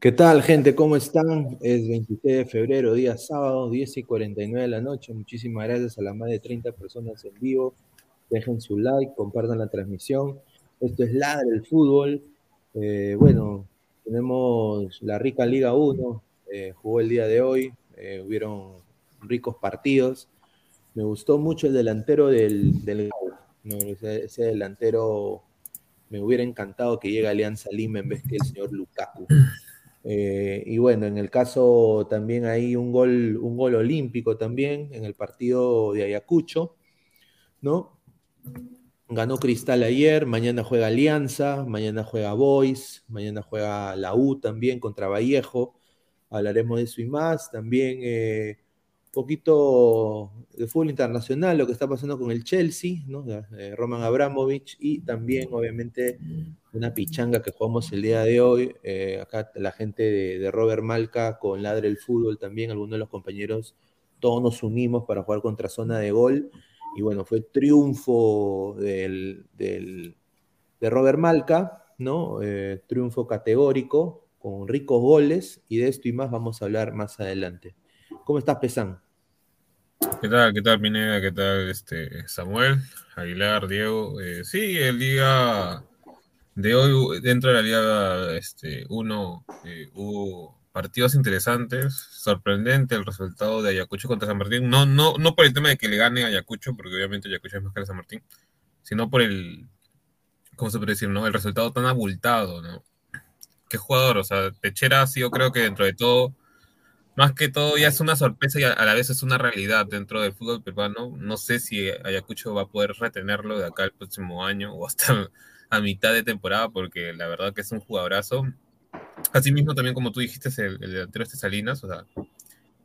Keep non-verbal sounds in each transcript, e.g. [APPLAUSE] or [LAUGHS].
¿Qué tal, gente? ¿Cómo están? Es 26 de febrero, día sábado, 10 y 49 de la noche. Muchísimas gracias a las más de 30 personas en vivo. Dejen su like, compartan la transmisión. Esto es Ladre el Fútbol. Eh, bueno, tenemos la rica Liga 1. Eh, jugó el día de hoy. Eh, hubieron ricos partidos. Me gustó mucho el delantero del, del ese, delantero me hubiera encantado que llegue Alianza Lima en vez que el señor Lukaku. Eh, y bueno, en el caso también hay un gol, un gol olímpico también en el partido de Ayacucho, ¿no? Ganó Cristal ayer, mañana juega Alianza, mañana juega Boys, mañana juega la U también contra Vallejo. Hablaremos de eso y más. También eh, poquito de fútbol internacional, lo que está pasando con el Chelsea, ¿no? Eh, Roman Abramovich y también obviamente una pichanga que jugamos el día de hoy. Eh, acá la gente de, Robert Malca con Ladre el Fútbol también, algunos de los compañeros, todos nos unimos para jugar contra zona de gol. Y bueno, fue triunfo del, de Robert Malca, ¿no? Eh, triunfo categórico, con ricos goles, y de esto y más vamos a hablar más adelante. ¿Cómo estás, Pesán? ¿Qué tal? ¿Qué tal, Pineda? ¿Qué tal, este, Samuel, Aguilar, Diego? Eh, sí, el día de hoy, dentro de la Liga este, 1, eh, hubo partidos interesantes, sorprendente el resultado de Ayacucho contra San Martín. No, no, no por el tema de que le gane Ayacucho, porque obviamente Ayacucho es más que San Martín, sino por el, ¿cómo se puede decir? No? El resultado tan abultado, ¿no? Qué jugador, o sea, Techera ha sido, creo que dentro de todo, más que todo ya es una sorpresa y a, la vez es una realidad dentro del fútbol peruano. No sé si Ayacucho va a poder retenerlo de acá el próximo año o hasta [LAUGHS] a mitad de temporada, porque la verdad que es un jugadorazo. Asimismo, también como tú dijiste, el, el delantero este Salinas, o sea,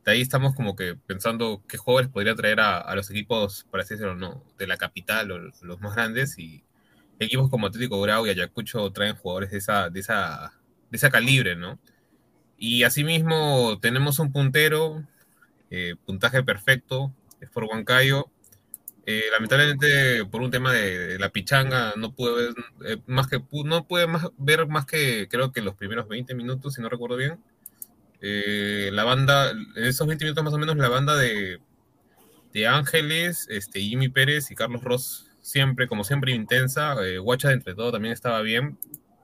de ahí estamos como que pensando qué jugadores podría traer a, los equipos, para decirlo no, de la capital o los más grandes, y equipos como Atlético Grau y Ayacucho traen jugadores de esa, de esa, de esa calibre, ¿no? Y asimismo tenemos un puntero, eh, puntaje perfecto, es por Huancayo, eh, lamentablemente, por un tema de, la pichanga, no pude ver eh, más que no puede más, ver más que creo que los primeros 20 minutos, si no recuerdo bien. Eh, la banda, en esos 20 minutos más o menos, la banda de, de Ángeles, este, Jimmy Pérez y Carlos Ross, siempre, como siempre, intensa. guacha, entre todo, también estaba bien.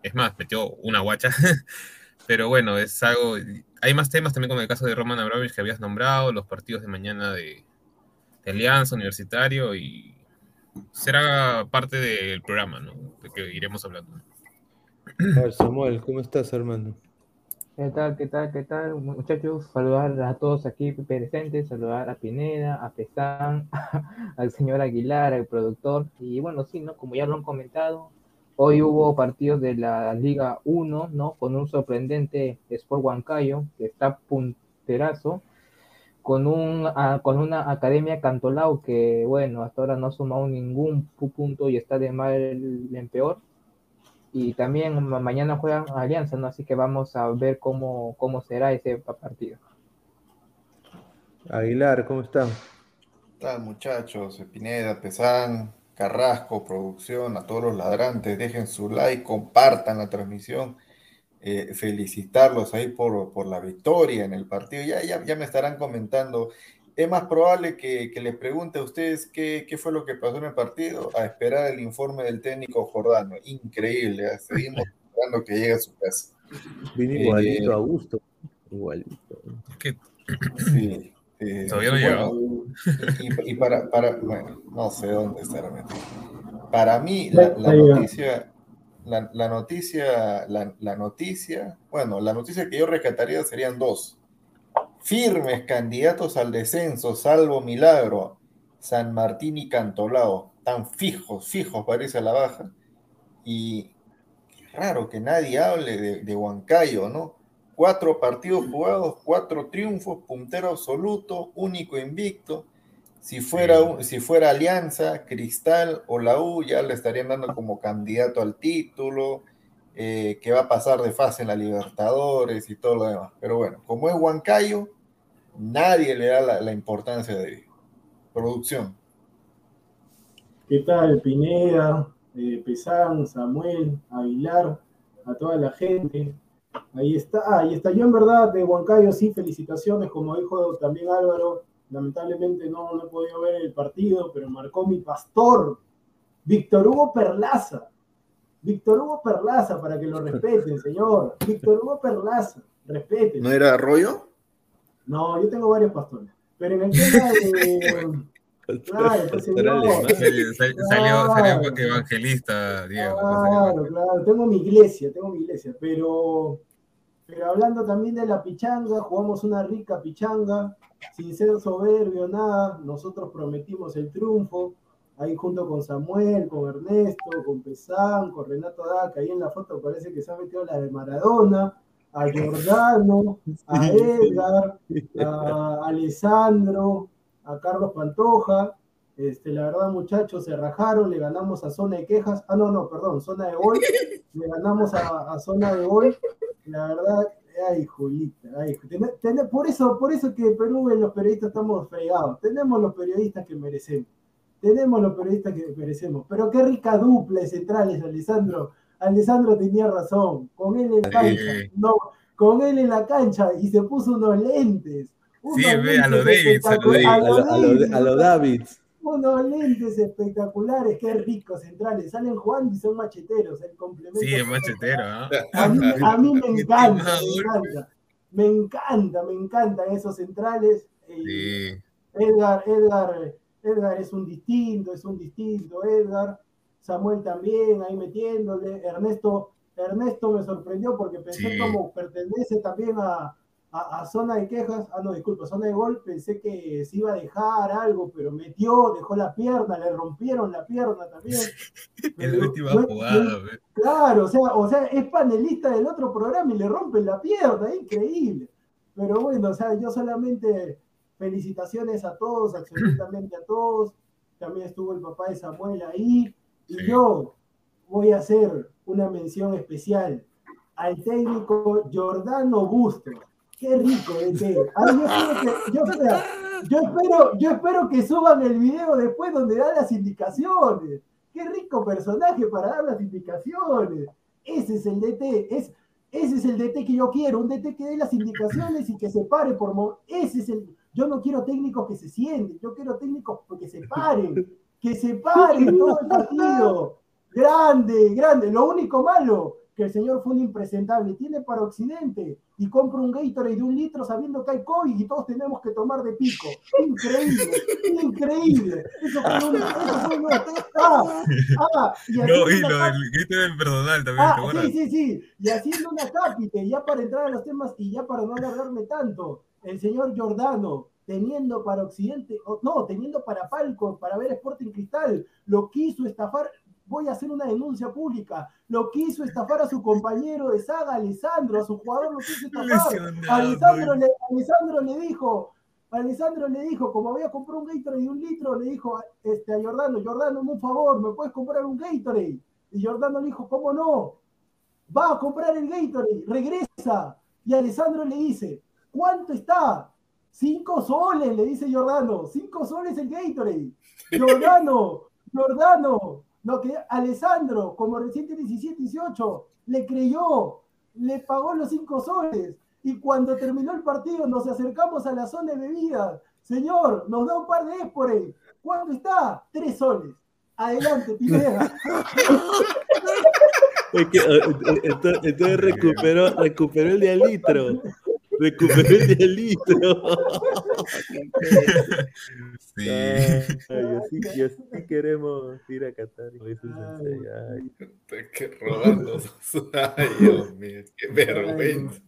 Es más, metió una guacha. [LAUGHS] Pero bueno, es algo. Hay más temas también, como el caso de Roman Abramovich que habías nombrado, los partidos de mañana de, de Alianza Universitario y será parte del programa, ¿no? De que iremos hablando. A ver, Samuel, ¿cómo estás, hermano? ¿Qué tal, qué tal, qué tal, muchachos? Saludar a todos aquí presentes, saludar a Pineda, a Pesán, [LAUGHS] al señor Aguilar, al productor. Y bueno, sí, ¿no? Como ya lo han comentado, hoy hubo partidos de la Liga 1, ¿no? Con un sorprendente Sport Huancayo, que está punterazo con, un, con una Academia Cantolao que, bueno, hasta ahora no ha sumado ningún punto y está de mal en peor. Y también mañana juegan Alianza, ¿no? Así que vamos a ver cómo, cómo será ese partido. Aguilar, ¿cómo están? ¿Qué tal, muchachos? Pineda, Pesán, Carrasco, producción, a todos los ladrantes, dejen su like, compartan la transmisión eh, felicitarlos ahí por, por, la victoria en el partido. Ya, ya, ya, me estarán comentando. Es más probable que, que les pregunte a ustedes qué, qué, fue lo que pasó en el partido a esperar el informe del técnico Jordano. Increíble, ¿eh? seguimos [LAUGHS] esperando que llegue a su casa. Vino igualito eh, a gusto. Igualito. Sí. Todavía no llegó. Y, y, para, para, bueno, no sé dónde estará metido. Para mí, la, la noticia, la, noticia, la, noticia, bueno, la noticia que yo rescataría serían dos. Firmes candidatos al descenso, salvo Milagro, San Martín y Cantolao, tan fijos, fijos parece a la baja. Y raro que nadie hable de, de Huancayo, ¿no? Cuatro partidos jugados, cuatro triunfos, puntero absoluto, único invicto. Si fuera, si fuera Alianza, Cristal o la U, ya le estarían dando como candidato al título, eh, que va a pasar de fase en la Libertadores y todo lo demás. Pero bueno, como es Huancayo, nadie le da la, importancia de producción. ¿Qué tal, Pineda, eh, Pesán, Samuel, Aguilar, a toda la gente? Ahí está, ahí está. Yo en verdad de Huancayo sí, felicitaciones, como dijo también Álvaro, Lamentablemente no, no he podido ver el partido, pero marcó mi pastor, Víctor Hugo Perlaza. Víctor Hugo Perlaza, para que lo respeten, [LAUGHS] señor. Víctor Hugo Perlaza, respeten. ¿No era Arroyo? No, yo tengo varios pastores. Pero en el tema de. [LAUGHS] Claro, [LAUGHS] salió, salió, porque evangelista, Diego. Claro, claro, tengo mi iglesia, tengo mi iglesia, pero, pero hablando también de la pichanga, jugamos una rica pichanga, sin ser soberbio, nada, nosotros prometimos el triunfo, ahí junto con Samuel, con Ernesto, con Pesán, con Renato Daca, ahí en la foto parece que se ha metido la de Maradona, a [LAUGHS] Giordano, a Edgar, a Alessandro, a Carlos Pantoja. Este, la verdad, muchachos, se rajaron, le ganamos a Zona de Quejas. Ah, no, no, perdón, Zona de Gol. [LAUGHS] Le ganamos a, a Zona de Gol. La verdad, Ay, Julita, ay, por eso, por eso que Perú en los periodistas estamos fregados. Tenemos los periodistas que merecemos. Tenemos los periodistas que merecemos. Pero qué rica dupla de centrales, Alessandro. Alessandro tenía razón. Con él en la cancha, no, con él en la cancha y se puso unos lentes. Sí, ve, a los Davids, a los Davids unos lentes espectaculares, qué ricos centrales, salen jugando y son macheteros, el complemento. Sí, es machetero, ¿no? A mí, me [LAUGHS] encanta, me encanta, me encanta, me encantan esos centrales. Sí. Edgar, Edgar, Edgar es un distinto, es un distinto, Edgar. Samuel también ahí metiéndole. Ernesto, Ernesto me sorprendió porque pensé como pertenece también a, a, zona de quejas, ah, no, disculpa, zona de gol, pensé que se iba a dejar algo, pero metió, dejó la pierna, le rompieron la pierna también. El último jugada, Claro, o sea, o sea, es panelista del otro programa y le rompen la pierna, increíble. Pero bueno, o sea, yo solamente felicitaciones a todos, absolutamente a todos. También estuvo el papá de Samuel ahí. Y yo voy a hacer una mención especial al técnico Giordano Bustos Qué rico ese. yo, espero, yo, espero, que suban el video después donde da las indicaciones. Qué rico personaje para dar las indicaciones. Ese es el DT. Es, ese es el DT que yo quiero. Un DT que dé las indicaciones y que se pare por... Ese es el... Yo no quiero técnicos que se sienten. Yo quiero técnicos que se paren. Que se paren todo el partido. Grande, grande. Lo único malo que el señor fue un impresentable, tiene para Occidente y compra un Gatorade de un litro sabiendo que hay COVID y todos tenemos que tomar de pico. Increíble, increíble. Eso fue un, eso ah, ah, y no, y lo del Gatorade personal también. Ah, sí, sí, sí. Y haciendo una cápite, ya para entrar a los temas y ya para no alargarme tanto, el señor Giordano, teniendo para Occidente, no, teniendo para Palco, para ver Sporting Cristal, lo quiso estafar voy a hacer una denuncia pública. Lo quiso estafar a su compañero de saga, Alessandro, a su jugador lo quiso estafar. Alessandro le, Alessandro le dijo, Alessandro le dijo, como había comprado un Gatorade de un litro, le dijo este, a Jordano, Jordano, un favor, ¿me puedes comprar un Gatorade? Y Jordano le dijo, ¿cómo no? Va a comprar el Gatorade, regresa. Y Alessandro le dice, ¿cuánto está? Cinco soles, le dice Jordano, cinco soles el Gatorade. Jordano, Jordano, lo que Alessandro, como reciente 17-18, le creyó, le pagó los cinco soles. Y cuando terminó el partido, nos acercamos a la zona de bebidas. Señor, nos da un par de éspores. ¿Cuánto está? Tres soles. Adelante, Pineda. [LAUGHS] Eh, eh, entonces, recuperó, recuperó el de al litro. Recuperó el litro. [LAUGHS] Sí. Ay, así, así queremos ir a Qatar. Ay. Que robando. [LAUGHS] Ay, Dios mío, qué vergüenza.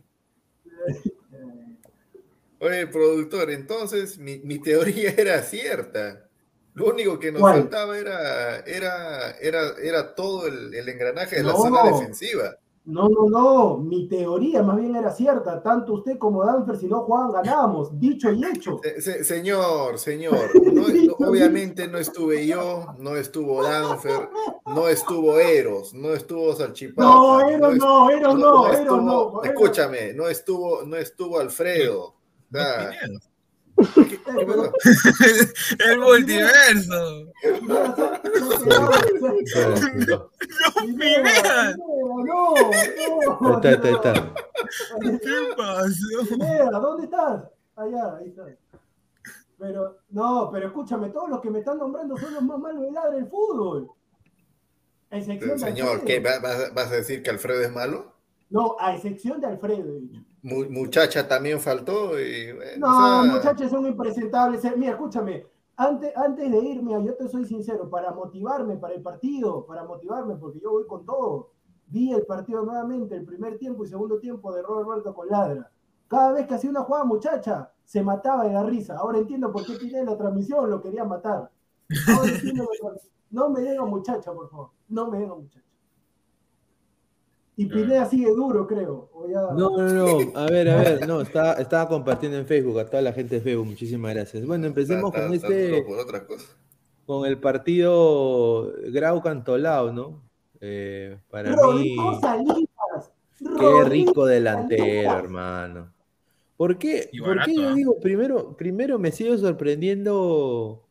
Oye, productor, entonces mi, mi, teoría [LAUGHS] era cierta. Lo único que nos faltaba era, era, era, era todo el, el engranaje de la zona defensiva. No, no, no, mi teoría más bien era cierta. Tanto usted como Danfer, si no jugaban, ganábamos. Dicho y hecho. señor, señor, [LAUGHS] obviamente no estuve yo, no estuvo Danfer, no estuvo Eros, no estuvo Salchipapa. No, Eros no, Eros no, Eros no. Escúchame, no estuvo, no estuvo Alfredo. El multiverso. No, no, Está, está, está. ¿Qué pasó? ¿Dónde estás? Allá, ahí está. Pero, no, pero escúchame, todos los que me están nombrando son los más malos de ladra del fútbol. Señor, ¿qué? ¿Vas, ¿Vas, a decir que Alfredo es malo? No, a excepción de Alfredo. Muchacha también faltó. Y, no, muchachos son impresentables. Mira, escúchame, antes, antes de irme, yo te soy sincero, para motivarme para el partido, para motivarme, porque yo voy con todo. Vi el partido nuevamente, el primer tiempo y segundo tiempo de Roberto con Ladra. Cada vez que hacía una jugada, muchacha, se mataba de la risa. Ahora entiendo por qué tiene la transmisión, lo quería matar. no me diga muchacha, por favor. No me diga muchacha. Y Pineda sigue duro, creo. No, no, no. A ver, a ver. No, estaba, estaba compartiendo en Facebook a toda la gente de Facebook. Muchísimas gracias. Bueno, empecemos con este. Con el partido Grau Cantolao, ¿no? Eh, para mí. Qué rico delantero, hermano. ¿Por qué? ¿Por qué yo ¿ah? digo, primero, primero me sigo sorprendiendo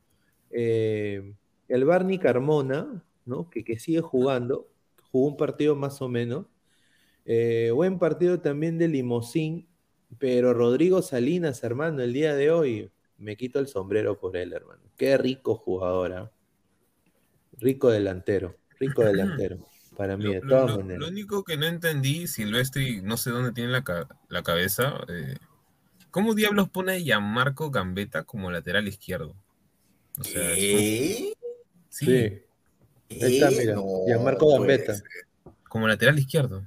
eh, el Barney Carmona, ¿no? Que, que sigue jugando. Jugó un partido más o menos eh, buen partido también de Limosín, pero Rodrigo Salinas, hermano, el día de hoy me quito el sombrero por él, hermano. Qué rico jugador, ¿ah? rico delantero, rico [LAUGHS] delantero. Para mí, de todas maneras. Lo único que no entendí, Silvestri, no sé dónde tiene la, cabeza, eh, ¿cómo diablos pone a Gianmarco Gambetta como lateral izquierdo? O sea, Sí. sí. Ahí está, mira, Gianmarco Gambetta. Como lateral izquierdo.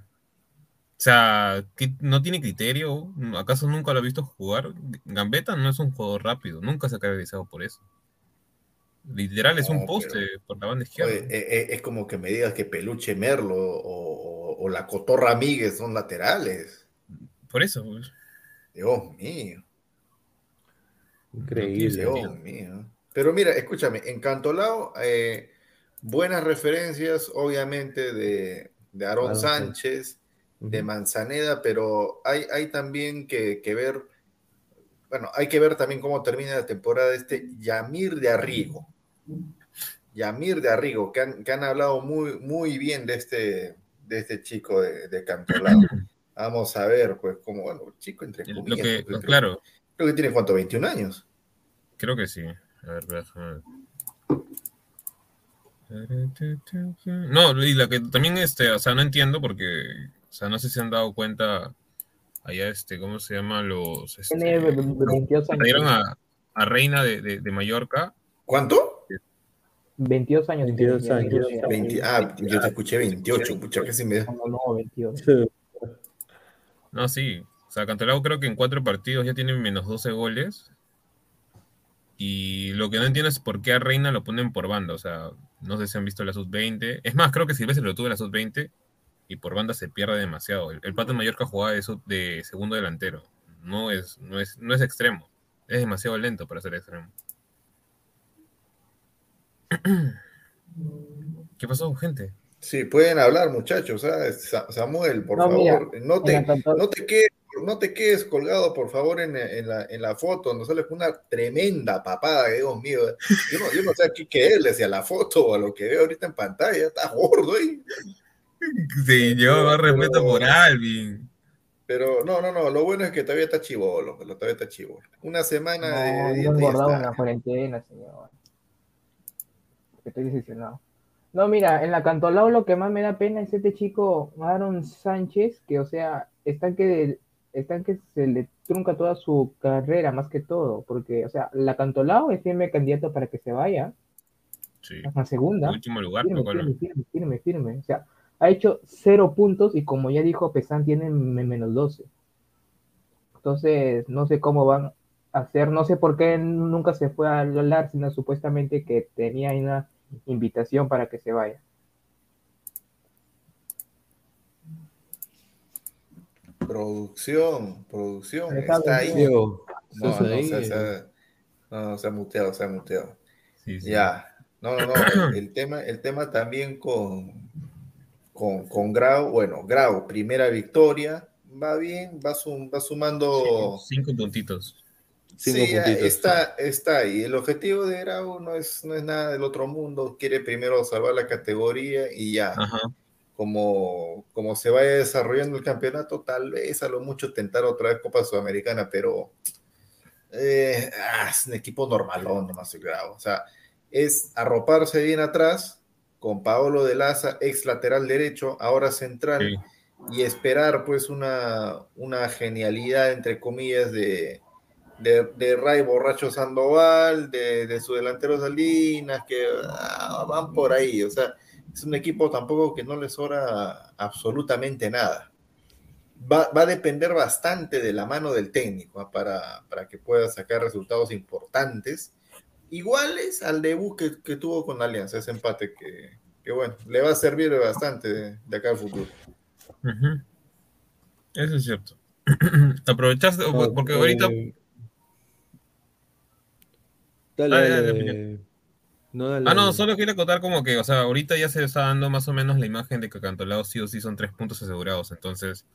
O sea, ¿no tiene criterio? ¿Acaso nunca lo ha visto jugar? Gambetta no es un jugador rápido, nunca se ha caracterizado por eso. Literal, es un poste por la banda izquierda. Eh, eh, es como que me digas que Peluche Merlo o, la Cotorra Miguel son laterales. Por eso. Pues. Dios mío. Increíble. Dios mío. Pero mira, escúchame, en Cantolao, eh, buenas referencias, obviamente, de, de Aarón Sánchez, de Manzaneda, pero hay, hay también que, que, ver, bueno, hay que ver también cómo termina la temporada este Yamir de Arrigo. Yamir de Arrigo, que han, que han hablado muy, muy bien de este, de este chico de, de Cantolao. [CLEARS THROAT] Vamos a ver, pues, como, bueno, chico entre comillas. Lo que, claro. Creo que tiene, ¿cuánto? ¿21 años? Creo que sí. A ver, déjame No, y la que también, este, o sea, no entiendo porque, o sea, no sé si han dado cuenta allá, este, ¿cómo se llama? Los... Este, tiene 22 años. A, a Reina de, de, de Mallorca. ¿Cuánto? 22 años. 22 años. ah, yo te escuché 28, pucha, casi me da. No, no, 28. No, sí. O sea, Cantolao creo que en cuatro partidos ya tiene menos 12 goles. Y lo que no entiendo es por qué a Reina lo ponen por banda. O sea, no sé si han visto la sub-20. Es más, creo que si veces lo tuve la sub-20 y por banda se pierde demasiado. El, Pato Mallorca jugaba de, de segundo delantero. No es, no, es, no es extremo. Es demasiado lento para ser extremo. [CLEARS THROAT] ¿Qué pasó, gente? Sí, pueden hablar, muchachos. Samuel, por favor, no, te, no, te quedes, no te quedes colgado, por favor, en, en, la, en la foto, donde sale una tremenda papada, Dios mío. Yo no, yo no sé qué es, si a la foto o a lo que veo ahorita en pantalla, está gordo ahí. Sí, yo más respeto por Alvin. Pero no, no, no, lo bueno es que todavía está chivolo, todavía está chivolo. Una semana no, de... No engordado en la cuarentena, señor. Estoy decepcionado. No, mira, en la Cantolao lo que más me da pena es este chico Aaron Sánchez, que, o sea, está que, está que se le trunca toda su carrera, más que todo, porque, o sea, la Cantolao es firme candidato para que se vaya. Sí. A la segunda. último lugar, firme, firme, firme, firme, O sea, ha hecho cero puntos y como ya dijo, Pesan tiene menos 12. Entonces, no sé cómo van a hacer, no sé por qué nunca se fue a hablar, sino supuestamente que tenía una invitación para que se vaya. Producción, producción, está, ahí. No, no, no, se, ha muteado, se ha muteado. Ya, no, no, no, el, tema, el tema también con, con, con Grau, bueno, Grau, primera victoria, va bien, va, va sumando... cinco puntitos sí, está, está ahí. El objetivo de Grau no es, no es nada del otro mundo. Quiere primero salvar la categoría y ya. Como, como se vaya desarrollando el campeonato, tal vez a lo mucho tentar otra vez Copa Sudamericana, pero eh, ah, es un equipo normalón nomás el Grau. O sea, es arroparse bien atrás con Paolo de Laza, ex lateral derecho, ahora central, y esperar pues una, una genialidad, entre comillas, de, de, Ray Borracho Sandoval, de, su delantero Salinas, que ah, van por ahí. O sea, es un equipo tampoco que no les sobra absolutamente nada. Va, a depender bastante de la mano del técnico ¿ah? para, para, que pueda sacar resultados importantes, iguales al debut que, tuvo con Alianza, ese empate que, bueno, le va a servir bastante de, acá al futuro. Eso es cierto. [CLEARS THROAT] Aprovechaste, porque ahorita Dale, ah, no, solo quiero contar como que, o sea, ahorita ya se está dando más o menos la imagen de que Cantolao sí o sí son tres puntos asegurados. Entonces,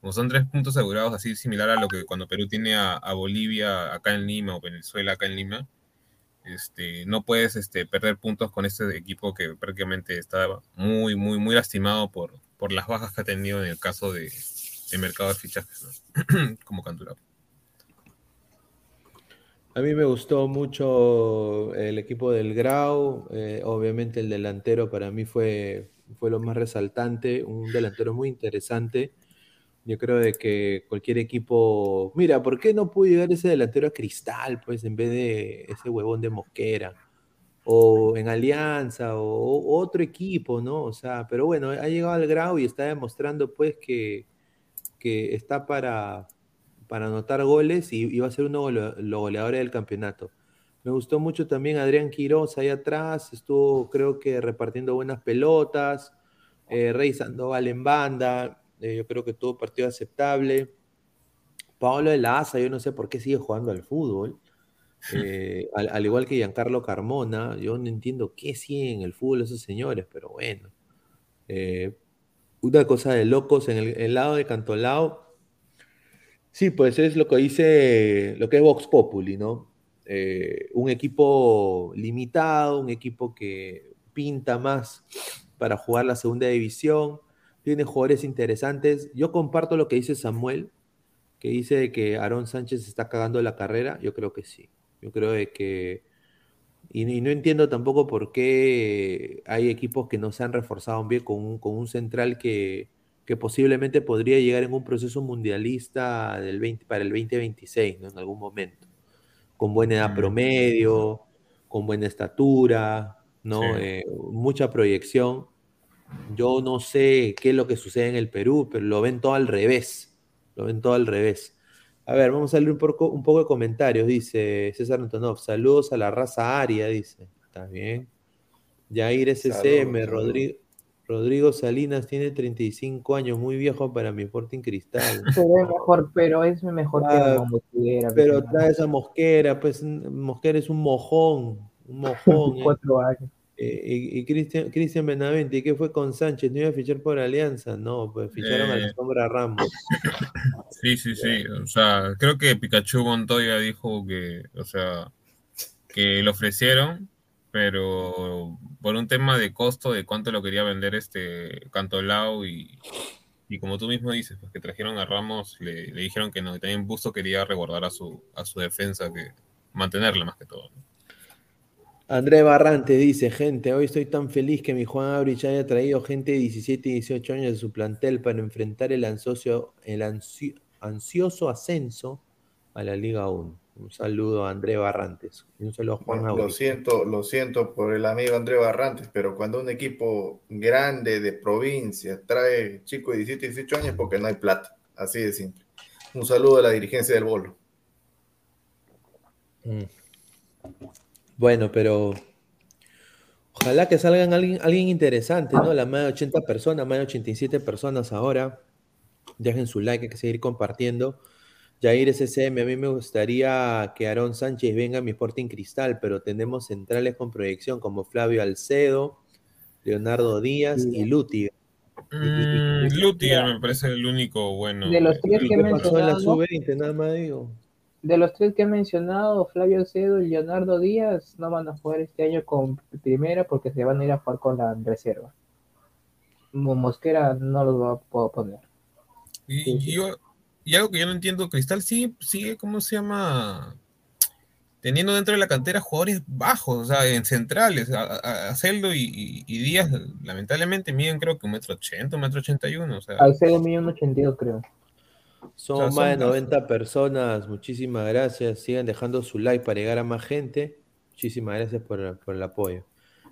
como son tres puntos asegurados, así similar a lo que cuando Perú tiene a, Bolivia acá en Lima o Venezuela acá en Lima, este, no puedes este, perder puntos con este equipo que prácticamente está muy, muy, muy lastimado por, por las bajas que ha tenido en el caso de, mercado de fichajes, [CLEARS THROAT] como Cantolao. A mí me gustó mucho el equipo del Grau, eh, obviamente el delantero para mí fue, fue lo más resaltante, un delantero muy interesante. Yo creo de que cualquier equipo, mira, ¿por qué no pudo llegar ese delantero a Cristal, pues en vez de ese huevón de Mosquera? O en Alianza, o, otro equipo, ¿no? O sea, pero bueno, ha llegado al Grau y está demostrando pues que, que está para, para anotar goles y, va a ser uno de los goleadores del campeonato. Me gustó mucho también Adrián Quiroz ahí atrás, estuvo creo que repartiendo buenas pelotas, eh, Rey Sandoval en banda, eh, yo creo que tuvo partido aceptable. Pablo de la Asa, yo no sé por qué sigue jugando al fútbol. Eh, al, igual que Giancarlo Carmona, yo no entiendo qué siguen en el fútbol esos señores, pero bueno. una cosa de locos en el, lado de Cantolao. Sí, pues es lo que dice, lo que es Vox Populi, ¿no? un equipo limitado, un equipo que pinta más para jugar la segunda división, tiene jugadores interesantes. Yo comparto lo que dice Samuel, que dice que Aaron Sánchez está cagando la carrera. Yo creo que sí. Yo creo que... Y, no entiendo tampoco por qué hay equipos que no se han reforzado bien con un, con un central que, que, posiblemente podría llegar en un proceso mundialista del 20, para el 2026, ¿no? en algún momento. Con buena edad mm. promedio, con buena estatura, ¿no? Eh, mucha proyección. Yo no sé qué es lo que sucede en el Perú, pero lo ven todo al revés. Lo ven todo al revés. A ver, vamos a leer un poco, un poco de comentarios. Dice César Antonov, saludos a la raza aria, dice. Está bien. Yair SCM, Rodrigo, Rodrigo Salinas tiene 35 años, muy viejo para mi Sporting Cristal. Pero es mejor, pero es mejor que la ah, mosquera. Pero trae esa mosquera, pues mosquera es un mojón, un mojón. [LAUGHS] Cuatro años. Eh, y Cristian, Cristian Benavente, ¿qué fue con Sánchez? ¿No iba a fichar por Alianza? No, pues ficharon a la eh, sombra Ramos. [LAUGHS] Sí, sí, sí. O sea, creo que Pikachu Montoya dijo que, o sea, que lo ofrecieron, pero por un tema de costo, de cuánto lo quería vender este Cantolao y, y como tú mismo dices, pues que trajeron a Ramos, le, dijeron que no, que también Busto quería resguardar a su, a su defensa, que mantenerla más que todo. André Barrante dice, gente, hoy estoy tan feliz que mi Juan Abrich haya traído gente de 17 y 18 años de su plantel para enfrentar el, ansioso, el ansioso ascenso a la Liga 1. Un saludo a André Barrantes. un saludo a Juan Lo siento, lo siento por el amigo André Barrantes, pero cuando un equipo grande de provincia trae chicos de 17 y 18 años porque no hay plata. Así de simple. Un saludo a la dirigencia del bolo. Mm. Bueno, pero ojalá que salgan alguien, alguien interesante, ¿no? La más de 80 personas, más de 87 personas ahora. Dejen su like, hay que seguir compartiendo. Jair SCM, a mí me gustaría que Aarón Sánchez venga a mi Sporting Cristal, pero tenemos centrales con proyección como Flavio Alcedo, Leonardo Díaz y Luti. Mm, me parece el único bueno. De los tres que pasó en la sub-20, nada más digo de los tres que he mencionado, Flavio Cedo y Leonardo Díaz no van a jugar este año con primera porque se van a ir a jugar con la reserva. Mosquera no los va a poner. Y, algo que yo no entiendo, Cristal sigue, sigue, ¿cómo se llama? Teniendo dentro de la cantera jugadores bajos, o sea, en centrales, a, Celdo y, Díaz, lamentablemente miden creo que un metro ochenta, un metro ochenta y uno. O sea. Celdo mide un ochenta Somos más de 90 personas. Muchísimas gracias. Sigan dejando su like para llegar a más gente. Muchísimas gracias por, el apoyo.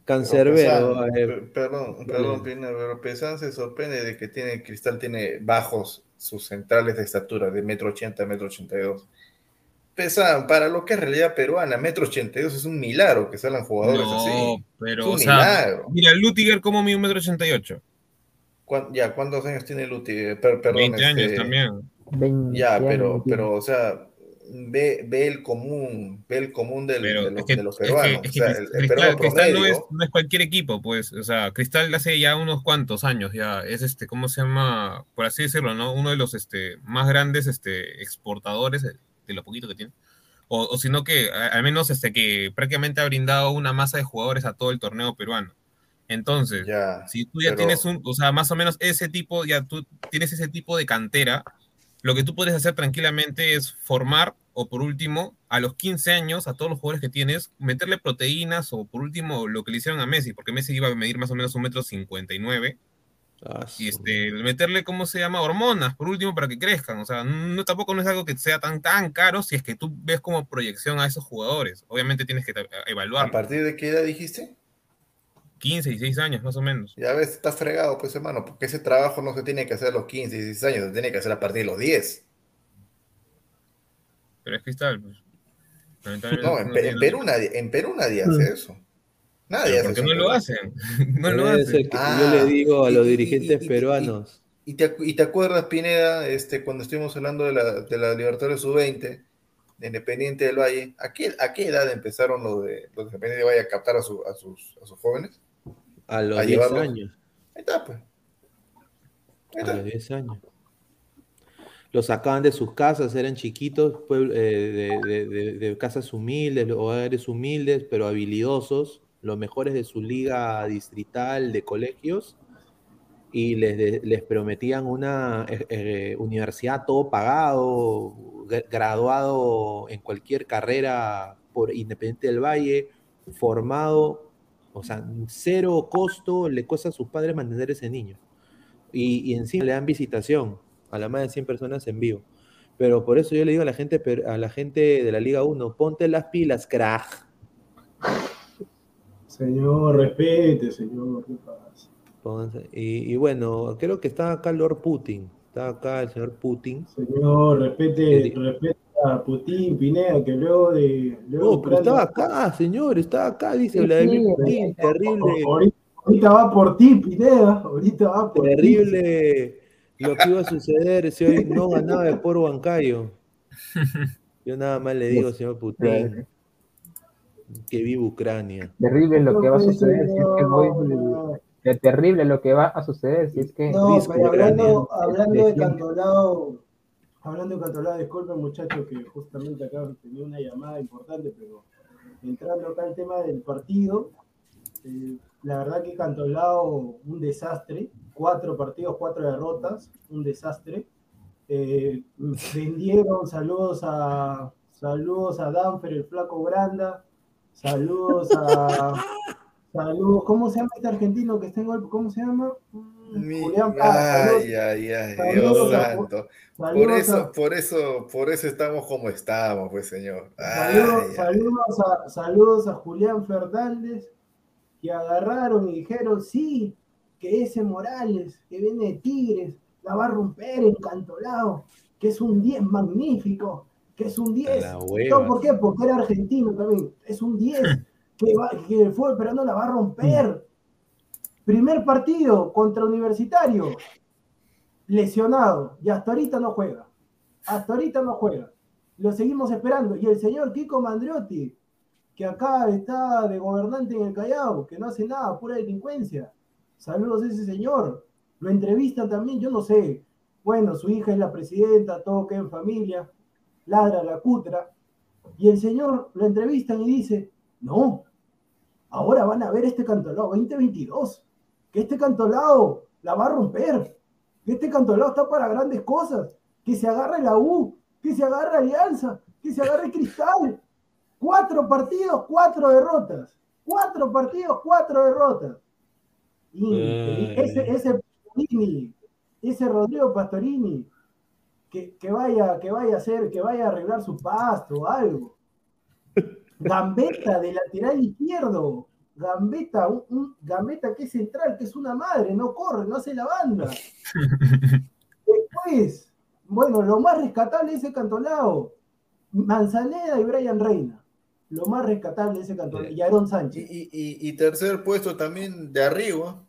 Cancerbero. perdón, perdón, pero Pesan se sorprende de que tiene Cristal tiene bajos sus centrales de estatura, de metro ochenta, metro ochenta y dos. Pesan, para lo que es realidad peruana, metro ochenta y dos es un milagro que salgan jugadores así. Pero, es un milagro. Mira, Lutiger como mide un metro ochenta y ocho. Ya, ¿cuántos años tiene Lutiger? perdón, 20 años este, también ya, pero, pero, o sea, ve, ve el común, ve el común del, de, los, peruanos. o sea, el, Cristal no, es, no, es, cualquier equipo, pues, o sea, Cristal hace ya unos cuantos años, ya es este, ¿cómo se llama? Por así decirlo, ¿no? Uno de los este, más grandes este, exportadores de lo poquito que tiene. O, o sino que al menos este, que prácticamente ha brindado una masa de jugadores a todo el torneo peruano. Entonces, si tú ya tienes un, o sea, más o menos ese tipo, ya tú tienes ese tipo de cantera, lo que tú puedes hacer tranquilamente es formar, o por último, a los 15 años, a todos los jugadores que tienes, meterle proteínas, o por último, lo que le hicieron a Messi, porque Messi iba a medir más o menos un metro 59. Ah, y este, meterle, ¿cómo se llama? Hormonas, por último, para que crezcan. O sea, no, tampoco no es algo que sea tan, tan caro si es que tú ves como proyección a esos jugadores. Obviamente tienes que evaluar. ¿A partir de qué edad dijiste? 15, 16 años más o menos. Ya ves, está fregado, pues hermano, porque ese trabajo no se tiene que hacer a los 15, 16 años, se tiene que hacer a partir de los 10. Pero es cristal, pues. No, en, Perú nadie, en Perú nadie hace mm. eso. Nadie hace eso. no lo hacen. [LAUGHS] no lo hacen. yo le digo a los dirigentes peruanos. Y, te, acuerdas, Pineda, este, cuando estuvimos hablando de la, de la Libertadores Sub-20, de Independiente del Valle, ¿a qué, ¿a qué edad empezaron los de los Independientes del Valle a captar a, su, a, sus, a sus jóvenes? A los 10 años. Ahí está, pues. A los 10 años. Los sacaban de sus casas, eran chiquitos, eh, de, de, casas humildes, hogares humildes, pero habilidosos, los mejores de su liga distrital de colegios, y les, les prometían una eh, eh, universidad todo pagado, graduado en cualquier carrera por Independiente del Valle, formado, o sea, cero costo le cuesta a sus padres mantener ese niño. Y, y encima le dan visitación a la más de 100 personas en vivo. Pero por eso yo le digo a la gente, a la gente de la Liga 1, ponte las pilas, crack. Señor, respete, señor, ¿qué pasa? Y, bueno, creo que está acá Lord Putin. Está acá el señor Putin. Señor, respete, respete a Putin, Pineda, que luego de. no, pero estaba acá, señor, estaba acá, dice Vladimir Putin, terrible. Ahorita, va por ti, Pineda, ahorita va por Terrible lo que iba a suceder si hoy no ganaba de por bancario. Yo nada más le digo, señor Putin, que viva Ucrania. Terrible lo que va a suceder si es que terrible lo que va a suceder si es que. No, pero hablando, hablando de Cantolao, hablando de Cantolao, disculpen muchachos que justamente acá tenía una llamada importante, pero entrando acá al tema del partido, eh, la verdad que Cantolao, un desastre, cuatro partidos, cuatro derrotas, un desastre. Eh, vendieron saludos a saludos a Danfer, el flaco Granda, saludos a [LAUGHS] Saludos, ¿cómo se llama este argentino que está en golpe? ¿Cómo se llama? Julián Ay, ay, ay, Dios santo. Por eso, por eso, por eso estamos como estamos, pues, señor. saludos, a, saludos a Julián Fernández, que agarraron y dijeron, sí, que ese Morales, que viene de Tigres, la va a romper encantolado, que es un 10 magnífico, que es un 10. ¿Por qué? Porque era argentino también. Es un 10 [LAUGHS] que, fue esperando la va a romper. Primer partido contra Universitario, lesionado, y hasta ahorita no juega. Hasta ahorita no juega. Lo seguimos esperando. Y el señor Kiko Mandriotti, que acá está de gobernante en el Callao, que no hace nada, pura delincuencia. Saludos a ese señor. Lo entrevistan también, yo no sé. Bueno, su hija es la presidenta, todo queda en familia, ladra la cutra. Y el señor lo entrevistan y dice, no, ahora van a ver este cantolao 2022, que este cantolao la va a romper, que este cantolao está para grandes cosas, que se agarre la U, que se agarre Alianza, que se agarre Cristal. Cuatro partidos, cuatro derrotas. Cuatro partidos, cuatro derrotas. Y eh. ese, ese ese Rodrigo Pastorini, que, que, vaya, que vaya a hacer, que vaya a arreglar su pasto o algo. Gambetta de lateral izquierdo. Gambetta, un, Gambetta que es central, que es una madre, no corre, no hace la banda. [LAUGHS] Después, bueno, lo más rescatable de ese cantolao, Manzaneda y Brian Reina. Lo más rescatable de ese cantolao, y Aaron Sánchez. Y, tercer puesto también de Arrigo.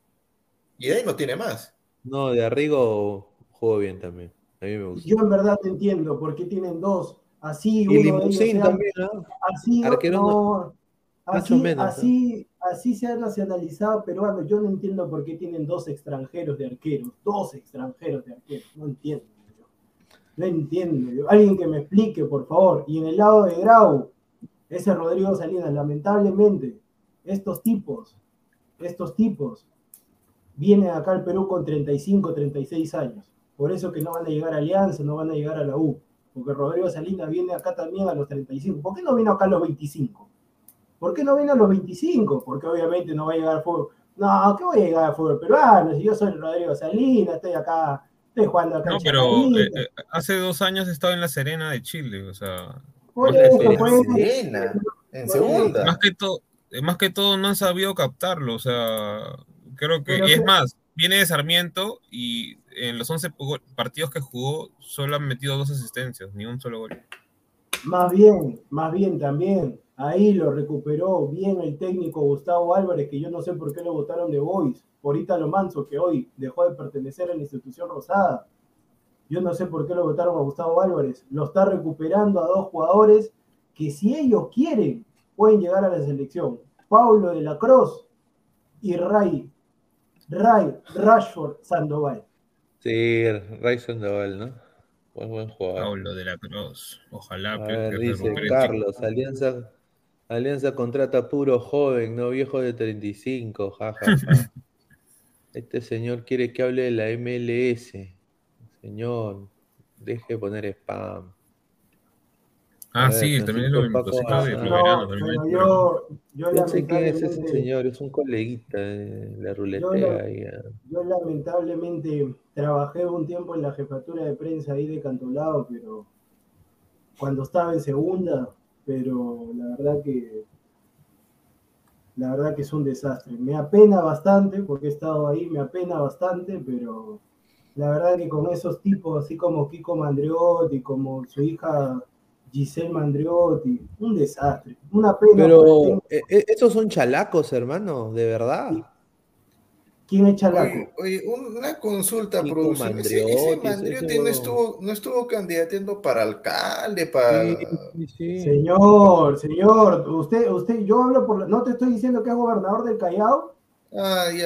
Y de ahí no tiene más. No, de Arrigo jugó bien también. A mí me gusta. Yo en verdad te entiendo por qué tienen dos Así y uno también, ¿no? Así, no, así, menos, así, así se ha nacionalizado peruano. Yo no entiendo por qué tienen dos extranjeros de arqueros. Dos extranjeros de arqueros. No entiendo. No entiendo. Alguien que me explique, por favor. Y en el lado de Grau, ese Rodrigo Salinas, lamentablemente, estos tipos, estos tipos, vienen acá al Perú con 35, 36 años. Por eso que no van a llegar a Alianza, no van a llegar a la U porque Rodrigo Salinas viene acá también a los 35. ¿Por qué no vino acá a los 25? ¿Por qué no viene a los 25? Porque obviamente no va a llegar al fútbol. No, ¿qué voy a llegar al fútbol peruano? Si yo soy Rodrigo Salinas, estoy acá, estoy jugando acá. No, pero eh, eh, hace dos años estaba en la Serena de Chile, o sea. Por eso, en Serena, en segunda. Más que todo, más que todo no han sabido captarlo, o sea, creo que, y es más, viene de Sarmiento y en los 11 partidos que jugó solo han metido dos asistencias, ni un solo gol. Más bien, más bien también, ahí lo recuperó bien el técnico Gustavo Álvarez, que yo no sé por qué lo votaron de Boys, por Italo Manso, que hoy dejó de pertenecer a la institución rosada. Yo no sé por qué lo votaron a Gustavo Álvarez. Lo está recuperando a dos jugadores que si ellos quieren pueden llegar a la selección. Paulo de la Cruz y Ray, Ray Rashford Sandoval. Sí, Ray Sandoval, ¿no? Buen, buen jugador. Paulo de la Cruz. Ojalá. dice Carlos, Alianza, Alianza contrata puro joven, no viejo de 35, jajaja. [LAUGHS] este señor quiere que hable de la MLS. Señor, deje de poner spam. Ah, sí, también lo mismo. yo, yo quién es ese señor, es un coleguita de la ruletea. Yo, lamentablemente trabajé un tiempo en la jefatura de prensa ahí de Cantolao, pero cuando estaba en segunda, pero la verdad que la verdad que es un desastre. Me apena bastante, porque he estado ahí, me apena bastante, pero la verdad que con esos tipos, así como Kiko Mandriotti, como su hija Giselle Mandriotti, un desastre, una pena. Pero eh, eh, esos son chalacos, hermano, de verdad. ¿Quién es chalaco? Oye, una consulta, producción. Ese, Mandriotti no estuvo, no estuvo candidateando para alcalde, para. Señor, señor, usted, usted, yo hablo por. No te estoy diciendo que es gobernador del Callao. Ay,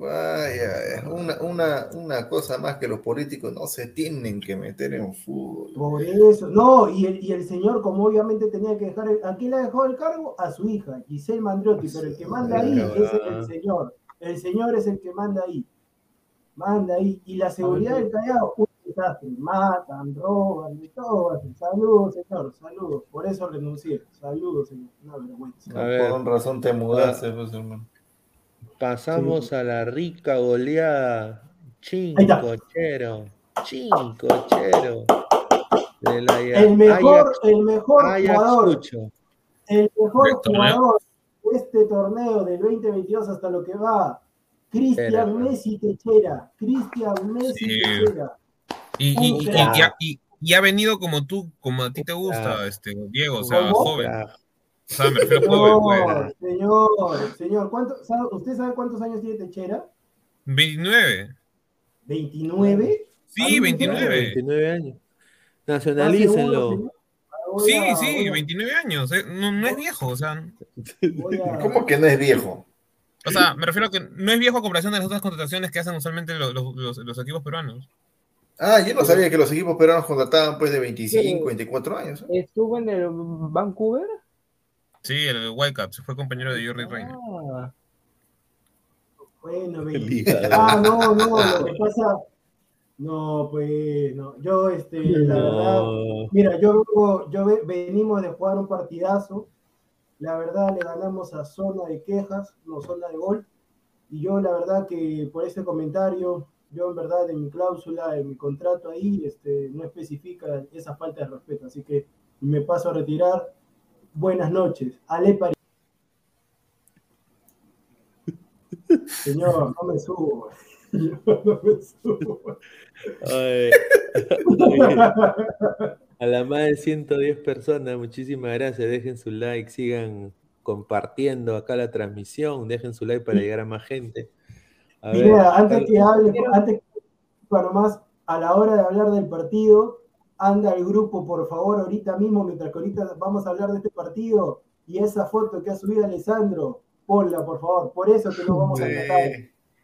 vaya, una, una, una, cosa más que los políticos no se tienen que meter en fútbol. Por eso, no, y el, y el señor, como obviamente tenía que dejar, ¿a quién le dejó el cargo? A su hija, Giselle Mandriotti, pero el que manda ahí es el señor. El señor es el que manda ahí. Manda ahí. Y la seguridad del Callao, un desastre. Matan, roban, y todo. Saludos, señor, saludos. Por eso renuncié. Saludos, señor. Una vergüenza. Por razón te mudaste, pues, hermano. Pasamos a la rica goleada. Chincochero. Chincochero. De la, el mejor, el mejor jugador. El mejor jugador de este torneo del 2022 hasta lo que va. Cristian Messi Techera. Cristian Messi Techera. Y, y, y, y, ha venido como tú, como a ti te gusta, este, Diego, o sea, joven. Señor, señor, ¿usted sabe cuántos años tiene Techera? 29. ¿29? Sí, 29. 29 años. Nacionalícenlo. Sí, sí, 29 años. Eh, no, es viejo, o sea. [LAUGHS] ¿Cómo que no es viejo? O sea, me refiero a que no es viejo a comparación de las otras contrataciones que hacen usualmente los, los, los equipos peruanos. Ah, yo no sabía que los equipos peruanos contrataban pues de 25, 24 años. ¿eh? ¿Estuvo en el Vancouver? Sí, el Whitecaps, fue compañero de Jordi Reina. Ah. Bueno, ah, no, no, lo que pasa, no, pues, no, yo, este, la verdad, mira, yo, yo venimos de jugar un partidazo, la verdad le ganamos a zona de quejas, no zona de gol, y yo la verdad que por ese comentario, yo en verdad en mi cláusula, en mi contrato ahí, este, no especifica esa falta de respeto, así que me paso a retirar, Buenas noches. Ale [LAUGHS] Señor, no me subo. No me subo. A la más de 110 personas, muchísimas gracias. Dejen su like, sigan compartiendo acá la transmisión, dejen su like para llegar a más gente. Mira, antes que hable, antes para más, a la hora de hablar del partido, anda al grupo, por favor, ahorita mismo, mientras que ahorita vamos a hablar de este partido, y esa foto que ha subido Alessandro, ponla, por favor, por eso que no vamos a tratar.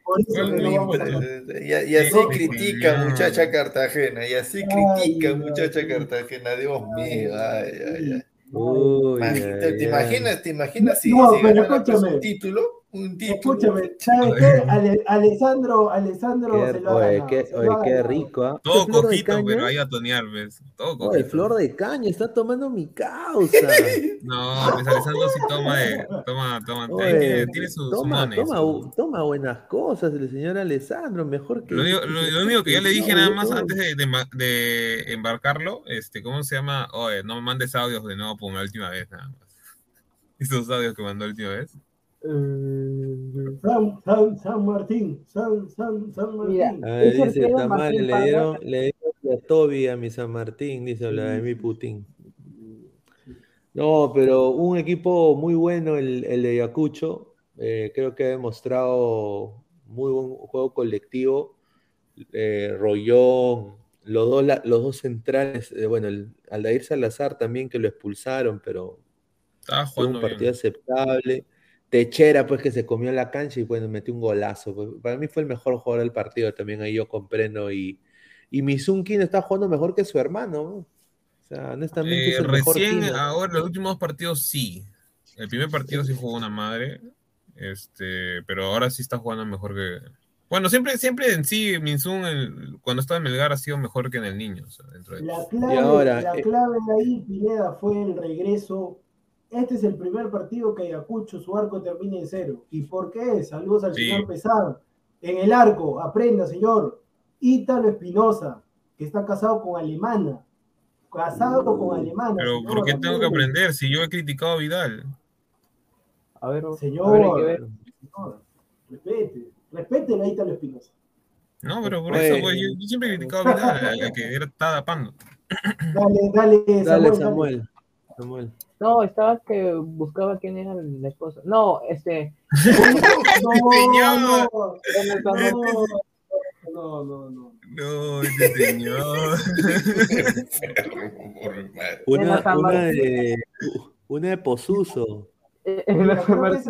A y, así critica muchacha Cartagena, y así critica muchacha Cartagena, Dios mío, ay, ay, ay. Uy, ¿Te, imaginas, te imaginas si, no, si pero un título? Un título. Escúchame, ¿sabes qué? Alessandro, Alessandro qué, se lo oye, qué, oye, qué rico. ¿eh? Todo cojito, pero ahí a tonear, ¿ves? Todo cojito. Oye, flor de caña, está tomando mi causa. [LAUGHS] no, pues Alessandro sí toma de, toma, toma, oye, tiene, su, toma, toma, toma, buenas cosas el señor Alessandro, mejor que. Lo único, lo, único que yo le dije nada más antes de, de, de, embarcarlo, este, ¿cómo se llama? Oye, no me mandes audios de nuevo por una última vez, nada más. [LAUGHS] esos audios que mandó el última vez? Eh, San, San, San Martín, San, San, San Martín. A ver, dice Tamara, le dieron, le dieron a Toby a mi San Martín, dice Vladimir Putin. No, pero un equipo muy bueno el, el de Ayacucho. Eh, creo que ha demostrado muy buen juego colectivo. Eh, Rollón, los dos, la- los dos centrales, eh, bueno, el Aldair Salazar también que lo expulsaron, pero fue un partido bien. aceptable. Techera, pues que se comió la cancha y bueno, metió un golazo. pues, Para mí fue el mejor jugador del partido, también ahí yo comprendo. Y, y Mizunkin está jugando mejor que su hermano. ¿no? O sea, honestamente es Eh, el mejor recién, Kino. ahora, los últimos dos partidos sí. El primer partido sí jugó una madre. Este, pero ahora sí está jugando mejor que. Bueno, siempre, siempre en sí, Minsun, el- cuando estaba en Melgar, ha sido mejor que en el niño. o sea, dentro de- La clave, Y ahora, la eh, clave de ahí, Pineda, fue el regreso. Este es el primer partido que Ayacucho, su arco termina en cero. ¿Y por qué? Saludos al Sí. señor Pesán. En el arco, aprenda, señor. Ítalo Espinosa, que está casado con Alemana. Casado con Alemana. Pero señor, ¿por qué tengo que aprender si yo he criticado a Vidal? A ver, Señor, a ver, hay que ver. señor, respete. Respete a Ítalo Espinosa. No, pero por Pues- eso, pues, yo, yo siempre he criticado a Vidal, al- al que era, estaba tapando. Dale, dale, Samuel. Dale, dale. Samuel. No, estaba que buscaba quién era la esposa. No, este. [LAUGHS] No, no, no, no, no, no. No, ese señor. [LAUGHS] Una, San una, de, una de Posuso. eh, alemana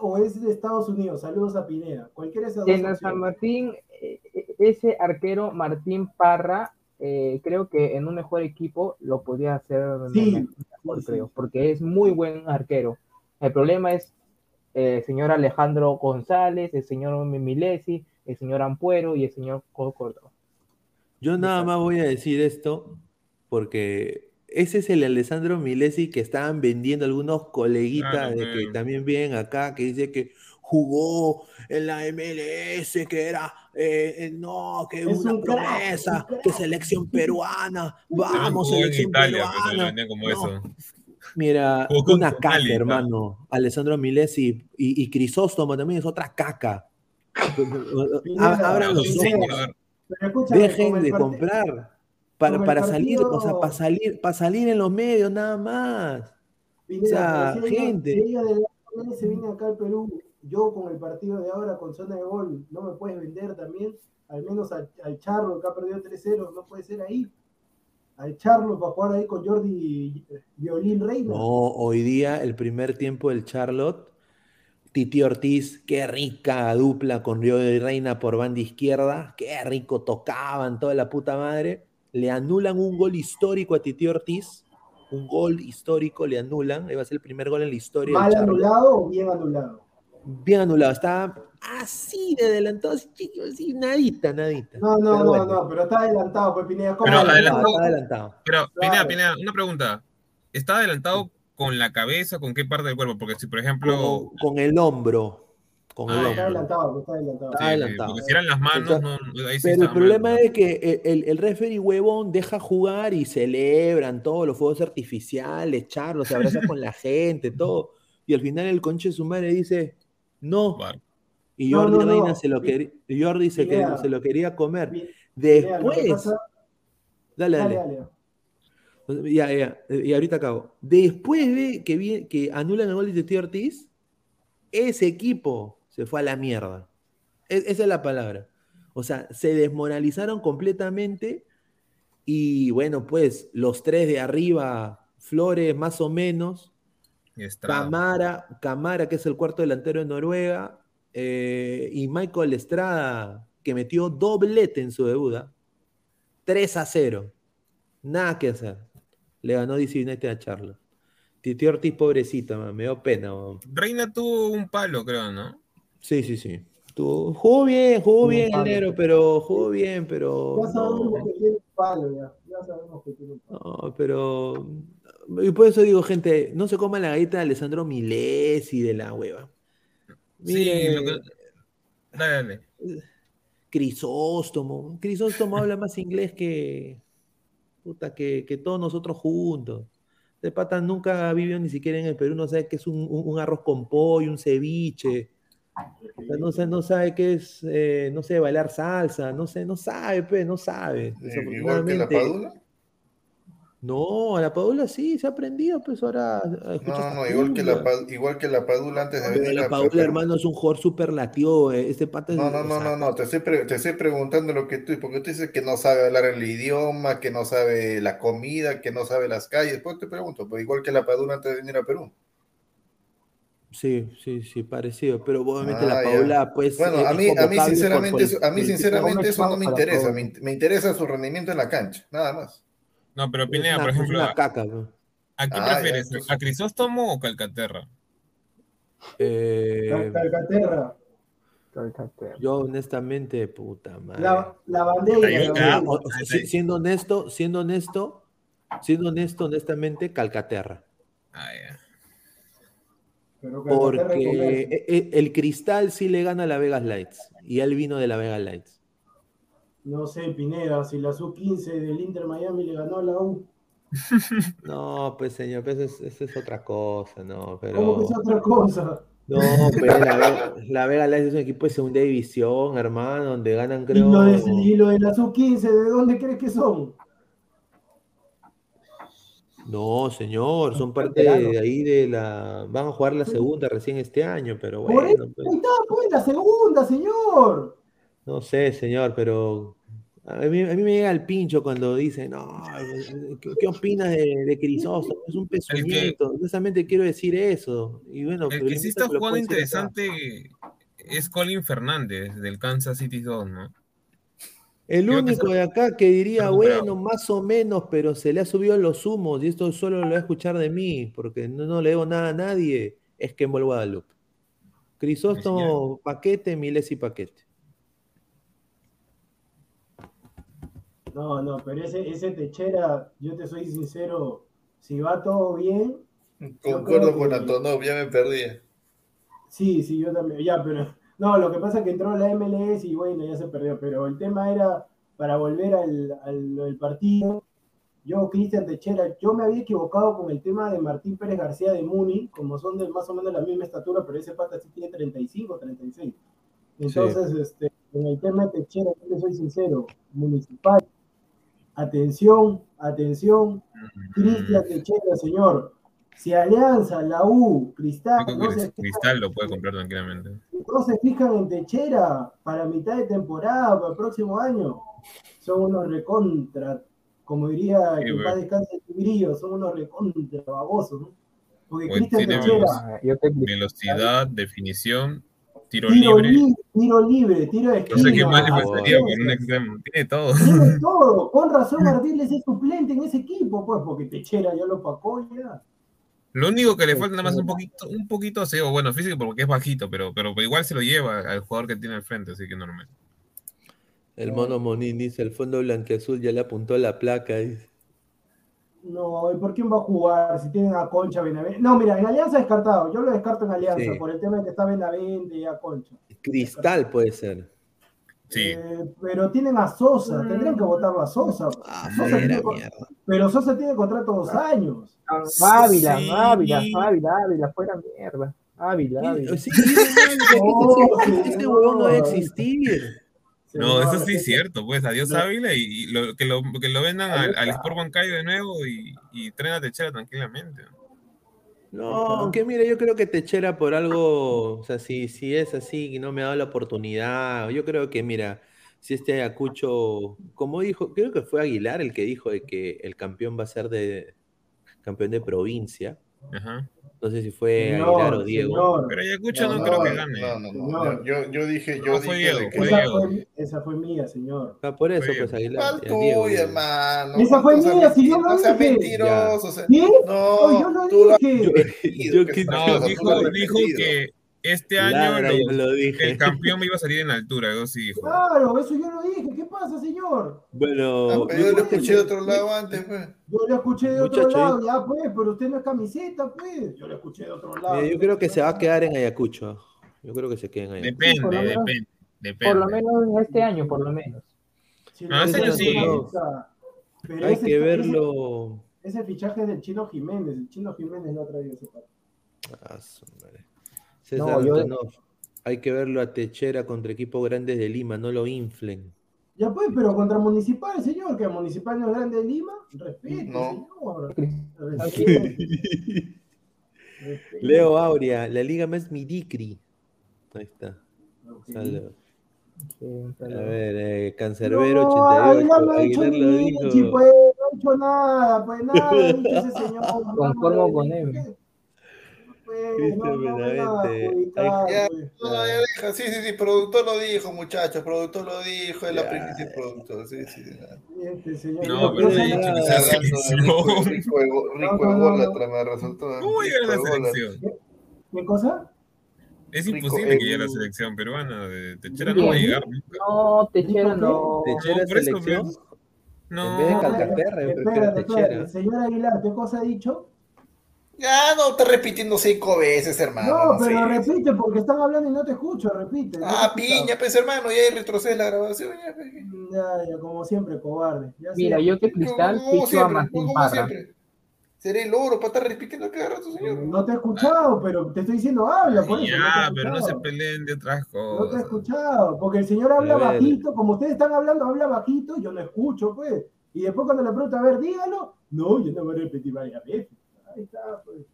o es de Estados Unidos. Saludos a Pineda. Cualquiera de esas dos en San. Martín, eh, ese arquero Martín Parra, eh, creo que en un mejor equipo lo podía hacer Sí, mejor, sí, sí. creo, porque es muy buen arquero. El problema es eh, el señor Alejandro González, el señor Milesi, el señor Ampuero y el señor Cocordo. Yo nada más voy a decir esto porque ese es el Alessandro Milesi que estaban vendiendo algunos coleguitas Claro, de que también vienen acá que dice que jugó en la MLS, que era, eh, eh, no, que Es una un crack, promesa, un crack. que selección [LAUGHS] peruana, vamos, selección Italia, peruana. vendían como No, eso. Mira, Jugó una caca, ¿no? hermano. Alessandro Milesi y, y Crisóstomo también es otra caca. [LAUGHS] Abran los ojos. Dejen de comprar. Para, para salir, o sea, para salir, para salir en los medios nada más. O sea, gente. si ellos de la MLS se vienen acá al Perú, yo con el partido de ahora con zona de gol, ¿no me puedes vender también? Al menos al, al Charlo que ha perdido 3-0, no puede ser ahí. Al Charlo para jugar ahí con Jordi Violín Reina. No, hoy día, el primer tiempo del Charlotte, Titi Ortiz, qué rica dupla con Río de Reina por banda izquierda, qué rico tocaban toda la puta madre. Le anulan un gol histórico a Titi Ortiz, un gol histórico le anulan, iba a ser el primer gol en la historia ¿Mal anulado o bien anulado? Bien anulado, estaba así de adelantado, así, chico, así, nadita, nadita. No, no, Pero no, bueno, no, pero está adelantado, pues Pineda. ¿cómo Pero no? adelantado. estaba adelantado. Pero, Pineda, Claro. Pineda, una pregunta. ¿Está adelantado con la cabeza, con qué parte del cuerpo? Porque si, por ejemplo, Con, con el hombro. Con el Ah, Está hombro. adelantado, está adelantado. Está sí, sí, adelantado. porque si eran las manos, Entonces, no, ahí sí Pero el mal. problema es que el, el referee huevón deja jugar y celebran todos los fuegos artificiales, Charlo se abraza [LAUGHS] con la gente, todo. Y al final el conche de su madre dice, no. Vale. Y Jordi no, no. Reina se lo, quería, Jordi se, que- se lo quería comer. Después, dale, Dale, dale. dale. Ya, ya, y ahorita acabo. Después de que, vi- que anulan el gol de Titi Ortiz, ese equipo se fue a la mierda. E- esa es la palabra. O sea, se desmoralizaron completamente y bueno, pues los tres de arriba, Flores más o menos. Camara, Camara, que es el cuarto delantero de Noruega, eh, y Michael Estrada, que metió doblete en su debut. ¿ah? 3 a 0. Nada que hacer. Le ganó DC United a Charlotte. Titi Ortiz, pobrecita, man, me dio pena. man. Reina tuvo un palo, creo, ¿no? Sí, sí, sí. Tuvo- jugó bien, jugó bien negro, pero jugó bien, pero. Ya sabemos no. que tiene un palo, ya. Ya sabemos que tiene un palo. No, pero. Y por eso digo, gente, no se coman la galleta de Alessandro Milesi de la hueva. Sí, lo que- Dale, dale. Crisóstomo. Crisóstomo habla más inglés que. Puta, que, que todos nosotros juntos. De pata nunca ha vivido ni siquiera en el Perú, no sabe qué es un, un arroz con pollo, un ceviche. no, sé, no sabe qué es, eh, no sé, bailar salsa, no sé, no sabe, pues, no sabe. Eh, igual que la Padula. No, a la Padula sí, se ha aprendido, pues ahora. No, no, igual que, la, igual que la Padula antes de venir La Padula, hermano, es un jugador superlativo. Eh, este pata No, no, no, no, no, te estoy, te estoy preguntando lo que tú, porque tú dices que no sabe hablar el idioma, que no sabe la comida, que no sabe las calles. Pues te pregunto, pues igual que la Padula antes de venir a Perú. Sí, sí, sí, parecido, pero obviamente la ah, Paula, pues. Bueno, a mí, a mí sinceramente, a mí sinceramente eso no me interesa, me, me interesa su rendimiento en la cancha, nada más. No, pero Pineda, por ejemplo. ¿A quién ah, prefieres? ¿A Crisóstomo o Calcaterra? Eh, Calcaterra. Yo honestamente, puta madre. La, la bandera. siendo honesto, siendo honesto, siendo honesto, honestamente, Calcaterra. Ah, ya. Porque e, e, el cristal sí le gana a la Vegas Lights. Y él vino de la Vegas Lights. No sé, Pineda, si la sub-15 del Inter Miami le ganó a la U. [LAUGHS] No, pues señor, pues eso, es otra cosa, no, pero... ¿Cómo que es otra cosa? No, pero la, la Vega Light es un equipo de segunda división, hermano, donde ganan, creo... ¿Y lo de, y lo de la sub-15, de dónde crees que son? No, señor, son parte de ahí de la. Van a jugar la segunda recién este año, pero bueno. Por eso, pues. pues, la segunda, señor. No sé, señor, pero a mí, a mí, me llega el pincho cuando dicen, no, ¿qué, opinas de, de Crisóstomo? Es un pezuñito. Precisamente quiero decir eso. Y bueno, el que sí está jugando interesante es Colin Fernández del Kansas City 2, ¿no? El único de acá que diría, bueno, más o menos, pero se le ha subido los humos, y esto solo lo voy a escuchar de mí, porque no, no le debo nada a nadie, es que en Guadalupe. Crisóstomo, paquete, Miles y paquete. No, no, pero ese, ese Techera, yo te soy sincero, si va todo bien. Concuerdo con Antonov, ya me perdí. Sí, sí, yo también, ya, pero. No, lo que pasa es que entró la MLS y bueno, ya se perdió, pero el tema era para volver al, al, partido. Yo, Cristian Techera, yo me había equivocado con el tema de Martín Pérez García de Muni, como son de más o menos la misma estatura, pero ese pata sí tiene 35, 36. Entonces, este, en el tema de Techera, yo te soy sincero, municipal, Atención, atención, Cristian Techera, señor. Si Alianza, la U, Cristal. No Cristal lo puede comprar tranquilamente. No se fijan en Techera para mitad de temporada, para el próximo año. Son unos recontra, como diría el padre descanse el grillo, son unos recontra babosos, ¿no? Porque Cristian Techera. Velocidad, definición tiro, libre. tiro libre, tiro de esquina. No sé qué más le pasaría con un extremo. Tiene todo. Tiene [LAUGHS] todo. Con razón Martínez es suplente en ese equipo, pues, porque Techera ya lo pacó ya. Lo único que le falta nada más un poquito, un poquito aseo, bueno, físico porque es bajito, pero, pero, igual se lo lleva al jugador que tiene al frente, así que normal. El mono Monín dice, el fondo blanqueazul ya le apuntó la placa, dice. No, ¿y por quién va a jugar? Si tienen a Concha, Benavente. No, mira, en Alianza descartado. Yo lo descarto en Alianza por el tema de que está Benavente y a Concha. Cristal puede ser. Sí. Eh, pero tienen a Sosa, tendrían que votarlo a Sosa. Ah, Sosa tiene, pero Sosa tiene contrato dos años. Ávila, Ávila, Ávila, Ávila, fuera mierda. Ávila, Ávila. Sí, este huevón no va a existir. No, eso sí es cierto, pues adiós Ávila y, lo, que, lo, que lo vendan al, Sport Bancario de nuevo y, y tren a Techera tranquilamente. No, aunque mire, yo creo que Techera por algo, o sea, si, si es así y no me ha dado la oportunidad, yo creo que, mira, si este Ayacucho, como dijo, creo que fue Aguilar el que dijo de que el campeón va a ser de campeón de provincia. Ajá. No sé si fue Aguilar o Diego. Pero Ayacucho no, creo que gane. No, no, no. Yo, yo dije, yo fue dije Diego, que... fue esa, Diego. Fue, esa fue mía, señor. Ah, por eso, pues Aguilar. ¿Cuál tuya, hermano? Esa fue mía, si yo lo no dije. mentiroso. No, yo lo tú dije. Yo, yo, no, dijo, dijo que este año lo dije. el campeón me iba a salir en altura, yo sí dijo. Claro, eso yo lo dije. ¿Qué pasa, señor? Bueno, ah, pero yo lo escuché de otro lado antes, pues. Yo lo escuché de otro lado, ya pues, pero usted no es camiseta, pues. Yo lo escuché de otro lado. yo creo que se va a quedar en Ayacucho. Yo creo que se queda en Ayacucho. Depende, sí, depende, depende. Por lo menos en este año, por lo menos. No, este año sí. Hay que verlo. ese fichaje del Chino Jiménez. El Chino Jiménez no ha traído ese par. Ah, César no, hay que verlo a Techera contra equipos grandes de Lima, no lo inflen. Ya pues, pero contra Municipal, señor, que Municipal no es grande de Lima, respeto, señor. [LAUGHS] Leo Aurea, la liga más midicri. Ahí está. A ver, eh, Cancerbero no, 88. No, Aguilar lo dijo. Pues, no ha hecho nada, pues nada, dice ese señor. [LAUGHS] Conformo con él. Pues, no, ya, deja, sí, sí, sí, productor lo dijo, muchachos, productor lo dijo, es la primicia productor, sí, sí. Este no, pero sí, la selección. Rico ególatra me resultó. ¿Cómo llega la selección? ¿Qué cosa? Es imposible que llegue a la selección peruana. De Techera no va a llegar nunca. No, Techera no. ¿Techera selección? No. En vez de Calcaterra, yo prefiero Techera. Señor Aguilar, ¿qué cosa ha dicho? Ya no está repitiendo cinco veces, hermano. No, pero repite porque están hablando y no te escucho, repite. Ah, piña, pues hermano, ya retrocede la grabación. Ya, pues. ya, ya como siempre, cobarde. Mira, yo que cristal piso a Martín Parra. Seré el oro para estar repitiendo cada rato, señor. No te he escuchado, pero te estoy diciendo habla, por eso. Ya, pero no se peleen de otras cosas. No te he escuchado, porque el señor habla bajito, como ustedes están hablando, habla bajito, yo lo escucho, pues. Y después cuando le pregunto, a ver, dígalo, no, yo no voy a repetir varias veces. Pues.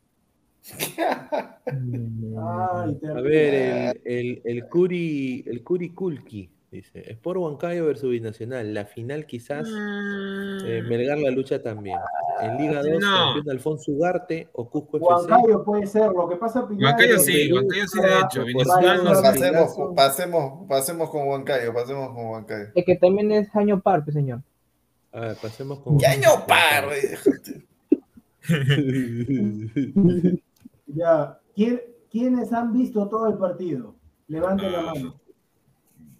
a ver, el, el, el, Curi, el Curi Kulki dice: Sport Huancayo versus Binacional. La final, quizás eh, Melgar la lucha también. En Liga 2, no. campeón Alfonso Ugarte o Cusco FC. Huancayo puede ser, lo que pasa Huancayo sí, Huancayo sí, de hecho. Binacional no pasemos, pasemos, pasemos con Huancayo, pasemos con Huancayo. Es que también es año par, señor. A ver, pasemos con. ¿Qué año par? [LAUGHS] ya, ¿quiénes han visto todo el partido? Levanten la ah, mano.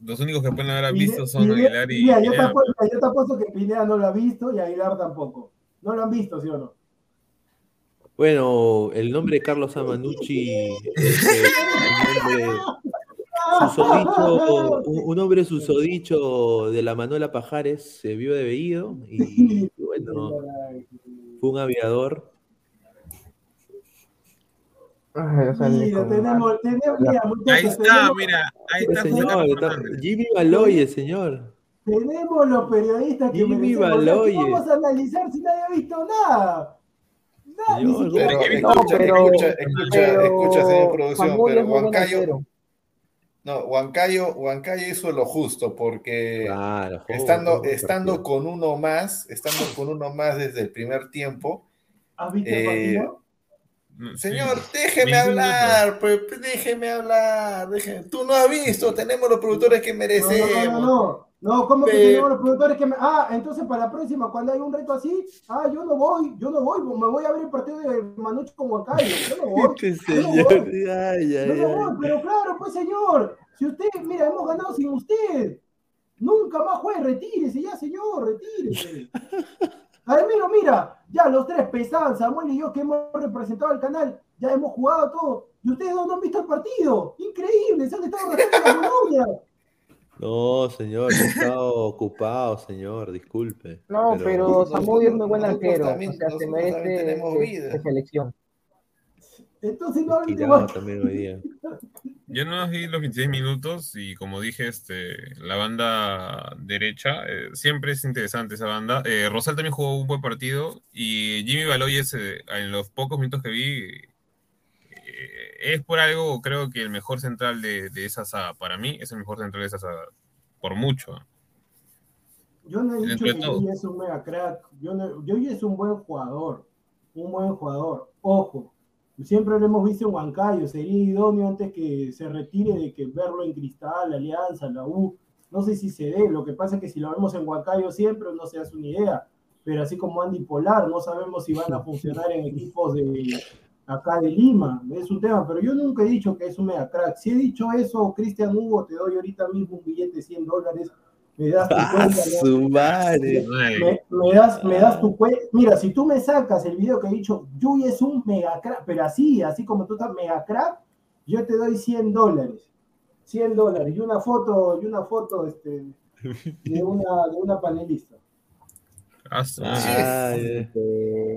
Los únicos que pueden haber visto son Aguilar y. Mira, yo te, apuesto, yo te apuesto que Pineda no lo ha visto y Aguilar tampoco. No lo han visto, ¿sí o no? Bueno, el nombre de Carlos Amanucci susodicho, un, hombre susodicho de la Manuela Pajares se vio de veído y bueno, [LAUGHS] un aviador. mira, tenemos, tenemos, ahí está, mira, ahí está. Señor, Jimmy Baloye, señor. Tenemos los periodistas que Jimmy Baloye. vamos a analizar si nadie ha visto nada. Señor, pero, escucha, escucha, escucha, escucha, señor producción, pero Huancayo, no, Huancayo, Huancayo hizo lo justo porque estando, estando con uno más, estando con uno más desde el primer tiempo. ¿Has visto el eh, partido? Señor, déjeme hablar, pues, déjeme hablar. Déjeme. Tú no has visto, tenemos los productores que merecemos. No, no, no, no, ¿cómo que tenemos los productores que me... Ah, entonces para la próxima, cuando hay un reto así, ah, yo no voy, yo no voy, me voy a ver el partido de Manucho con Huancayo. Yo no voy. [LAUGHS] Este señor, yo no voy, pero claro, pues señor, si usted, mira, hemos ganado sin usted. Nunca más juegue, retírese ya, señor, retírese. [LAUGHS] A ver, mira, ya los tres pesaban, Samuel y yo que hemos representado al canal, ya hemos jugado todo. Y ustedes no han visto el partido. Increíble, se han estado rascando la No, señor, he estado ocupado, señor, disculpe. No, pero, Samuel es muy buen arquero. o sea, se merece selección. Entonces no también hoy día. [LAUGHS] Yo no vi los 26 minutos y como dije, este, la banda derecha, eh, siempre es interesante esa banda. Eh, Rosal también jugó un buen partido y Jimmy Baloyes, eh, en los pocos minutos que vi, es por algo, creo que el mejor central de, esa saga. Para mí es el mejor central de esa saga, por mucho. Yo no he dicho que Jimmy es un mega crack. Yo, no, yo es un buen jugador, un buen jugador. Ojo, Siempre lo hemos visto en Huancayo, sería idóneo antes que se retire de que verlo en Cristal, Alianza, la U. No sé si se dé, lo que pasa es que si lo vemos en Huancayo siempre no se hace una idea. Pero así como Andy Polar, no sabemos si van a funcionar en equipos de acá de Lima. Es un tema, pero yo nunca he dicho que es un mega crack. Si he dicho eso, Cristian Hugo, te doy ahorita mismo un billete de 100 dólares me das tu [LAUGHS] cuenta. Su madre. Me, das, me das tu cuenta. Mira, si tú me sacas el video que he dicho, Yui es un mega crack, pero así, así como tú estás mega crack, yo te doy 100 dólares. 100 dólares y una foto, y una foto este, de, [LAUGHS] una, de una panelista. Ay,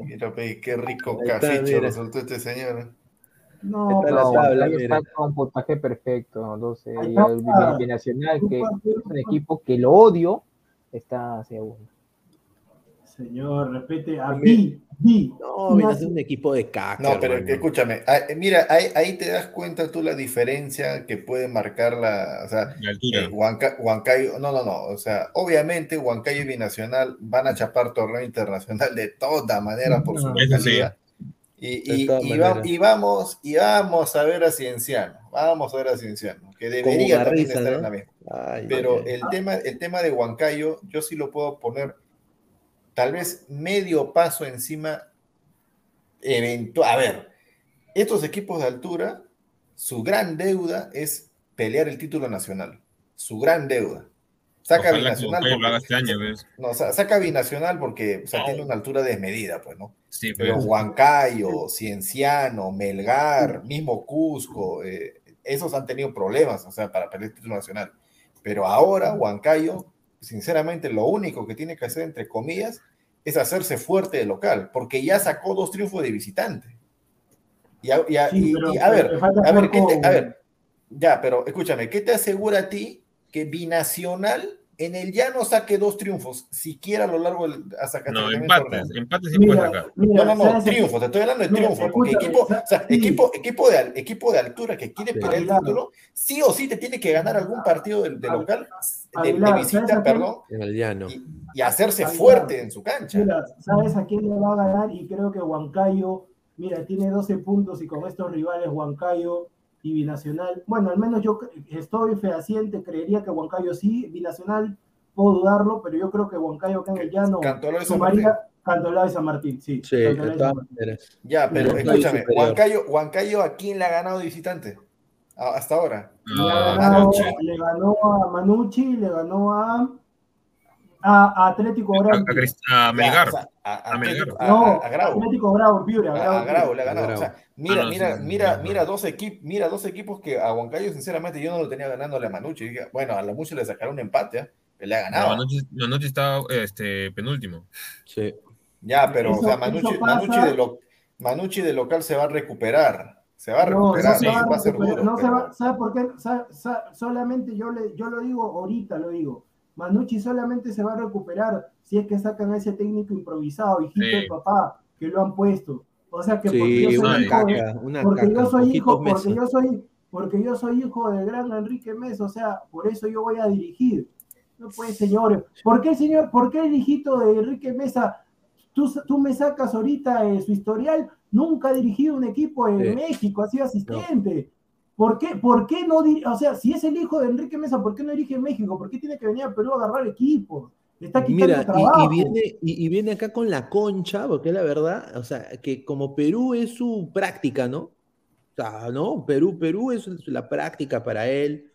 mira, qué rico caficho resultó este señor. No, pero tabla, está con puntaje perfecto, 12. Y el Binacional, que es un equipo que lo odio, está segundo. Señor, respete a mí. No, es un equipo de caca. No, pero escúchame, ah, eh, mira, ahí, te das cuenta tú la diferencia que puede marcar la. O sea, eh, Huancayo, no, no, no. O sea, obviamente Huancayo y Binacional van a chapar torneo internacional de toda manera por su localidad. Y, y, vamos, y vamos a ver a Cienciano, vamos a ver a Cienciano, que debería también estar en la misma. Pero el, tema, el tema de Huancayo, yo sí lo puedo poner tal vez medio paso encima. Eventual. A ver, estos equipos de altura, su gran deuda es pelear el título nacional. Su gran deuda. Saca binacional. Porque, este no, saca binacional porque tiene una altura desmedida, pues, ¿no? Sí, pero, Huancayo, Cienciano, Melgar, mismo Cusco, eh, esos han tenido problemas, o sea, para pelear el título nacional. Pero ahora Huancayo sinceramente, lo único que tiene que hacer, entre comillas, es hacerse fuerte de local, porque ya sacó dos triunfos de visitante. Y a, ver, a ver, a ver, ya, pero escúchame, ¿qué te asegura a ti que Binacional en el llano saque dos triunfos, siquiera a lo largo del hasta No, empates, empates sí puede sacar. no, no, no, triunfos, te estoy hablando de triunfos, porque equipo, o sea, equipo, equipo, de, equipo de altura que quiere pelear el título, sí o sí te tiene que ganar algún partido de, local, de, visita, perdón, en el llano. Y, hacerse fuerte en su cancha. Mira, ¿sabes a quién le va a ganar? Y creo que Huancayo, mira, tiene 12 puntos y con estos rivales Huancayo y Binacional. Bueno, al menos yo estoy fehaciente, creería que Huancayo sí, Binacional puedo dudarlo, pero yo creo que Huancayo acá en el llano Cantolao de San Martín. Cantolao de San Martín, sí. Sí, Ya, pero escúchame, Huancayo, Huancayo, ¿a quién le ha ganado de visitante? hasta ahora. le, ganó, a Manucci, le ganó a, a, Atlético Grau. A, Melgar. a, Melgar. No, a, Grau. Atlético Grau, Piura. A, Grau le ha ganado. O sea, mira, ah, mira, mira, mira, dos equipos, mira dos equipos que a Huancayo, sinceramente, yo no lo tenía ganándole a Manucci. Bueno, a la Mucho le sacaron un empate, ¿eh? le ha ganado. Manucci, está este, penúltimo. Sí. Ya, pero o sea, Manucci, Manucci, de lo, Manucci, de local se va a recuperar. Se va a recuperar. No, se va, a ser duro, no se va, ¿Sabe por qué? solamente yo, le, yo lo digo ahorita, lo digo. Manucci solamente se va a recuperar si es que sacan a ese técnico improvisado, hijito de papá, que lo han puesto. O sea que porque yo soy hijo, porque yo soy hijo, porque yo soy, porque yo soy hijo del gran Enrique Mesa, o sea, por eso yo voy a dirigir. No puede, señor. ¿Por qué, señor? ¿Por qué el hijito de Enrique Mesa, tú, tú me sacas ahorita su historial? Nunca ha dirigido un equipo en México, ha sido asistente. ¿Por qué, ¿Por qué no O sea, si es el hijo de Enrique Mesa, ¿por qué no dirige en México? ¿Por qué tiene que venir a Perú a agarrar equipo? Está Mira, y, viene, y, viene acá con la concha, porque la verdad, o sea, que como Perú es su práctica, ¿no? O sea, ¿no? Perú, Perú es la práctica para él.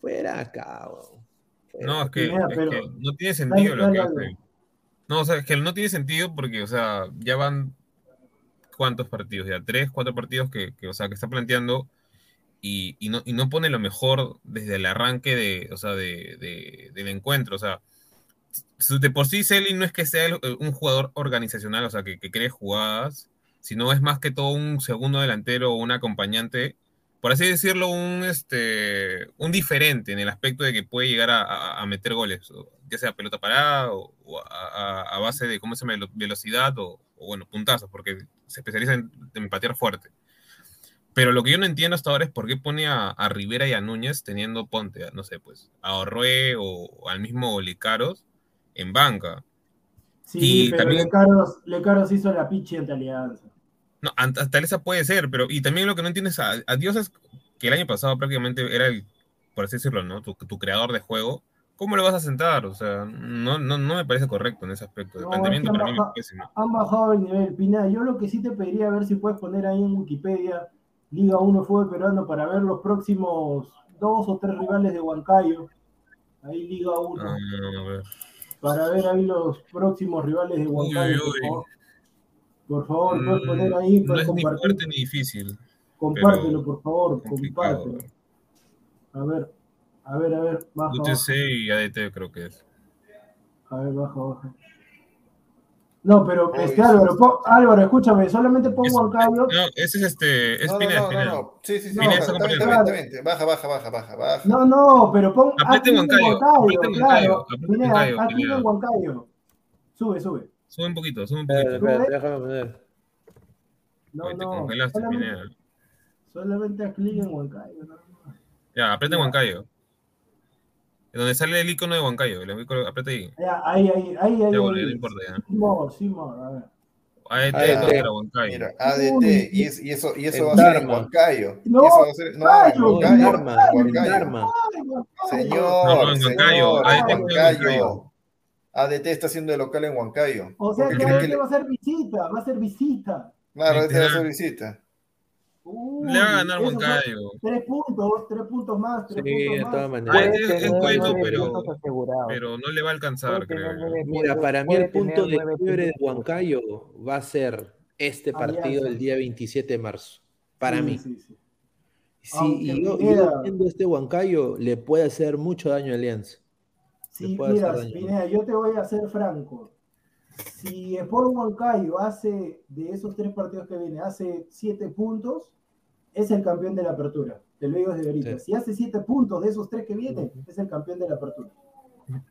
Fuera acá, no, es que, no tiene sentido lo que hace. No, o sea, es que no tiene sentido porque, o sea, ya van cuántos partidos, ya tres, cuatro partidos que, o sea, que está planteando y, no, y no pone lo mejor desde el arranque de, o sea, de, del encuentro. O sea, de por sí Selly no es que sea un jugador organizacional, o sea, que, que cree jugadas, sino es más que todo un segundo delantero o un acompañante por así decirlo, un, este, un diferente en el aspecto de que puede llegar a, meter goles, ya sea pelota parada o, a, base de, ¿cómo se llama?, velocidad o, bueno, puntazos, porque se especializa en, en, fuerte. Pero lo que yo no entiendo hasta ahora es por qué pone a, Rivera y a Núñez teniendo ponte, no sé, pues, a Orrue o, al mismo Licaros en banca. Sí, pero también... Lecaros, hizo la pichi ante Alianza. No, hasta esa puede ser, pero y también lo que no entiendes a, Dios es que el año pasado prácticamente era el, por así decirlo, ¿no? Tu, creador de juego. ¿Cómo le vas a sentar? O sea, no, no, no me parece correcto en ese aspecto. El planteamiento para mí Han bajado el nivel, Pina. Yo lo que sí te pediría a ver si puedes poner ahí en Wikipedia Liga 1 Fútbol Peruano para ver los próximos dos o tres rivales de Huancayo. Ahí Liga 1. Ah, para ver ahí los próximos rivales de Huancayo. Por favor, puedes poner ahí. No es ni fuerte ni difícil. Compártelo, por favor, compártelo. A ver, a ver, a ver, baja. UTC y ADT creo que es. A ver, baja, baja. No, pero este, Álvaro, Álvaro, escúchame, solamente pongo Huancayo. No, ese es este, es no, Pineda, no, no, no, sí, sí, sí, Pineda, exactamente, baja, baja, baja, baja, baja. No, no, pero pon Apriete Huancayo, Huancayo, claro, Pineda, aquí en Huancayo. Sube, sube. Sube un poquito, sube un poquito. Espérate, déjame poner. No, Te no, congelaste, solamente, Pineda. solamente haz clic en Huancayo. No, Ya, aprieta Huancayo. Donde sale el icono de Huancayo, el icono, aprieta ahí. Ya, ahí, ahí, ahí, ahí. Ya, ahí. boludo, no importa ya. Simón, Simón, a ver. ADT, ADT. no era Huancayo. Mira, ADT, y, es- y eso, y eso va a ser en. Huancayo. No, eso va a ser, no, en Huancayo. Señor, No, no, en Huancayo, señor, ADT Huancayo. ADT está haciendo de local en Huancayo. O sea que le- va a ser visita, va a ser visita. Claro, este va a hacer visita. Uy, Le va a ganar Huancayo. Tres puntos, tres puntos más, tres Sí, de puntos todas más. maneras. Es tener bueno, nueve pero, no le va a alcanzar, creo. nueve Mira, para mí el punto de quiebre de Huancayo va a ser este partido del día 27 de marzo. Para Sí, mí. sí, sí. Sí, y yo, viendo este Huancayo le puede hacer mucho daño a Alianza. Sí, mira. Pineda, yo te voy a ser franco. Si Sport Huancayo hace, de esos tres partidos que viene, hace siete puntos, es el campeón de la apertura. Te lo digo desde ahorita. Sí. Si hace siete puntos de esos tres que vienen, es el campeón de la apertura.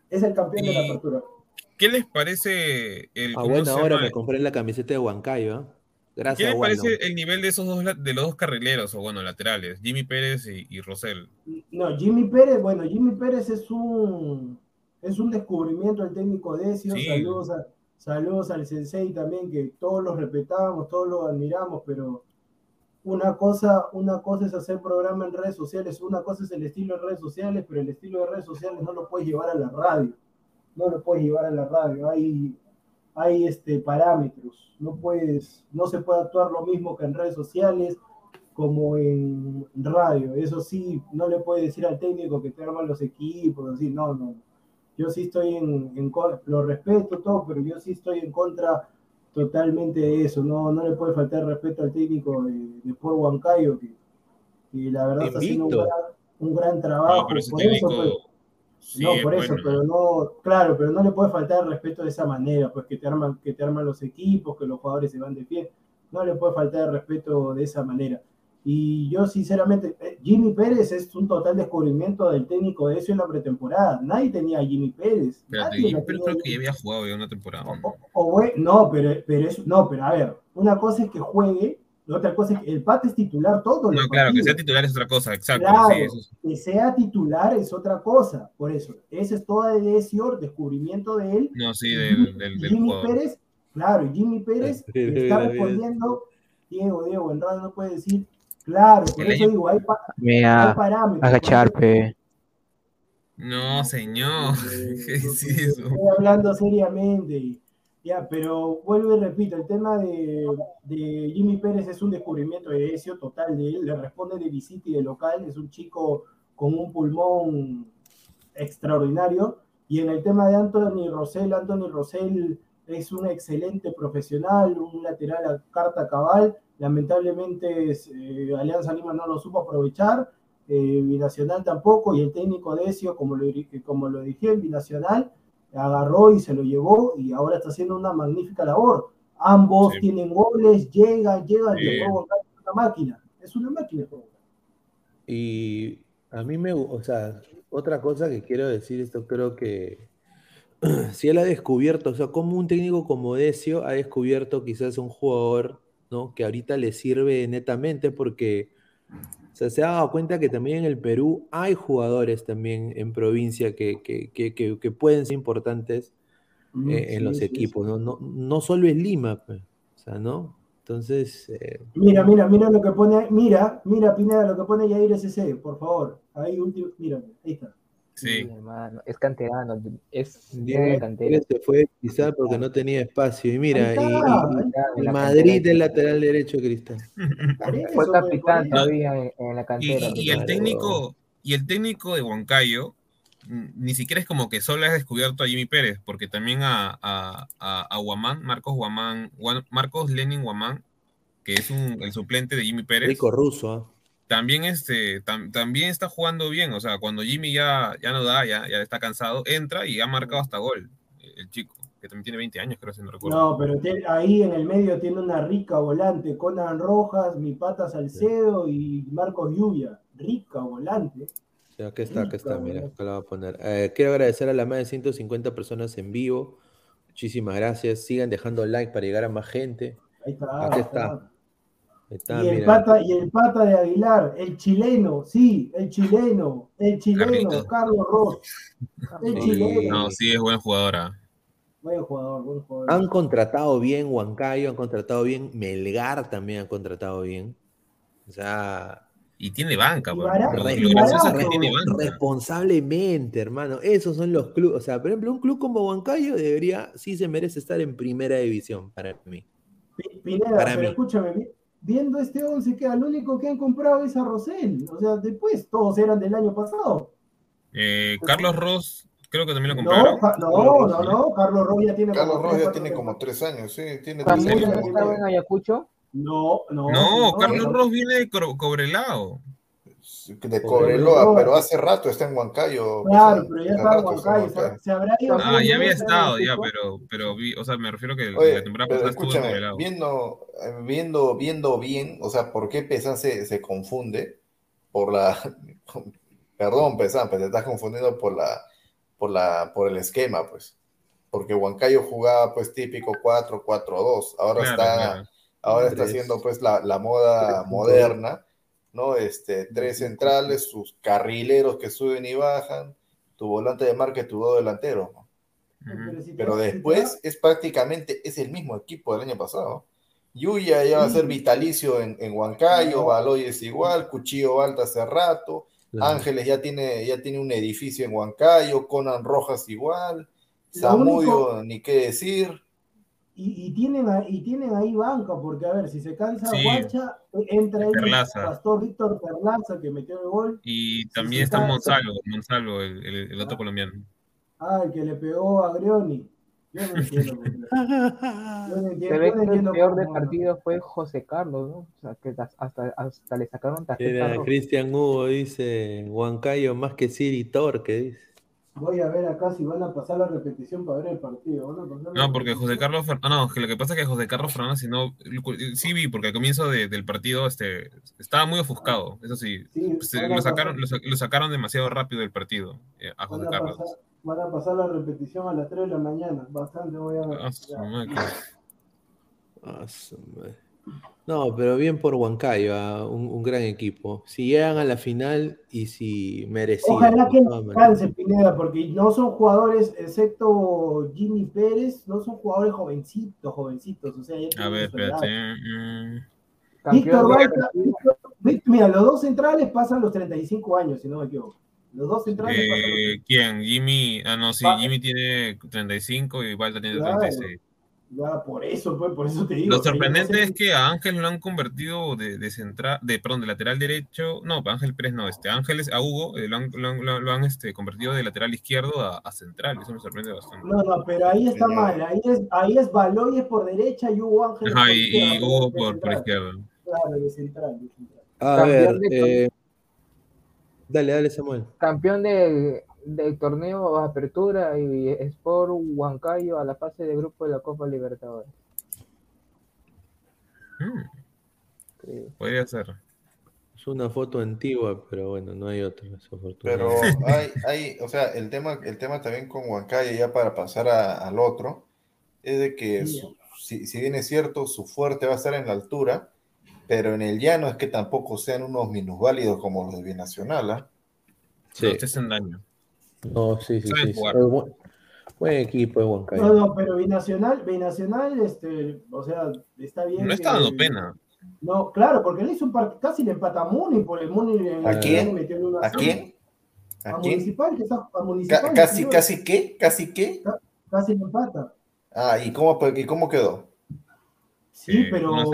Es el campeón de la apertura. ¿Qué les parece el A cómo buena se hora llama? me compré la camiseta de Huancayo. ¿ah? ¿Qué Gracias, les Wallon. parece el nivel de esos dos de los dos carrileros o bueno, laterales, Jimmy Pérez y, y Rosell? No, Jimmy Pérez, bueno, Jimmy Pérez es un es un descubrimiento del técnico Decio. Sí. Saludos, a- saludos al Sensei también, que todos lo respetamos, todos lo admiramos, pero una cosa, una cosa es hacer programa en redes sociales, una cosa es el estilo de redes sociales, pero el estilo de redes sociales no lo puedes llevar a la radio. No lo puedes llevar a la radio. Hay, hay este, parámetros. No puedes, no se puede actuar lo mismo que en redes sociales como en radio. Eso sí, no le puedes decir al técnico que te arman los equipos, así, no, no. Yo sí estoy en, en con- lo respeto todo, pero yo sí estoy en contra totalmente de eso. No, no le puede faltar respeto al técnico de, de Sport Huancayo, que, que la verdad está haciendo un gran, un gran trabajo. No, pero ese por eso, técnico pues, sí no, por eso, bueno. pero no, claro, pero no le puede faltar el respeto de esa manera, pues que te arman, que te arman los equipos, que los jugadores se van de pie, no le puede faltar el respeto de esa manera. Y yo sinceramente, eh, Jimmy Pérez es un total descubrimiento del técnico de eso en la pretemporada. Nadie tenía a Jimmy Pérez. Nadie Jimmy Pérez creo que ya había jugado ya una temporada. ¿no? o, o bue- no, pero, pero es, no, pero a ver, una cosa es que juegue, la otra cosa es que el Pate es titular todo. No, claro, que sea titular es otra cosa, exacto. Claro, sí, eso es- que sea titular es otra cosa. Por eso, ese es toda de Desior, descubrimiento de él. no, sí, del, del, del Jimmy jugador. Pérez, claro, y Jimmy Pérez [LAUGHS] está respondiendo, Diego, Diego, en radio no puede decir, claro, por El eso año- digo, hay, pa- hay parámetros. agachar, por eso- pe. No, señor. Eh, [LAUGHS] ¿Qué es eso? Estoy hablando seriamente. Ya, pero vuelvo y repito, el tema de, de Jimmy Pérez es un descubrimiento de Decio total de él, le responde de visita y de local, es un chico con un pulmón extraordinario. Y en el tema de Anthony Rosell, Anthony Rosell es un excelente profesional, un lateral a carta cabal. Lamentablemente eh, Alianza Lima no lo supo aprovechar, eh, Binacional tampoco, y el técnico Decio, como lo, como lo dije, Binacional, agarró y se lo llevó y ahora está haciendo una magnífica labor. Ambos Sí. tienen goles, llegan, llegan, y Sí. juego es una máquina, es una máquina. Y a mí me, o sea, otra cosa que quiero decir, esto creo que [CLEARS THROAT] si él ha descubierto, o sea, como un técnico como Decio ha descubierto quizás un jugador, ¿no? Que ahorita le sirve netamente porque, o sea, se ha dado cuenta que también en el Perú hay jugadores también en provincia que, que, que, pueden ser importantes Mm, eh, en los sí, equipos, sí. ¿no? No, no solo es Lima, pues, o sea, ¿no? Entonces, eh, Mira, mira, mira lo que pone, mira, mira Pineda, lo que pone Yair SC, por favor. Ahí último, mira, ahí está. Sí. hermano, es canterano, es Diego. Pérez se fue quizá porque no tenía espacio. Y mira, y, y- y la Madrid es lateral derecho, Cristal. [LAUGHS] Fue capitán todavía en, en la Y, cantera. y- y el técnico, y el técnico de Huancayo, ni siquiera es como que solo has descubierto a Jimmy Pérez, porque también a, a, a, a Guamán, Marcos Guamán, Guan- Marcos Lenin Guamán, que es un, el suplente de Jimmy Pérez, Rico ruso, ¿ah? También, este, tam- también está jugando bien. O sea, cuando Jimmy ya, ya no da, ya, ya está cansado, entra y ha marcado hasta gol, el chico. que también tiene 20 años, creo, si no recuerdo. No, pero ahí en el medio tiene una rica volante, Conan Rojas, mi pata Salcedo y Marcos Lluvia. Rica volante. Sí, aquí está, aquí está, mira, acá lo voy a poner. Eh, quiero agradecer a las más de 150 personas en vivo. Muchísimas gracias. Sigan dejando like para llegar a más gente. Ahí está. Aquí está. Y, el pata, y el pata de Aguilar, el chileno, sí, el chileno, el chileno, Carlos Ross. El chileno. No, sí, es buen jugadora. ¿ah? Buen jugador, buen jugador. Han contratado bien Huancayo, han contratado bien Melgar también han contratado bien. O sea, y tiene banca, y Responsablemente, hermano. Esos son los clubes. O sea, por ejemplo, un club como Huancayo debería, sí se merece estar en primera división para mí. Pineda, pero escúchame, viendo este 11 que al único que han comprado es a Rosell. O sea, después todos eran del año pasado. Eh, Carlos Ross, creo que también lo compraron. No, no, no, Carlos Ross ya tiene Carlos Ross ya tiene como tres años, sí. Tiene ¿También estaba en Ayacucho? No, no. No, Carlos Ross viene de Cobrelao. De Cobreloa, pero hace rato está en Huancayo. Claro, pero ya está en Huancayo. Se, habrá ido ah, ya había estado, ya, pero, pero vi, o sea, me refiero que la temporada pasada estuvo en. Viendo, viendo, viendo bien, o sea, ¿por qué Pesan se, se confunde? Por la. [LAUGHS] Perdón, Pesan, pero te estás confundiendo por la, por la, por el esquema, pues. Porque Huancayo jugaba, pues, típico 4-4-2. Ahora está ahora está haciendo pues la, la moda moderna, ¿no? Este, tres centrales, sus carrileros que suben y bajan, tu volante de marca y tu dos delantero. Pero, después es prácticamente, es el mismo equipo del año pasado. Yuya ya va a ser vitalicio en, en Huancayo, Baloy es igual, Cuchillo Alta hace rato, Ángeles ya tiene, ya tiene un edificio en Huancayo, Conan Rojas igual, Samudio, ni qué decir. Y, tienen, y tienen ahí banca, porque a ver, si se cansa Guacha, entra ahí el Pastor Víctor Perlaza, que metió el gol. Y también está Monsalvo, Monsalvo, el, el, otro ah. colombiano. Ah, el que le pegó a Grioni. Yo no entiendo. Yo no entiendo, se ve que el peor del partido fue José Carlos, ¿no? O sea, que hasta, hasta le sacaron tarjeta. Cristian Hugo dice, Huancayo más que Siri Torque, dice. Voy a ver acá si van a pasar la repetición para ver el partido. no, porque José Carlos Fernández, no, que lo que pasa es que José Carlos Fernández, si no, sí vi, porque al comienzo del partido este, estaba muy ofuscado, eso sí, lo, sacaron, lo, sacaron demasiado rápido del partido eh, a José Carlos. van a pasar la repetición a las 3 de la mañana, bastante voy a ver. Ah, no, pero bien por Huancayo, un, gran equipo. Si llegan a la final y si merecían. Ojalá que alcance Pineda, porque no son jugadores, excepto Jimmy Pérez, no son jugadores jovencitos, jovencitos. O sea, a ver, espérate. Mm. Víctor Balta, mira, los dos centrales pasan los 35 años, si no me equivoco. Los dos centrales eh, ¿Quién? Jimmy, ah, no, sí, Jimmy tiene 35 y Balta tiene 36. Ya, por eso, pues, por eso te digo. Lo sorprendente es que a Ángel lo han convertido de, de central, de, perdón, de lateral derecho, no, Ángel Pérez no, este, Ángeles, a Hugo, eh, lo han, lo, han este, convertido de lateral izquierdo a, a, central, eso me sorprende bastante. No, no, pero ahí está mal, ahí es, ahí es Baloyes por derecha y Hugo Ángel Ajá, por y, izquierda. Y Hugo por, por, izquierda. Claro, de central, de central. A ver, eh, dale, dale Samuel. Campeón de del torneo Apertura y Sport Huancayo a la fase de grupo de la Copa Libertadores. Hmm. Podría ser. Es una foto antigua, pero bueno, no hay otra. Pero [LAUGHS] hay, hay, o sea, el tema, el tema también con Huancayo, ya para pasar al otro, es de que si, si, bien es cierto, su fuerte va a estar en la altura, pero en el llano es que tampoco sean unos minusválidos como los de Binacional. ¿ah? Sí. No te hacen daño. No, sí, sí, sí. Buen, equipo, buen Huancayo. No, no, pero Binacional, Binacional, este, o sea, está bien. No está dando pena. No, claro, porque le hizo un par... casi le empata a Muni, por el Muni ¿A quién? ¿A quién? ¿A, Municipal, que está, a Municipal. casi, casi qué, casi qué. Casi le empata. Ah, ¿y cómo, y cómo quedó? Sí, pero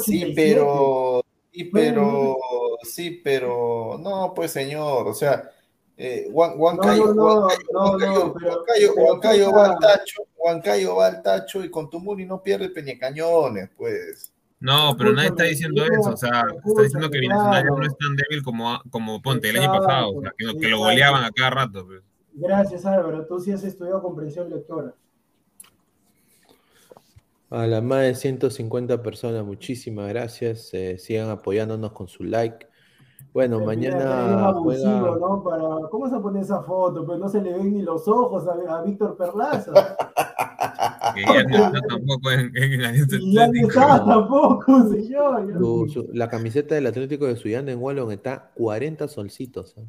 sí, pero, sí, pero, sí, pero, no, pues señor, o sea, eh, Huancayo, no, va al tacho, Huancayo va al tacho y con Tumuri no pierde Peñacañones, pues. No, pero nadie está diciendo eso, o sea, está diciendo que Binacional no es tan débil como, como Ponte el año pasado, o sea, que, lo goleaban a cada rato. Pues. Gracias, Álvaro, tú sí has estudiado comprensión lectora. A las más de 150 personas, muchísimas gracias. Eh, sigan apoyándonos con su like. Bueno, mañana. juega... ¿no? Para... ¿Cómo se pone esa foto? Pues no se le ven ni los ojos a, Víctor Perlaza. [LAUGHS] que ya no está tampoco en, en la Ya no está tampoco, [LAUGHS] señor. la camiseta del Atlético de Suyana en Wallon está 40 solcitos. ¿eh?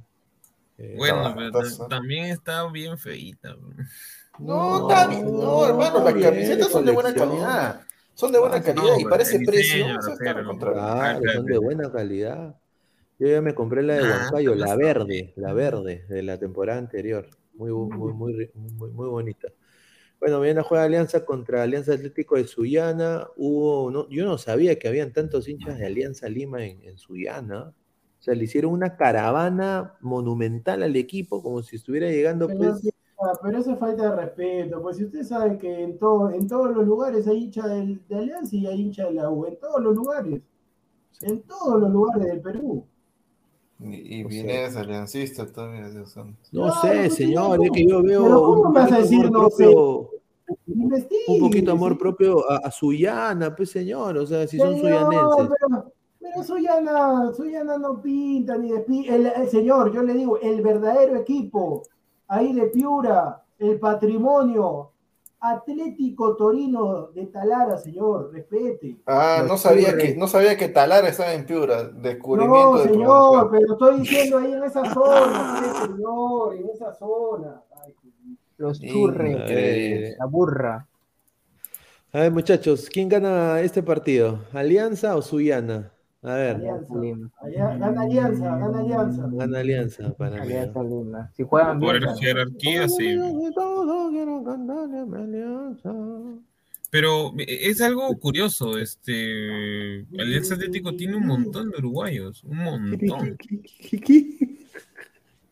Eh, bueno, pero también está bien feita. No, no, no, hermano, las camisetas son de buena calidad. Son de buena calidad y para ese precio. Claro, son de buena calidad. Yo ya me compré la de ah, Huancayo, la verde, la verde de la temporada anterior. Muy, muy, muy, muy, muy bonita. Bueno, mañana juega Alianza contra Alianza Atlético de Sullana. Hubo, yo no sabía que habían tantos hinchas de Alianza Lima en, en Sullana sea, le hicieron una caravana monumental al equipo, como si estuviera llegando. Pero, pues... pero eso es falta de respeto, pues si usted sabe que en, todo, en todos los lugares hay hincha de, Alianza y hay hincha de la U, en todos los lugares, en todos los lugares del Perú. Y, viene ese aliancista también, Dios santo. No, sé, señor, es que yo veo. ¿cómo me vas a decir no sé? un poquito amor propio a, a Suyana, pues señor, o sea, si son suyanenses. Pero Suyana, Suyana no pinta ni despinta. El, señor, yo le digo, el verdadero equipo, ahí de Piura, el patrimonio, Atlético Torino de Talara, señor, respete. Ah, no sabía, que, no sabía que Talara estaba en Piura, descubrimiento. No, señor, pero estoy diciendo ahí en esa zona, señor, en esa zona. Los churres, la burra. A ver, muchachos, ¿quién gana este partido? ¿Alianza o Suyana? A ver. Alianza. Gana Alianza, gana Alianza. Gana Alianza para Alianza Lima. Si juegan bien. Por jerarquía, sí. Pero es algo curioso, este Alianza Atlético tiene un montón de uruguayos, un montón.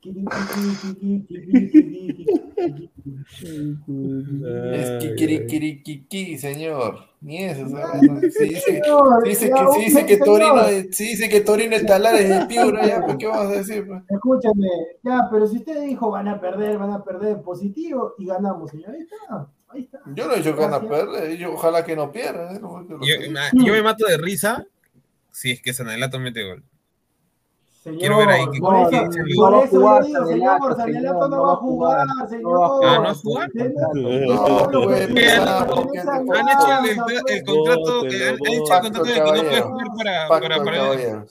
[LAUGHS] Es kikirikirikiki, señor. Ni eso, ¿sabes? Si dice, dice, que, si dice que Torino, si dice que Torino es talar es de Piura, ya, pues, ¿qué vamos a decir? Pues? Escúchame, ya, pero si usted dijo van a perder, van a perder positivo y ganamos, señor, ahí está. Ahí está. Yo no he dicho que van a perder, yo, ojalá que no pierdan. ¿eh? yo, yo, me mato de risa si es que Sanelato mete gol. Señor, Quiero ver ahí que, por eso, que, por eso yo digo, señor, Sanelato no va a jugar, señor. Ah, ¿no va a jugar? Han hecho el, contrato, han hecho el contrato de que no puede jugar para, para, para,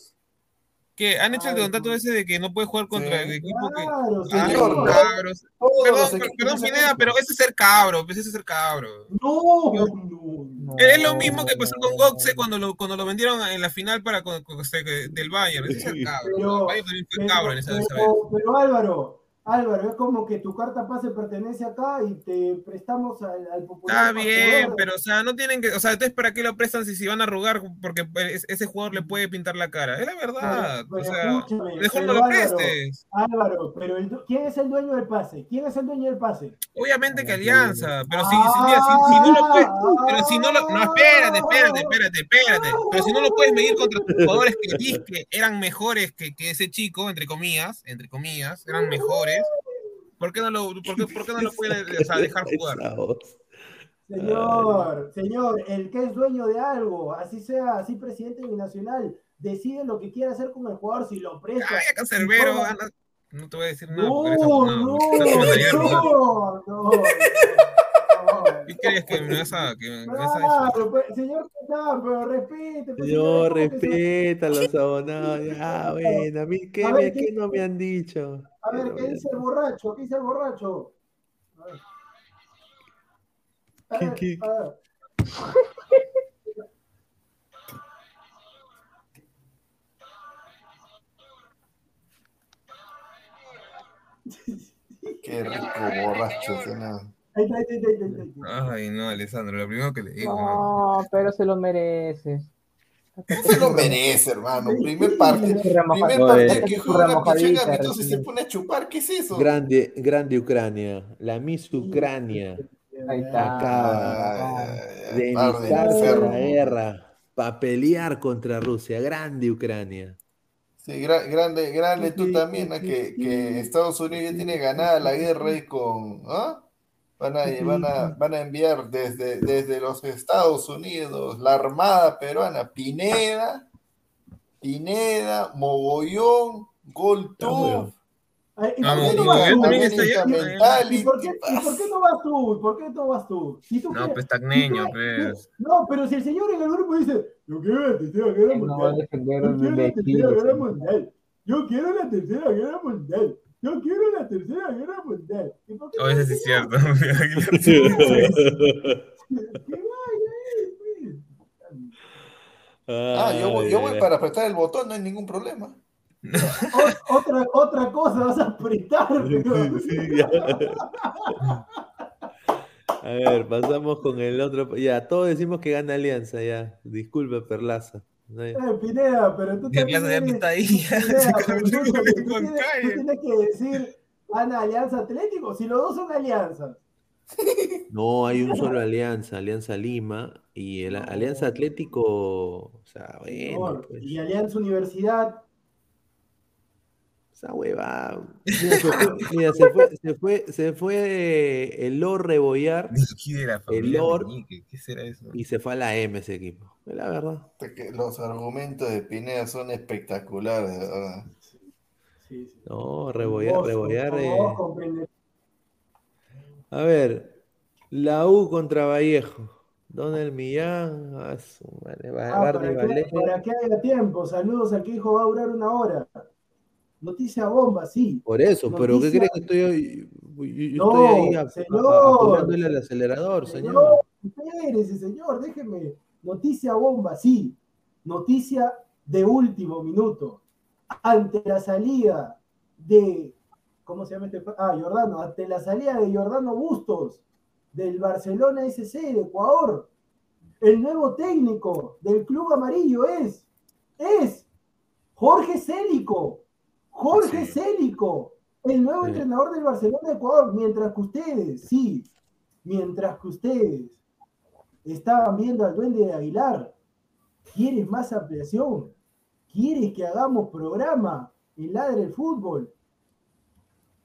que han hecho el contrato ese de que no puede jugar contra el equipo que. Claro, cabros. Perdón, perdón, Pineda, pero ese es ser cabro, ese es ser cabro. No, no, Es lo mismo que pasó con Goxe cuando lo, cuando lo vendieron en la final para con, con, del Bayern. Ese es ser cabro. Pero, el Bayern también fue cabro en esa, vez. Pero Álvaro, Álvaro, es como que tu carta pase pertenece acá y te prestamos al, al popular. Está bien, pero o sea, no tienen que, o sea, entonces para qué lo prestan si, si van a arrugar porque ese jugador le puede pintar la cara. Es la verdad. o sea, mejor no lo prestes. Álvaro, pero ¿quién es el dueño del pase? ¿Quién es el dueño del pase? Obviamente que Alianza, pero si, si, si, no lo puedes, pero si no lo, no, espérate, espérate, espérate, espérate, pero si no lo puedes medir contra tus jugadores que, que eran mejores que, que ese chico, entre comillas, entre comillas, eran mejores ¿por qué no lo, por qué, por qué no lo puede dejar [LAUGHS] jugar? Señor, señor, el que es dueño de algo, así sea, así presidente binacional, decide lo que quiere hacer con el jugador, si lo presta. Ay, Cancerbero, no te voy a decir nada. No, no, no, no, [LAUGHS] ¿Qué querías que me vas a, que me vas a claro, pues, señor, no, pero respete. Pues, señor, respeta a los abonados. Ya, bueno, a mí, ¿qué, a ver, ¿qué, ¿qué no me han dicho? A ver, ¿qué dice el borracho? ¿Qué dice el borracho? A ver. ¿Qué, qué? A ver. Qué rico borracho, Ay, no, Alessandro, lo primero que le digo. No, pero se lo mereces. Se lo merece, hermano. Primer parte. Primer parte que juega pichanga, entonces se pone a chupar. ¿Qué es eso? Grande, grande Ucrania. La Miss Ucrania. Ahí está. Acaba de iniciar la guerra para pelear contra Rusia. Grande Ucrania. Sí, grande, grande tú también, que, que Estados Unidos ya tiene ganada la guerra ahí con. ¿ah? Van a, van a, van a enviar desde, desde los Estados Unidos la Armada Peruana, Pineda, Pineda, Mogollón, Goltov. ¿Y por qué no vas tú? ¿Por qué no vas tú? no, pues tacneño, pues. No, pero si el señor en el grupo dice, yo quiero la tercera guerra mundial. Yo quiero la tercera guerra mundial. Yo quiero la tercera guerra mundial. Yo quiero la tercera guerra mundial. Eso sí es cierto. [LAUGHS] ah, yo, yo voy para apretar el botón, no hay ningún problema. otra, otra cosa vas a apretar. [LAUGHS] a ver, pasamos con el otro. Ya, todos decimos que gana Alianza, ya. Disculpe, Perlaza. Eh, Pineda, pero tú también [LAUGHS] tienes, tienes que decir gana Alianza Atlético, si los dos son alianzas. No, hay un solo Alianza, Alianza Lima, y el Alianza Atlético, o sea, bueno. Pues. Y Alianza Universidad, esa hueva. Mira, se fue, se fue, se fue, el Lord Rebollar. El Lord. ¿Qué será eso? Y se fue a la M ese equipo. La verdad. Los argumentos de Pineda son espectaculares, ¿verdad? Sí, sí. No, Rebollar, Rebollar. Eh. A ver, la U contra Vallejo. Donald Millán, a su madre, ah, para, que, para que haya tiempo, saludos al que dijo va a durar una hora. Noticia bomba, sí. Por eso, pero ¿qué crees que estoy, yo, no, estoy ahí señor, al acelerador, señor? señor. Espérese, señor, déjeme. Noticia bomba, sí. Noticia de último minuto. Ante la salida de, ¿cómo se llama este? Ah, Jordano, ante la salida de Jordano Bustos del Barcelona SC de Ecuador, el nuevo técnico del Club Amarillo es, es Jorge Célico. Jorge Célico, el nuevo entrenador del Barcelona de Ecuador, mientras que ustedes, sí, mientras que ustedes estaban viendo al duende de Aguilar, ¿quieres más ampliación? ¿Quieres que hagamos programa en Ladre del Fútbol?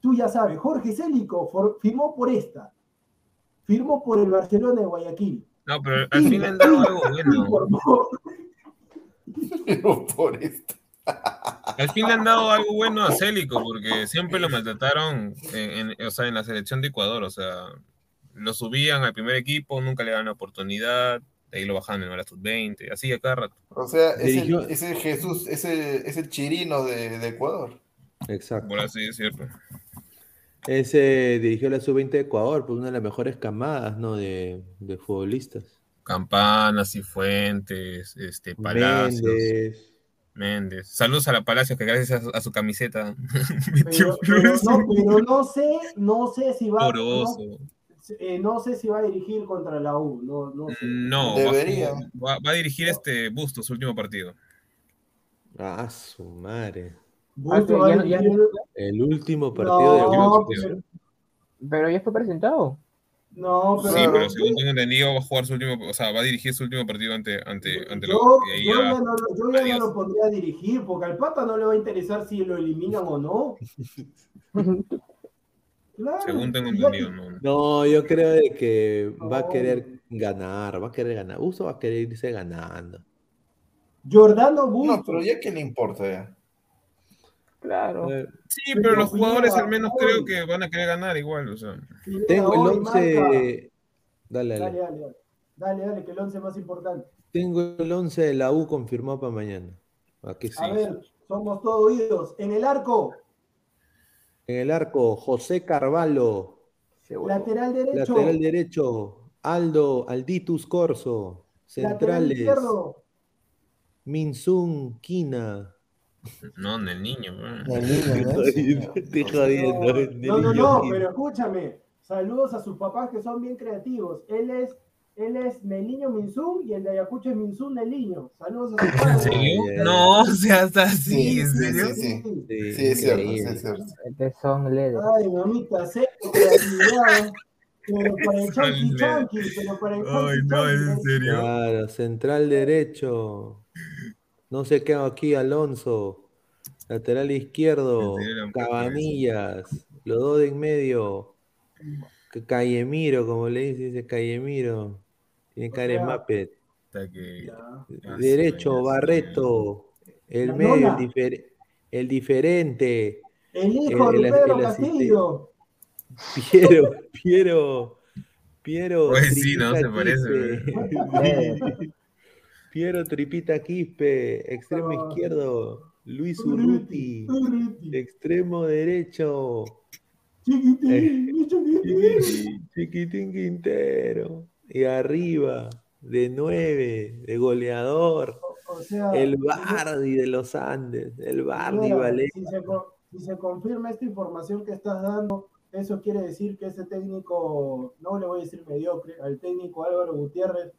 Tú ya sabes, Jorge Célico firmó por esta, firmó por el Barcelona de Guayaquil. No, pero al fin han dado algo bueno. [LAUGHS] Firmó por esta. Al fin le han dado algo bueno a Célico, porque siempre lo maltrataron en, o sea, en la selección de Ecuador. O sea, lo subían al primer equipo, nunca le daban la oportunidad, de ahí lo bajaban en la sub-20, así a cada rato. O sea, es, el, Jesús, es el, chirino de, Ecuador. Exacto. Por así decirlo. Ese dirigió la sub-20 de Ecuador, pues una de las mejores camadas, ¿no? De, de futbolistas. Campanas y Fuentes, este, Palacios. Méndez. Saludos a la Palacio que gracias a, su camiseta [LAUGHS] pero, no, no, sé, no sé si va eh, no, sé si va a dirigir contra la U, no, no sé. No, debería. Va, a dirigir este Busto, su último partido. Ah, su madre. el último partido de pero ya fue presentado. No, pero. Sí, pero según tengo entendido, va a jugar su último, o sea, va a dirigir su último partido ante, ante, ante yo, yo, ya no, yo ya no lo pondría a dirigir, porque al Papa no le va a interesar si lo eliminan o no. claro, según tengo entendido, no. No, yo creo que va a querer ganar, va a querer ganar. Uso va a querer irse ganando. Jordano Busto. No, pero ya que le importa ya. Claro. Eh, sí, pero los jugadores al menos creo que van a querer ganar igual. O sea. Tengo el 11. Dale dale. dale, dale. Dale, que el 11 es más importante. Tengo el 11 de la U confirmado para mañana. ¿A, sí? a ver, somos todos oídos. En el arco. En el arco, José Carvalho. Lateral derecho. Lateral derecho, Aldo Alditus Corso. Centrales. Minsun Quina. No, en el niño. Estoy [LAUGHS] jodiendo. No, no, no, pero escúchame. Saludos a sus papás que son bien creativos. Él es, él es Neliño Minsun y el de Ayacucho es Minsun Neliño. Saludos a sus [LAUGHS] papás. No, o sea, está así, ¿en serio? Sí, sí, sí. es cierto, sí, es cierto. Este son Ay, mamita, sé creatividad. Pero para el chanqui chanqui, pero para el Ay, no, es en serio. Claro, central derecho. No sé qué hago aquí, Alonso. Lateral izquierdo, Cabanillas. Los dos de en medio. Callemiro, como le dice, dice Callemiro. Tiene cara de Muppet. Derecho, Barreto. El medio, el, diferente. El hijo de Pedro Castillo. Piero, Piero, Piero. Pues sí, no se parece. [LAUGHS] Piero Tripita Quispe, extremo izquierdo, Luis Urruti, extremo derecho. Chiquitín, chiquitín. Chiquitín Quintero. Y arriba, de nueve, de goleador. el Bardi de los Andes, el Bardi vale. Si se, si se confirma esta información que estás dando, eso quiere decir que ese técnico, no le voy a decir mediocre, al técnico Álvaro Gutiérrez,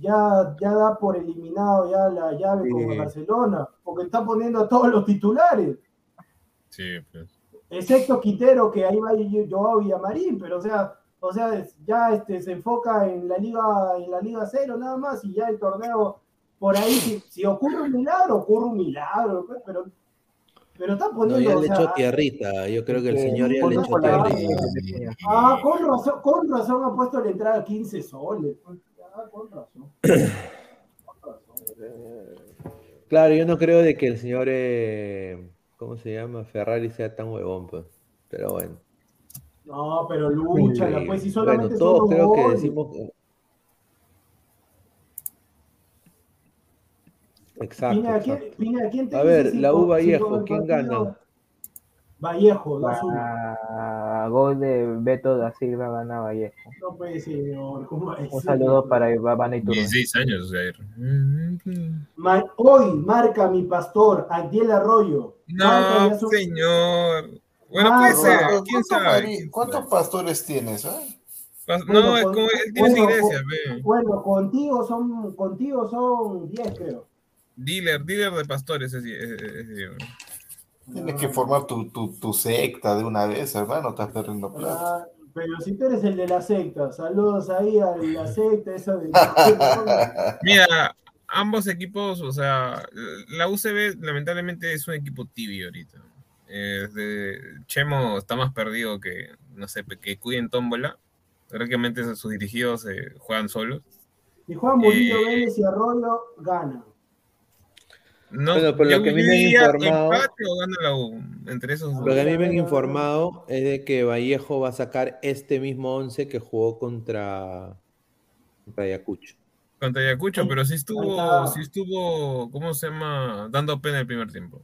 ya, ya da por eliminado ya la llave con Barcelona, porque está poniendo a todos los titulares. Sí, pues. Excepto Quintero, que ahí va Joao Villamarín, pero o sea, o sea, ya este, se enfoca en la Liga, en la Liga Cero nada más, y ya el torneo, por ahí, si, ocurre un milagro, ocurre un milagro, pues, pero pero está poniendo. No, ya le echó tierrita. Yo creo que el señor ya le echó tierrita. Ah, con razón, con razón ha puesto la entrada a 15 soles. [COUGHS] Claro, yo no creo de que el señor, eh, ¿cómo se llama? Ferrari sea tan huevón, pues. Pero bueno. No, pero lucha, pues si solamente bueno, todos creo que decimos. Exacto. a ver, la U Vallejo, ¿quién gana? Vallejo, la Gol de Beto da Silva gana Vallejo. No puede ser, señor. ¿Cómo es? Un saludo para Iván y 16 años, Jair. Hoy marca mi pastor, Adiel Arroyo. No, señor. Bueno, puede ser. ¿Quién sabe? ¿Cuántos pastores tienes? Eh? no, es como él tiene bueno, iglesia, ve. Bueno, contigo son, contigo son 10, creo. Dealer, dealer de pastores es, es, es, Tienes que formar tu, tu, tu, secta de una vez, hermano, estás perdiendo plata. Ah, pero si tú eres el de la secta, saludos ahí a la [LAUGHS] secta, eso de... [LAUGHS] Mira, ambos equipos, o sea, la UCB lamentablemente es un equipo tibio ahorita. Chemo está más perdido que, no sé, que cuiden tómbola. Prácticamente sus dirigidos eh, juegan solos. Y Juan Murillo eh, Vélez y Arroyo gana. No, bueno, por lo que a mí me han informado. Lo que a mí me han informado es de que Vallejo va a sacar este mismo 11 que jugó contra, contra Ayacucho. Contra Ayacucho, pero sí estuvo, sí estuvo, ¿cómo se llama? Dando pena el primer tiempo.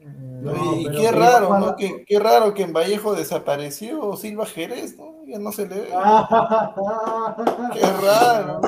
y qué raro, ¿no? Qué, qué, raro que en Vallejo desapareció Silva Jerez, ¿no? Ya no se le ve. [LAUGHS] qué raro.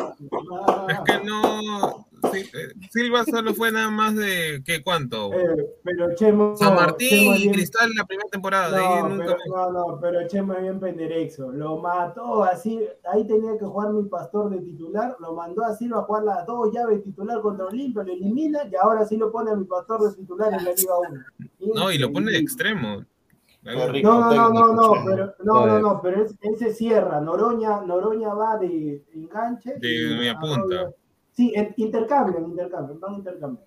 Es que no, eh, Silva solo fue nada más de, ¿qué cuánto? Eh, pero Chemo, San Martín y Cristal la primera temporada. No, pero, no, no, pero Chemo es bien penderexo. Lo mató así, ahí tenía que jugar mi pastor de titular, lo mandó a Silva a jugar las dos llaves titular contra Olimpio, lo elimina y ahora sí lo pone a mi pastor de titular en la Liga 1. No, y lo pone de extremo. No, no, no, no, pero, no, no, no, pero ese cierra. Noroña, Noroña va de enganche. De media punta. Sí, intercambian, intercambian, van intercambiando.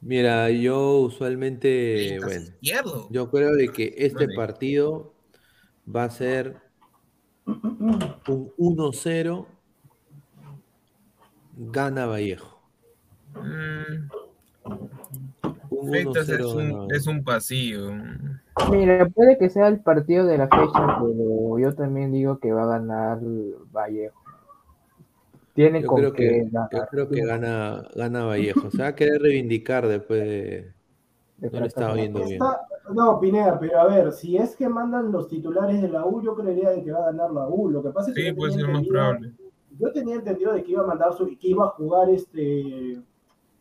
Mira, yo usualmente, bueno, yo creo de que este partido va a ser un 1-0 gana Vallejo. Mm. es, un, es un pasillo. Mira, puede que sea el partido de la fecha, pero yo también digo que va a ganar Vallejo. Tiene yo creo que, yo creo que gana, gana Vallejo. Se va a querer reivindicar después de. No le estaba viendo bien. No, Pineda, pero a ver, si es que mandan los titulares de la U, yo creería de que va a ganar la U. Lo que pasa es que. Sí, puede ser más probable. Yo tenía entendido de que iba a mandar su. que iba a jugar este.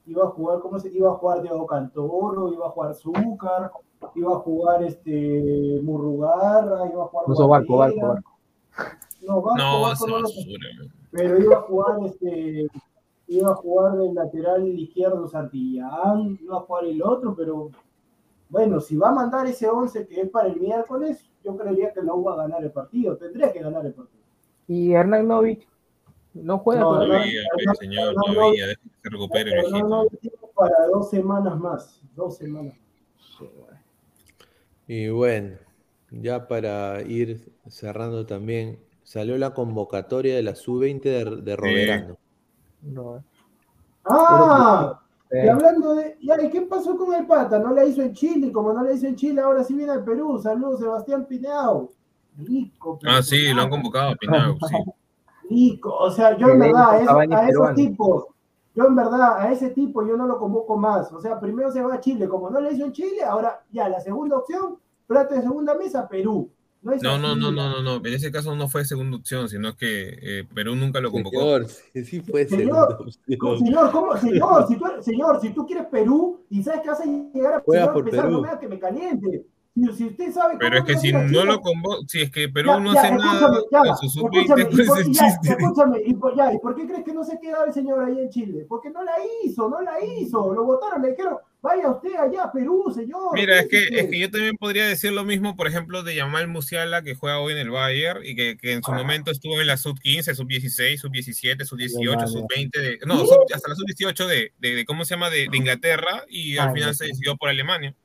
Iba a jugar, ¿cómo se iba a jugar Diego Cantoro, iba a jugar Zúcar, iba a jugar este Murrugarra, iba a jugar. No, Barco, Barco, Barco. No, Barco, no, Barco, no, pero iba a jugar este iba a jugar del lateral izquierdo Santillán, iba a jugar el otro, pero bueno, si va a mandar ese 11 que es para el miércoles, yo creería que no va a ganar el partido, tendría que ganar el partido. ¿Y Hernán Novich no juega no, todavía? No, señor, todavía, se recupere el no, para dos semanas más, dos semanas Y bueno, ya para ir cerrando también, salió la convocatoria de la sub-20 de, de Roberano. No. Ah, y hablando de. ¿Y qué pasó con el pata? No la hizo en Chile, como no la hizo en Chile, ahora sí viene al Perú. Saludos, Sebastián Pineao. Rico. Ah, sí, lo han convocado a Pineao, sí. [LAUGHS] Rico, o sea, yo en verdad, a, esos tipos, yo en verdad, a ese tipo yo no lo convoco más. O sea, primero se va a Chile, como no le hizo en Chile, ahora ya la segunda opción, plato de segunda mesa, Perú. No, no, no, no, no, no, En ese caso no fue segunda opción, sino que eh, Perú nunca lo convocó. Señor, sí fue señor, opción. Señor, ¿cómo? Señor, si tú, señor, si tú quieres Perú y sabes que vas a llegar a Juega por Perú. no me que me caliente. Si usted sabe Pero es que si no lo convoca, si es que Perú no hace nada sub-20, pues es chiste. Escúchame, y por, ya, ¿y por qué crees que no se queda el señor ahí en Chile? Porque no la hizo, no la hizo. Lo votaron, le dijeron, vaya usted allá a Perú, señor. Mira, es que, es que yo también podría decir lo mismo, por ejemplo, de Yamal Musiala, que juega hoy en el Bayern y que, que en su ah. momento estuvo en la sub-15, sub-16, sub-17, sub-18, sub-20, no, hasta la sub-18 de, de, de, ¿cómo se llama?, de, de Inglaterra y al final se decidió por Alemania.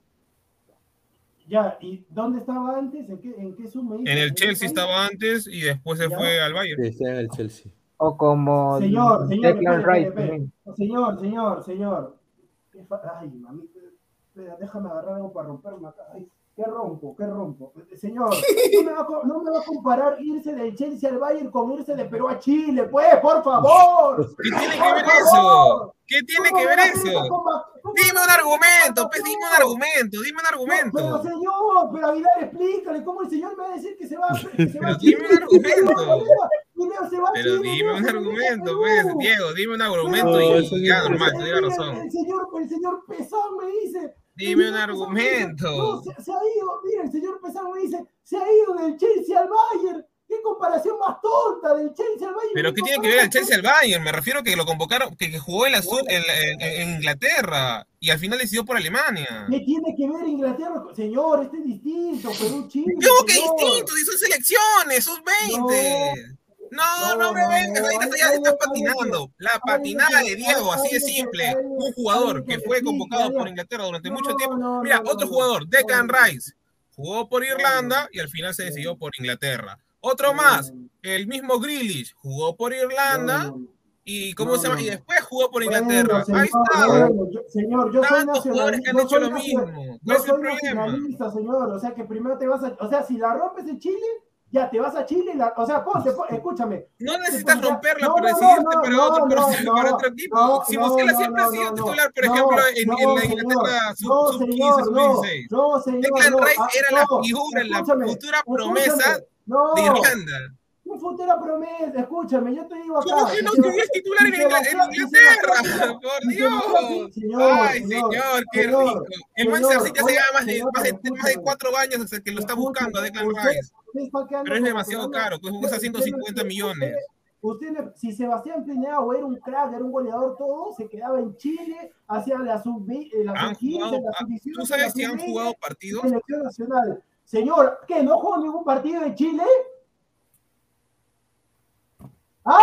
Ya, ¿y dónde estaba antes? ¿En qué, en qué En el Chelsea estaba antes y después se fue al Bayern. Sí, en el Chelsea. O como. Señor, señor, señor, señor, señor. Ay, mami, déjame agarrar algo para romperme acá. Ay, ¿Qué rompo? ¿Qué rompo? Señor, no me, va a, no me, va a, comparar irse del Chelsea al Bayern con irse de Perú a Chile, pues, por favor. [LAUGHS] ¿Qué tiene que ver eso? ¿Qué tiene que ver eso? Dime un argumento, pues, dime un argumento, dime un argumento. pero señor, pero Aguilar, explícale, ¿cómo el señor me va a decir que se va, que se va a Chile? Dime un argumento. [LAUGHS] Pero dime un argumento, pues, Diego, dime un argumento y ya, normal, te razón. El señor, el señor Pesón me dice Dime un argumento. No, se, se, ha ido, mira, el señor Pesano me dice, se ha ido del Chelsea al Bayern. ¿Qué comparación más tonta del Chelsea al Bayern? Pero ¿qué tiene que ver el Chelsea al Bayern? Me refiero a que lo convocaron, que, que jugó en, la sur, en, en, en, Inglaterra y al final decidió por Alemania. ¿Qué tiene que ver Inglaterra? Señor, este es distinto, Perú, Chile. ¿Cómo que distinto? Si son selecciones, sus 20. No, no, me vengas, ya estás patinando. La patinada de Diego, así de simple. Un jugador que fue convocado por Inglaterra durante mucho tiempo. Mira, otro jugador, Declan Rice, jugó por Irlanda y al final se decidió por Inglaterra. Otro más, el mismo Grealish, jugó por Irlanda y cómo se llama y después jugó por Inglaterra. Ahí está. señor, yo soy nacionalista. Que han hecho lo mismo. Yo soy nacionalista, señor. O sea que primero te vas a, o sea, si la rompes en Chile, ya te vas a Chile, la, o sea, ponte, escúchame. No necesitas romperla no, para decidirte no, para, otro, no, para otro equipo. si Mosquera siempre ha sido titular, por ejemplo, en, en, la Inglaterra sub-15, sub-16. No, señor. Declan Rice era la figura, la futura promesa de Irlanda un futura promesa, escúchame, yo te digo acá. ¿Cómo que no titular en, Inglaterra? [LAUGHS] Por Dios. Ay, señor, qué rico. El Manchester City hace más de, más, de, más de cuatro años que lo está buscando a Declan Rice. Pero es demasiado caro, cuesta 150 millones. Usted, si Sebastián Pineado era un crack, era un goleador, todo, se quedaba en Chile, hacía la sub-15, eh, la sub ¿Tú sabes si han jugado partidos? Selección nacional. Señor, ¿qué? ¿No jugó ningún partido de Chile? ¿Ah?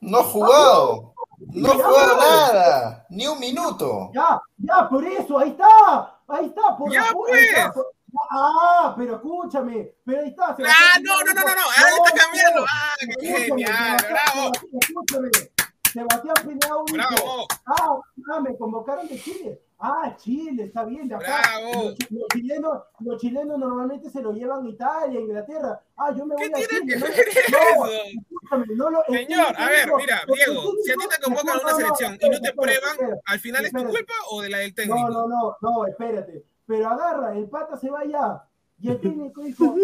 No ha jugado. No ha jugado nada. Ni un minuto. Ya, ya, por eso, ahí está. Ahí está. Por ya, pues. Ah, pero escúchame, pero ahí está. Ah, no, no, no, no, no, está cambiando. Ah, qué genial, bravo. Escúchame, Sebastián Pineado. Bravo. Ah, ah, me convocaron de Chile. Ah, Chile, está bien, de acá. Los, los, chilenos, los chilenos normalmente se lo llevan a Italia, Inglaterra. Ah, yo me voy ¿Qué a Chile. que ver eso? No, lo, Señor, a ver, mira, Diego, si a ti te convocan a una selección y no te prueban, ¿al final es tu culpa o de la del técnico? No, no, no, no, espérate. Pero agarra, el pata se va allá. Y el [LAUGHS] técnico dijo,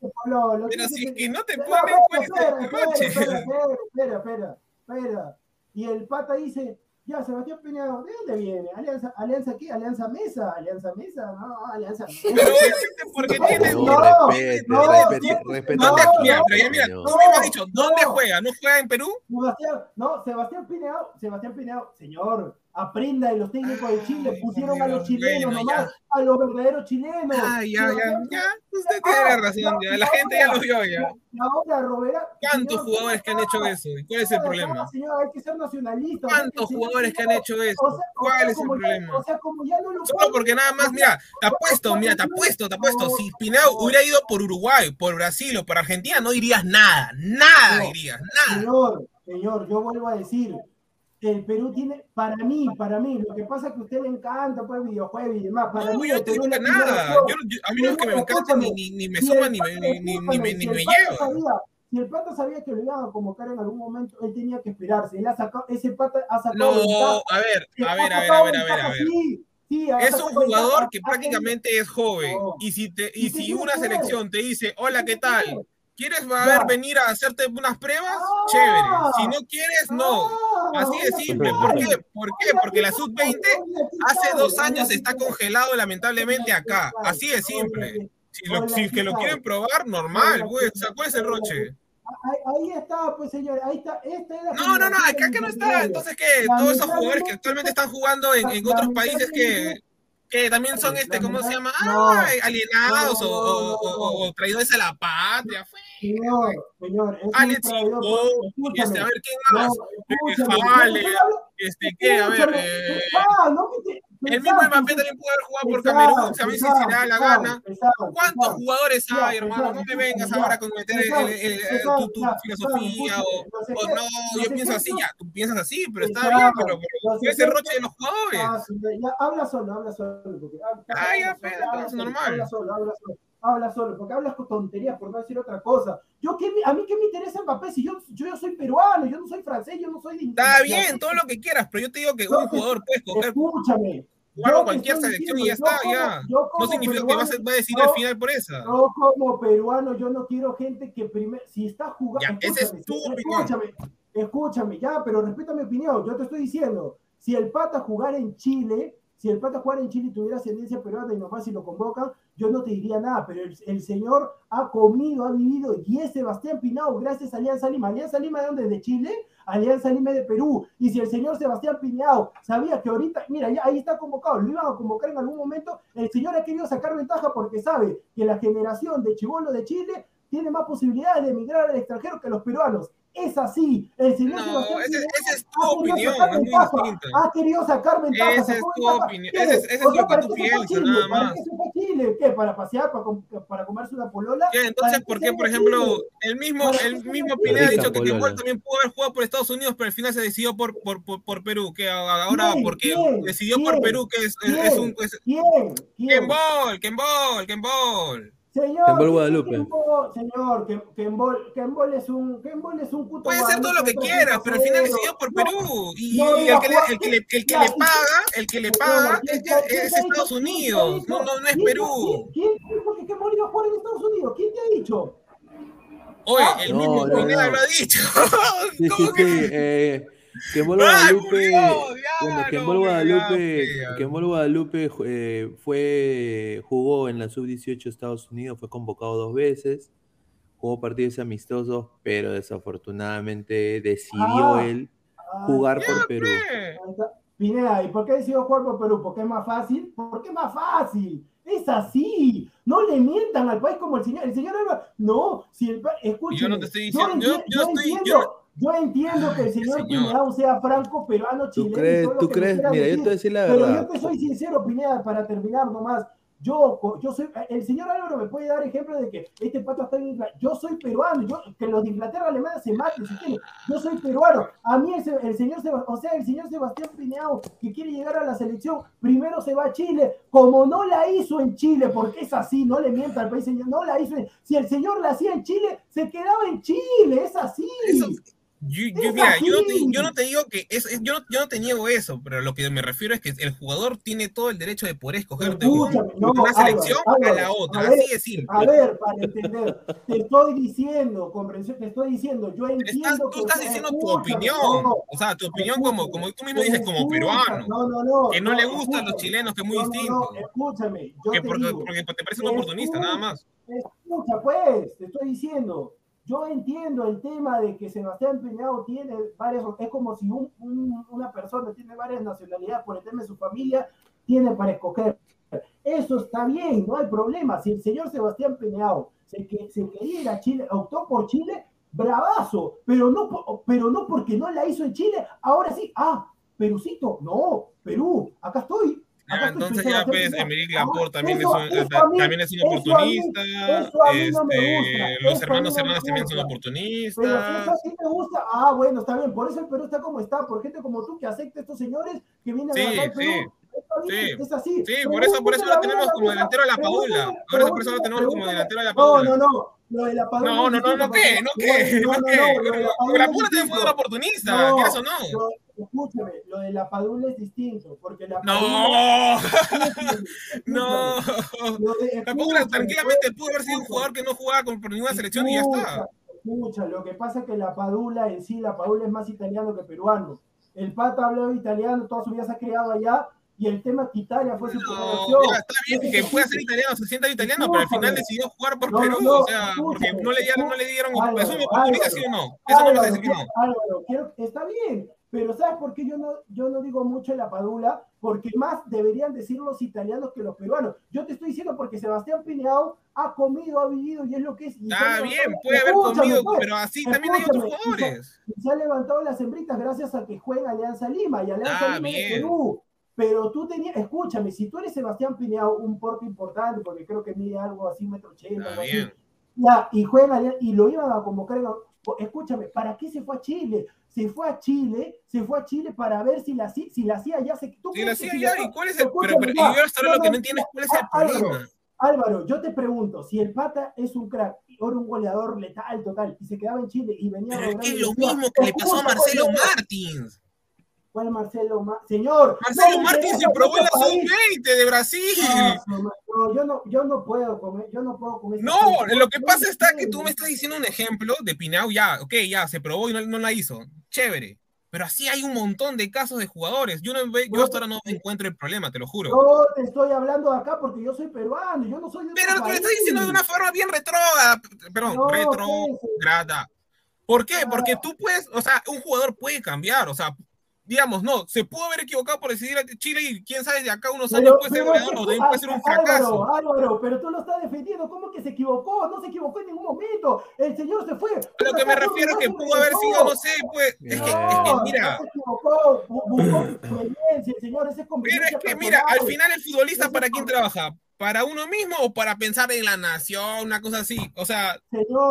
Pero si es que no te ponen, pues, espera, espera, espera, espera, espera. Y el pata dice, ya, Sebastián Peñado, ¿de dónde viene? ¿Alianza, alianza qué? ¿Alianza Mesa? ¿Alianza Mesa? No, Alianza [LAUGHS] Mesa. Pero obviamente porque tiene... No, no, respete, no, respete, respete. ¿Dónde, mira, pero ya mira, tú me has dicho, ¿dónde juega? ¿No juega en Perú? Sebastián, no, Sebastián Pineado, Sebastián Pineado, señor, aprenda de los técnicos de Chile, pusieron a los chilenos nomás, a los verdaderos chilenos. Ah, ya, ya, ya, usted tiene razón, ya, la gente ya lo vio ya. Ahora, ¿Cuántos jugadores que han hecho eso? ¿Cuál es el problema? Señor, hay que ser nacionalista. ¿Cuántos jugadores que han hecho eso? ¿Cuál es el problema? O sea, como ya no lo Solo porque nada más, mira, te apuesto, mira, te apuesto, te apuesto, si Pinao hubiera ido por Uruguay, por Brasil o por Argentina, no dirías nada, nada dirías, nada. Señor, señor, yo vuelvo a decir, el Perú tiene, para mí, para mí, lo que pasa es que a usted le encanta pues videojuegos y demás. Para no, mí, yo no tengo nada. Yo, yo, a mí no es que me encanta ni, ni, ni me suma ni, ni, ni, ni, me, ni me lleva. Si el pata sabía que lo iban a convocar en algún momento, él tenía que esperarse. Él ha sacado, ese pata ha sacado. No, ventaja, a ver, a ver, a ver, a ver, a ver, a ver. Sí, sí, es un jugador que prácticamente es joven. Y si, te, y si una selección te dice, hola, ¿qué tal? ¿Quieres a venir a hacerte unas pruebas? Ah, Chévere. Si no quieres, no. Así de simple. ¿Por qué? ¿Por qué? Porque la sub-20 hace dos años está congelado lamentablemente acá. Así de simple. Si, lo, si que lo quieren probar, normal. Pues, ¿Cuál es el roche? Ahí, está, pues señor, ahí está. Esta es la no, no, no, acá que no está. Entonces, que Todos esos jugadores que actualmente están jugando en, en otros países que que también son este, ¿cómo se llama? Ah, alienados o, o, o, o, traidores a la patria. Señor, señor, Alex y este, a ver quién más. Vale, este, ¿qué? A ver, eh, el mismo Mbappé también puede haber jugado por Camerún, si a mí si se le da la gana. ¿Cuántos jugadores hay, hermano? No me vengas ahora con meter tu, filosofía o, no, yo pienso así, ya, tú piensas así, pero está bien, pero, pero es el roche de los jugadores. Habla solo, habla solo. Ah, ya, pero es normal. Habla solo, habla solo habla solo, porque hablas con tonterías, por no decir otra cosa. Yo, ¿qué, a mí qué me interesa Mbappé si yo, yo, yo soy peruano, yo no soy francés, yo no soy de Está bien, todo lo que quieras, pero yo te digo que un jugador puede escoger. Escúchame. Jugar cualquier selección y ya está, como, ya. No significa peruano, que va a, decir al final por esa. Yo como peruano, yo no quiero gente que primero, si está jugando. Ya, esa es tu opinión. Escúchame, escúchame, ya, pero respeta mi opinión. Yo te estoy diciendo, si el pata jugar en Chile, si el pata jugara en Chile tuviera ascendencia peruana y nomás si lo convocan, yo no te diría nada, pero el, señor ha comido, ha vivido, y es Sebastián Pinao, gracias a Alianza Lima. ¿Alianza Lima de dónde? ¿De Chile? Alianza Lima de Perú. Y si el señor Sebastián Pinao sabía que ahorita, mira, ahí está convocado, lo iban a convocar en algún momento, el señor ha querido sacar ventaja porque sabe que la generación de Chibolo de Chile tiene más posibilidades de emigrar al extranjero que los peruanos. Es así. El señor no, Sebastián esa, es tu opinión. Ha querido sacar ventaja. Esa es tu opinión. Ese es, ese es lo que tú piensas, nada más. ¿Para qué se fue a Chile? ¿Qué? ¿Para pasear? ¿Para, para comerse una polola? ¿Qué? Entonces, ¿por qué, por ejemplo, el mismo, el mismo Pineda ha dicho que Kembol también pudo haber jugado por Estados Unidos, pero al final se decidió por, por, por, por Perú? Que ahora, porque ¿Quién? decidió ¿Quién? por Perú, que es, es, es un. Es, ¿Quién? ¿Quién? Kembol, Kembol, Kembol. Señor, Kembol Guadalupe. Señor, Kembol, Kembol es un, Kembol es un puto Puede ser todo lo que quieras, pero al final decidió por Perú. Y, no, y el, que le, el, que le, el que le paga, el que le paga es, es, Estados Unidos, no, no, no es Perú. ¿Quién dijo que Kembol iba a jugar en Estados Unidos? ¿Quién te ha dicho? Oye, el mismo Pineda lo ha dicho. Sí, [LAUGHS] sí, sí. Eh, Kembol Guadalupe, bueno, Kembol Guadalupe, Guadalupe eh, fue, jugó en la sub-18 de Estados Unidos, fue convocado dos veces, jugó partidos amistosos, pero desafortunadamente decidió ah, él jugar ah, por Perú. Pineda, ¿y por qué decidió jugar por Perú? ¿Porque es más fácil? ¿Por qué es más fácil? Es así. No le mientan al país como el señor. El señor no, si el escuchen, yo no te estoy diciendo, yo, yo, yo estoy, entiendo, yo entiendo que el señor, señor. Pineda sea franco, peruano, chileno. ¿Tú crees? ¿Tú crees? Mira, decir, yo te decir la verdad. Pero yo te soy sincero, Pineda, para terminar nomás. Yo, yo soy, el señor Álvaro me puede dar ejemplo de que este pato está en Inglaterra. Yo soy peruano, yo, que los de Inglaterra, Alemania se maten si quieren. Yo soy peruano. A mí el, el señor, o sea, el señor Sebastián Pineao, que quiere llegar a la selección, primero se va a Chile, como no la hizo en Chile, porque es así, no le mienta al país, señor, no la hizo. En, si el señor la hacía en Chile, se quedaba en Chile, es así. Eso, yo, yo, mira, yo no, te, yo no, te, digo que es, es, yo, no, yo no te niego eso, pero lo que me refiero es que el jugador tiene todo el derecho de poder escoger de una, no, una selección Álvaro, a la otra, a ver, así de simple. A ver, para entender, te estoy diciendo, comprensión, te estoy diciendo, yo entiendo. Estás, tú estás diciendo tu opinión, no, o sea, tu opinión como, como tú mismo dices, como peruano, que no, le gustan los chilenos, que es muy distinto. escúchame, yo que te porque, digo, porque te parece un oportunista, nada más. Escucha, pues, te estoy diciendo yo entiendo el tema de que Sebastián Peñado tiene varias, es como si una persona tiene varias nacionalidades por el tema de su familia, tiene para escoger. Eso está bien, no hay problema. Si el señor Sebastián Peñao se, se quería ir a Chile, optó por Chile, bravazo, pero no, pero no porque no la hizo en Chile, ahora sí, ah, Perucito, no, Perú, acá estoy, Ah, entonces ya pues Emerick Laporte también, es un, también es un oportunista, este, los hermanos Hernández también son oportunistas. Pero eso sí me gusta, ah bueno, está bien, por eso el Perú está como está, por gente como tú que acepta a estos señores que vienen sí, a Perú. Sí, es así. Sí, por eso, por eso lo tenemos como delantero a la Paula. Ahora por eso lo tenemos como delantero a la Paula. No, no, no. Lo de la Paula. No, no, no, no, ¿qué? No, ¿qué? No, ¿qué? La Paula también fue un oportunista, ¿quieres o no? Escúchame, lo de la Padula es distinto, porque la No, [LAUGHS] no. La [LAUGHS] Padula tranquilamente pudo haber sido un jugador que no jugaba con, por ninguna selección y ya está. Escucha, lo que pasa es que la Padula en sí, la Padula es más italiano que peruano. El Pata hablaba italiano, toda su vida se ha criado allá, y el tema que Italia fue su no, Está bien que pueda ser italiano, se sienta italiano, pero al final decidió jugar por Perú, o sea, porque no le dieron, no le dieron, Álvaro, ¿es una oportunidad, sí o no? Eso no me dice que no. Álvaro, está bien, pero ¿sabes por qué yo no, yo no digo mucho la Padula? Porque más deberían decir los italianos que los peruanos. Yo te estoy diciendo porque Sebastián Pineao ha comido, ha vivido y es lo que es. Está bien, puede haber comido, pues, pero así también hay otros jugadores. Se, se, ha levantado las hembritas gracias a que juega Alianza Lima y Alianza Lima bien. Perú. Pero tú tenías, escúchame, si tú eres Sebastián Pineao, un porte importante, porque creo que mide algo así, metro ochenta, ya, y juega y lo iban a convocar, escúchame, ¿para qué se fue a Chile? se fue a Chile, se fue a Chile para ver si la, si la hacía ya se. ¿tú si la hacía ya, ¿y cuál es el pero, pero, yo hasta ahora lo que no entiendo es cuál es el problema. Álvaro, yo te pregunto, si el pata es un crack, o un goleador letal total, y se quedaba en Chile y venía Pero que es lo mismo que le pasó a Marcelo Martins. ¿Cuál Marcelo Martins? Señor. Marcelo Martins se probó en la sub-20 de Brasil. No, yo no, yo no puedo comer, yo no puedo comer. No, lo que pasa está que tú me estás diciendo un ejemplo de Pinau, ya, ok, ya, se probó y no, no la hizo. Chévere. Pero así hay un montón de casos de jugadores. Yo, no, yo hasta ahora no encuentro el problema, te lo juro. Yo te estoy hablando acá porque yo soy peruano, yo no soy de Pero lo estás diciendo de una forma bien retrógrada, perdón, no, retrograda. ¿Por qué? Porque tú puedes, o sea, un jugador puede cambiar, o sea, digamos, no, se pudo haber equivocado por decidir a Chile y quién sabe, de acá unos años puede ser puede ser un fracaso. Álvaro, pero tú lo estás defendiendo, ¿cómo que se equivocó? No se equivocó en ningún momento, el señor se fue. A lo que me refiero es que pudo haber sido, no sé, pues, es, que, es que, mira. se equivocó, buscó el señor, ese es Pero es que, mira, al final el futbolista, ¿para quién trabaja? ¿Para uno mismo o para pensar en la nación, una cosa así? O sea,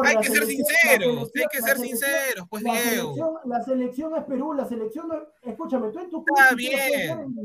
hay que ser sinceros, hay que ser sinceros, pues la Diego. Selección, la selección es Perú, la selección, escúchame, tú en tu Está bien.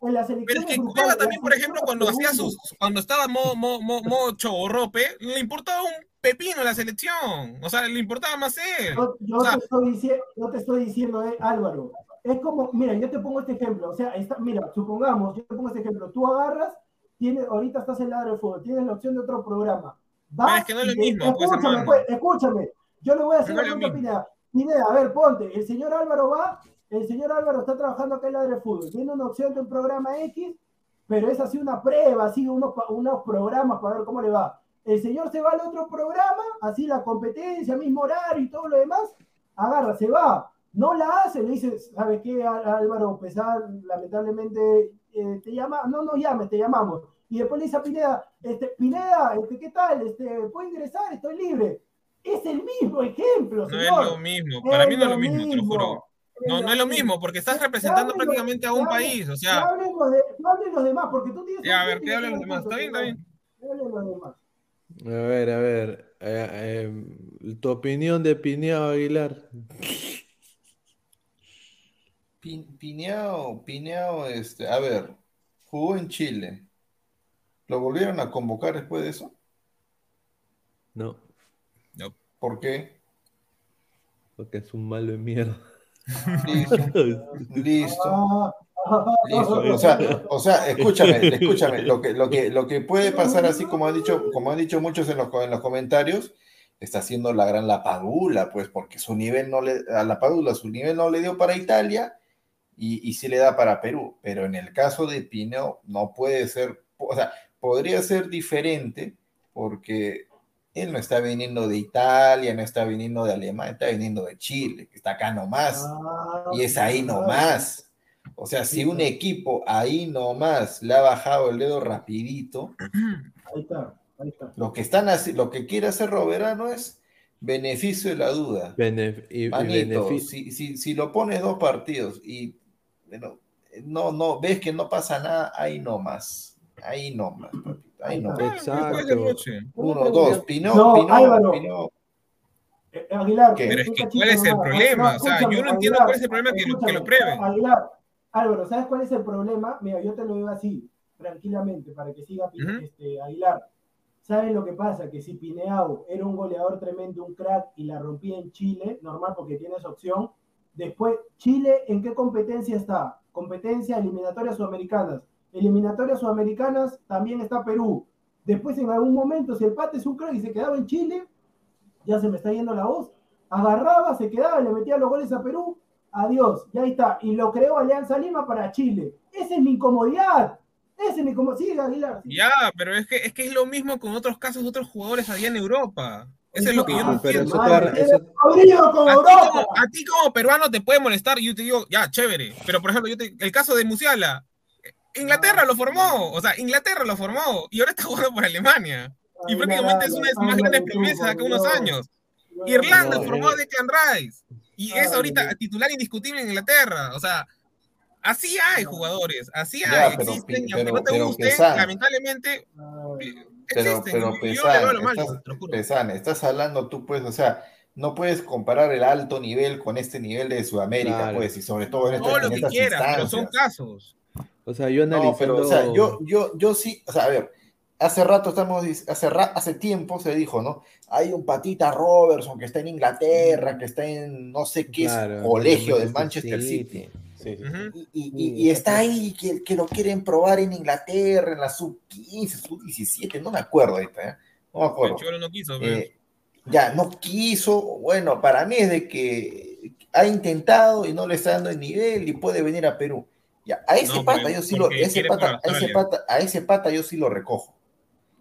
En la Pero es que Cueva también, por ejemplo, cuando hacía sus, cuando estaba mocho mo, mo, Mocho o Rope, le importaba un pepino la selección. O sea, le importaba más él. Yo, te, estoy diciendo, yo te estoy diciendo, eh, Álvaro, es como, mira, yo te pongo este ejemplo. O sea, está, mira, supongamos, yo te pongo este ejemplo. Tú agarras tienes, ahorita estás en ladro de fútbol, tienes la opción de otro programa. Vas, es que no es lo mismo. Pues, escúchame, pues, escúchame, yo le voy a decir no una Pineda. Pineda, a ver, ponte, el señor Álvaro va, el señor Álvaro está trabajando acá en ladro de fútbol, tiene una opción de un programa X, pero es así una prueba, así unos, unos programas para ver cómo le va. El señor se va al otro programa, así la competencia, mismo horario y todo lo demás, agarra, se va, no la hace, le dice, ¿sabe qué, Álvaro Pesar, lamentablemente eh, te llama, no nos llame, te llamamos. Y después le dice a Pineda, este, Pineda, este, ¿qué tal? Este, ¿Puedo ingresar? Estoy libre. Es el mismo ejemplo, señor. No es lo mismo, para mí no es lo mismo, te lo juro. No, no es lo mismo, porque estás representando prácticamente a un país, o sea... No hablen los, de, hablen los demás, porque tú tienes... Ya, a ver, ¿qué hablan los demás? ¿Está bien, está bien? hablen los demás? A ver, a ver, eh, eh, tu opinión de Pineado Aguilar. [LAUGHS] Pineao, Pineao, este, a ver, jugó en Chile. ¿Lo volvieron a convocar después de eso? No. no. ¿Por qué? Porque es un malo de mierda. Listo. [LAUGHS] Listo. [LAUGHS] O sea, o sea, escúchame, escúchame. Lo que, lo que, lo que puede pasar, así como han dicho, como han dicho muchos en los, en los comentarios, está haciendo la gran Lapadula, pues, porque su nivel no le, a la Padula, su nivel no le dio para Italia y, y sí le da para Perú, pero en el caso de Pino no puede ser, o sea, podría ser diferente porque él no está viniendo de Italia, no está viniendo de Alemania, está viniendo de Chile, que está acá nomás. Ah, y es ahí nomás. O sea, si un equipo ahí nomás le ha bajado el dedo rapidito, [CLEARS THROAT] ahí está, ahí está. Lo que están lo que quiere hacer Roberano es beneficio de la duda. si, lo pones dos partidos y bueno, no, no, ves que no pasa nada, ahí nomás. Ahí nomás, Ahí no. Exacto. Uno, dos. Pino, no, Pino, Pino. Eh, Aguilar, pero es que ¿cuál es el problema? o sea, yo no entiendo cuál es el problema que, lo, que lo prueben. Aguilar, Álvaro, ¿sabes cuál es el problema? Mira, yo te lo digo así, tranquilamente, para que siga este, Aguilar. ¿Sabes lo que pasa? Que si Pineau era un goleador tremendo, un crack, y la rompía en Chile, normal porque tienes opción, después, ¿Chile en qué competencia está? Competencia eliminatoria sudamericanas eliminatorias sudamericanas también está Perú. Después, en algún momento, si el Pate crack y se quedaba en Chile, ya se me está yendo la voz, agarraba, se quedaba, le metía los goles a Perú, adiós, ya está. Y lo creó Alianza Lima para Chile. Esa es mi incomodidad. Esa es mi incomodidad. Sí, Aguilar. Ya, pero es que, es que es lo mismo con otros casos de otros jugadores allá en Europa. Eso es lo que yo no entiendo. a, ti como, peruano te puede molestar y yo te digo, ya, chévere. Pero por ejemplo, yo el caso de Musiala, Inglaterra lo formó, o sea, Inglaterra lo formó y ahora está jugando por Alemania. Y prácticamente es una de sus más grandes promesas hace unos años. Irlanda formó a Declan Rice y es ahorita titular indiscutible en Inglaterra. O sea, así hay jugadores, así hay, existen, y aunque no te guste, lamentablemente. Pero, pero Pesan, estás, hablando tú, pues, o sea, no puedes comparar el alto nivel con este nivel de Sudamérica, pues, y sobre todo en, este, todo lo que quieras, pero son casos. O sea, yo analizando... No, pero, o sea, yo, yo, yo sí, o sea, a ver, hace rato estamos, hace, hace tiempo se dijo, ¿no? Hay un patita Robertson que está en Inglaterra, que está en no sé qué colegio del Manchester City. Y, está ahí que, que, lo quieren probar en Inglaterra, en la sub-15, sub-17, no me acuerdo ahorita, ¿eh? No me acuerdo. no quiso, eh, ya, no quiso. Bueno, para mí es de que ha intentado y no le está dando el nivel y puede venir a Perú a ese pata yo sí lo, ese pata, a ese pata, a ese pata yo sí lo recojo.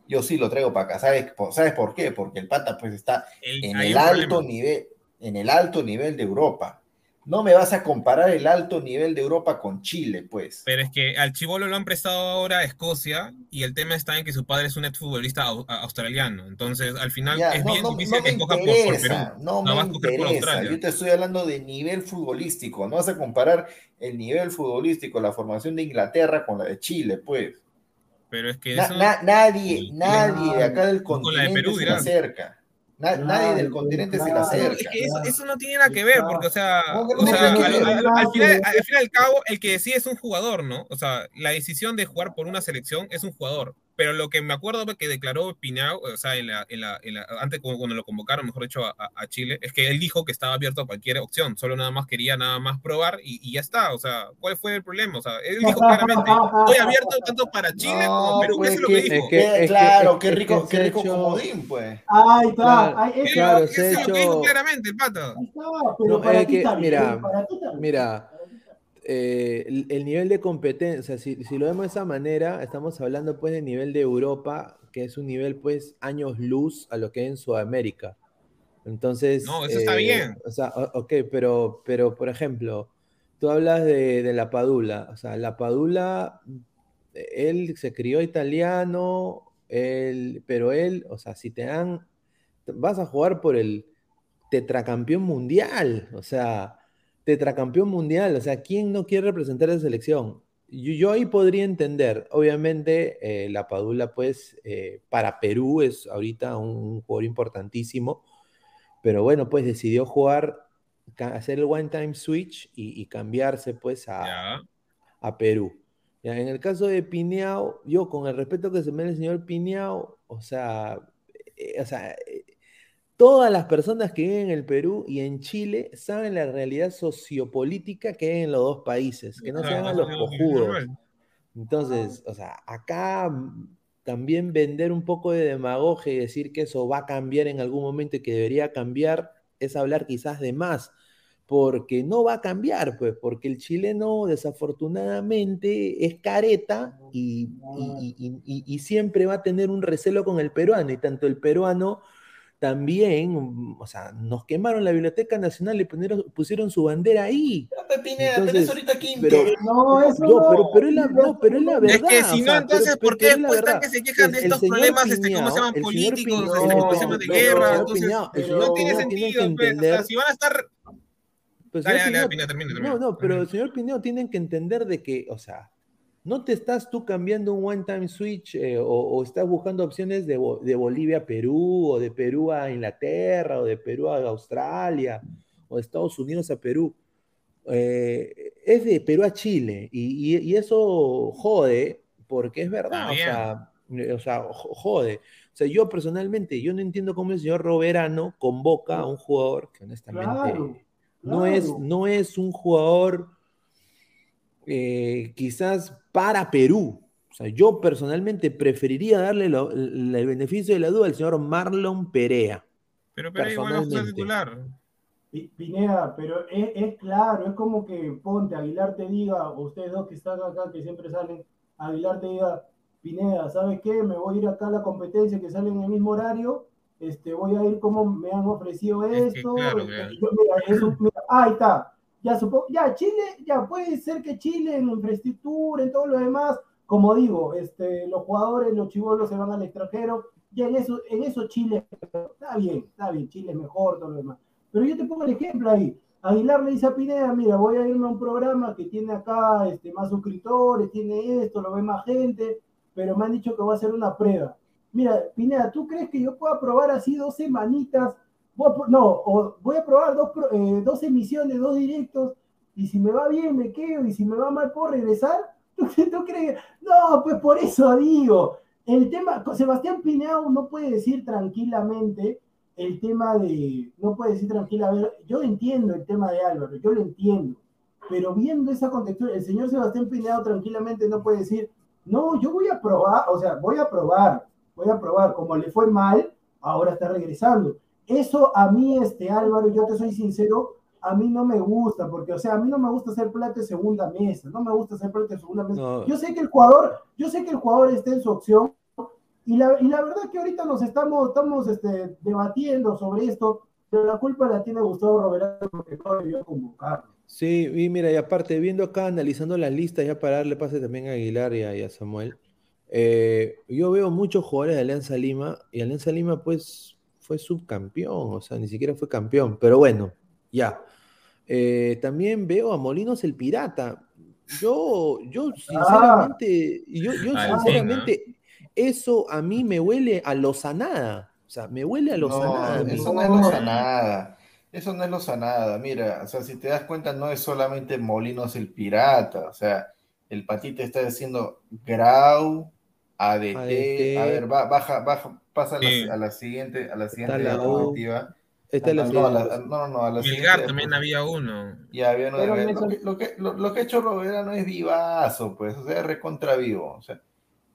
Yo sí lo traigo para acá. ¿Sabes, ¿Sabes por qué? Porque el pata pues está en el alto nivel, en el alto nivel de Europa. No me vas a comparar el alto nivel de Europa con Chile, pues. Pero es que al Chivolo lo han prestado ahora a Escocia y el tema está en que su padre es un exfutbolista australiano. Entonces, al final es bien difícil que escoja por, Perú. No, me interesa. Yo te estoy hablando de nivel futbolístico. No vas a comparar el nivel futbolístico, la formación de Inglaterra con la de Chile, pues. Pero es que nadie, nadie de acá del continente se acerca nadie del continente se la acerca. Es que eso, no tiene nada que ver, porque, o sea, al, final, al final del cabo, el que decide es un jugador, ¿no? O sea, la decisión de jugar por una selección es un jugador pero lo que me acuerdo que declaró Pinau, o sea, en la, en la, antes cuando lo convocaron, mejor dicho, a, Chile, es que él dijo que estaba abierto a cualquier opción, solo nada más quería nada más probar y, ya está, o sea, ¿cuál fue el problema? O sea, él dijo claramente, estoy abierto tanto para [LAUGHS] Chile como Perú, pues, eso es lo que dijo. Que, claro, qué rico, qué rico comodín, pues. Ahí está, ahí, claro, eso es lo que dijo claramente el pato. pero para ti mira, mira, eh, el, nivel de competencia, si, si, lo vemos de esa manera, estamos hablando pues de nivel de Europa, que es un nivel pues años luz a lo que es en Sudamérica. Entonces... No, eso está eh, bien. O sea, ok, pero, pero por ejemplo, tú hablas de, de, la Padula, o sea, la Padula, él se crió italiano, él, pero él, o sea, si te dan, vas a jugar por el tetracampeón mundial, o sea tetracampeón mundial, o sea, ¿quién no quiere representar a la selección? Yo, ahí podría entender, obviamente eh, la Padula pues eh, para Perú es ahorita un, jugador importantísimo, pero bueno, pues decidió jugar, hacer el one time switch y, cambiarse pues a, a Perú. Ya, en el caso de Pineao, yo con el respeto que se me da el señor Pineao, o sea, eh, o sea, Todas las personas que viven en el Perú y en Chile saben la realidad sociopolítica que hay en los dos países, que no se hagan los cojudos. Entonces, o sea, acá mm, también vender un poco de demagogia y decir que eso va a cambiar en algún momento y que debería cambiar es hablar quizás de más, porque no va a cambiar, pues, porque el chileno desafortunadamente es careta y, y siempre va a tener un recelo con el peruano, y tanto el peruano también, o sea, nos quemaron la Biblioteca Nacional y pusieron, pusieron su bandera ahí. entonces, ahorita aquí pero, no, eso no, pero, pero, es la, no, pero es la verdad. Es que si no, entonces, ¿por qué después están que se quejan de estos problemas, este, ¿cómo se llaman? Políticos, este, problemas de guerra, entonces, no tiene sentido, pues, si van a estar... Pues, dale, dale, termina, No, no, pero el señor Pineo tienen que entender de que, o sea, no te estás tú cambiando un one-time switch eh, o, estás buscando opciones de, Bolivia a Perú o de Perú a Inglaterra o de Perú a Australia o de Estados Unidos a Perú. Eh, es de Perú a Chile y, eso jode porque es verdad, eh, o sea, jode. O sea, yo personalmente, yo no entiendo cómo el señor Roberano convoca a un jugador que honestamente No, es, no es un jugador quizás para Perú. O sea, yo personalmente preferiría darle el beneficio de la duda al señor Marlon Perea. Pero Perea igual es titular. Pineda, pero es, claro, es como que ponte, Aguilar te diga, ustedes dos que están acá, que siempre salen, Aguilar te diga, Pineda, ¿sabes qué? Me voy a ir acá a la competencia que sale en el mismo horario, este, voy a ir como me han ofrecido esto. ahí está, ya supongo, ya Chile, ya puede ser que Chile en infraestructura, en todo lo demás, como digo, este, los jugadores, los chivolos se van al extranjero, ya en eso, en eso Chile, está bien, está bien, Chile es mejor, todo lo demás. Pero yo te pongo el ejemplo ahí. Aguilar le dice a Pineda, mira, voy a irme a un programa que tiene acá este, más suscriptores, tiene esto, lo ve más gente, pero me han dicho que va a ser una prueba. Mira, Pineda, ¿tú crees que yo pueda probar así dos semanitas no, voy a probar dos, eh, dos emisiones, dos directos, y si me va bien me quedo, y si me va mal puedo regresar. [LAUGHS] ¿Tú, crees? No, pues por eso digo, el tema, Sebastián Pineau no puede decir tranquilamente el tema de, no puede decir tranquilamente, yo entiendo el tema de Álvaro, yo lo entiendo, pero viendo esa contextura, el señor Sebastián Pineau tranquilamente no puede decir, no, yo voy a probar, o sea, voy a probar, voy a probar, como le fue mal, ahora está regresando. Eso a mí, este Álvaro, yo te soy sincero, a mí no me gusta, porque, o sea, a mí no me gusta hacer plata de segunda mesa, no me gusta hacer plata de segunda mesa. Yo sé que el jugador, yo sé que el jugador está en su opción, y la, y la verdad que ahorita nos estamos, estamos este, debatiendo sobre esto, pero la culpa la tiene Gustavo Roberto porque no debió convocarlo. Sí, y mira, y aparte, viendo acá, analizando las listas, ya para darle pase también a Aguilar y a, Samuel, eh, yo veo muchos jugadores de Alianza Lima, y Alianza Lima, pues, fue subcampeón, o sea, ni siquiera fue campeón, pero bueno, ya. Eh, también veo a Molinos el Pirata. Yo, yo sinceramente, yo, yo sinceramente, eso a mí me huele a lozanada. O sea, me huele a lozanada. No, eso no es lozanada. Eso no es lozanada. Mira, o sea, si te das cuenta, no es solamente Molinos el Pirata. O sea, el patito está diciendo Grau, ADT, a ver, baja, baja, pasa a, la, siguiente, a la siguiente diapositiva. Esta la no, no, no, a la Milgar también había uno. Ya había uno. Lo, que, lo, que, ha hecho Robera no es vivazo, pues, o sea, recontra vivo. O sea,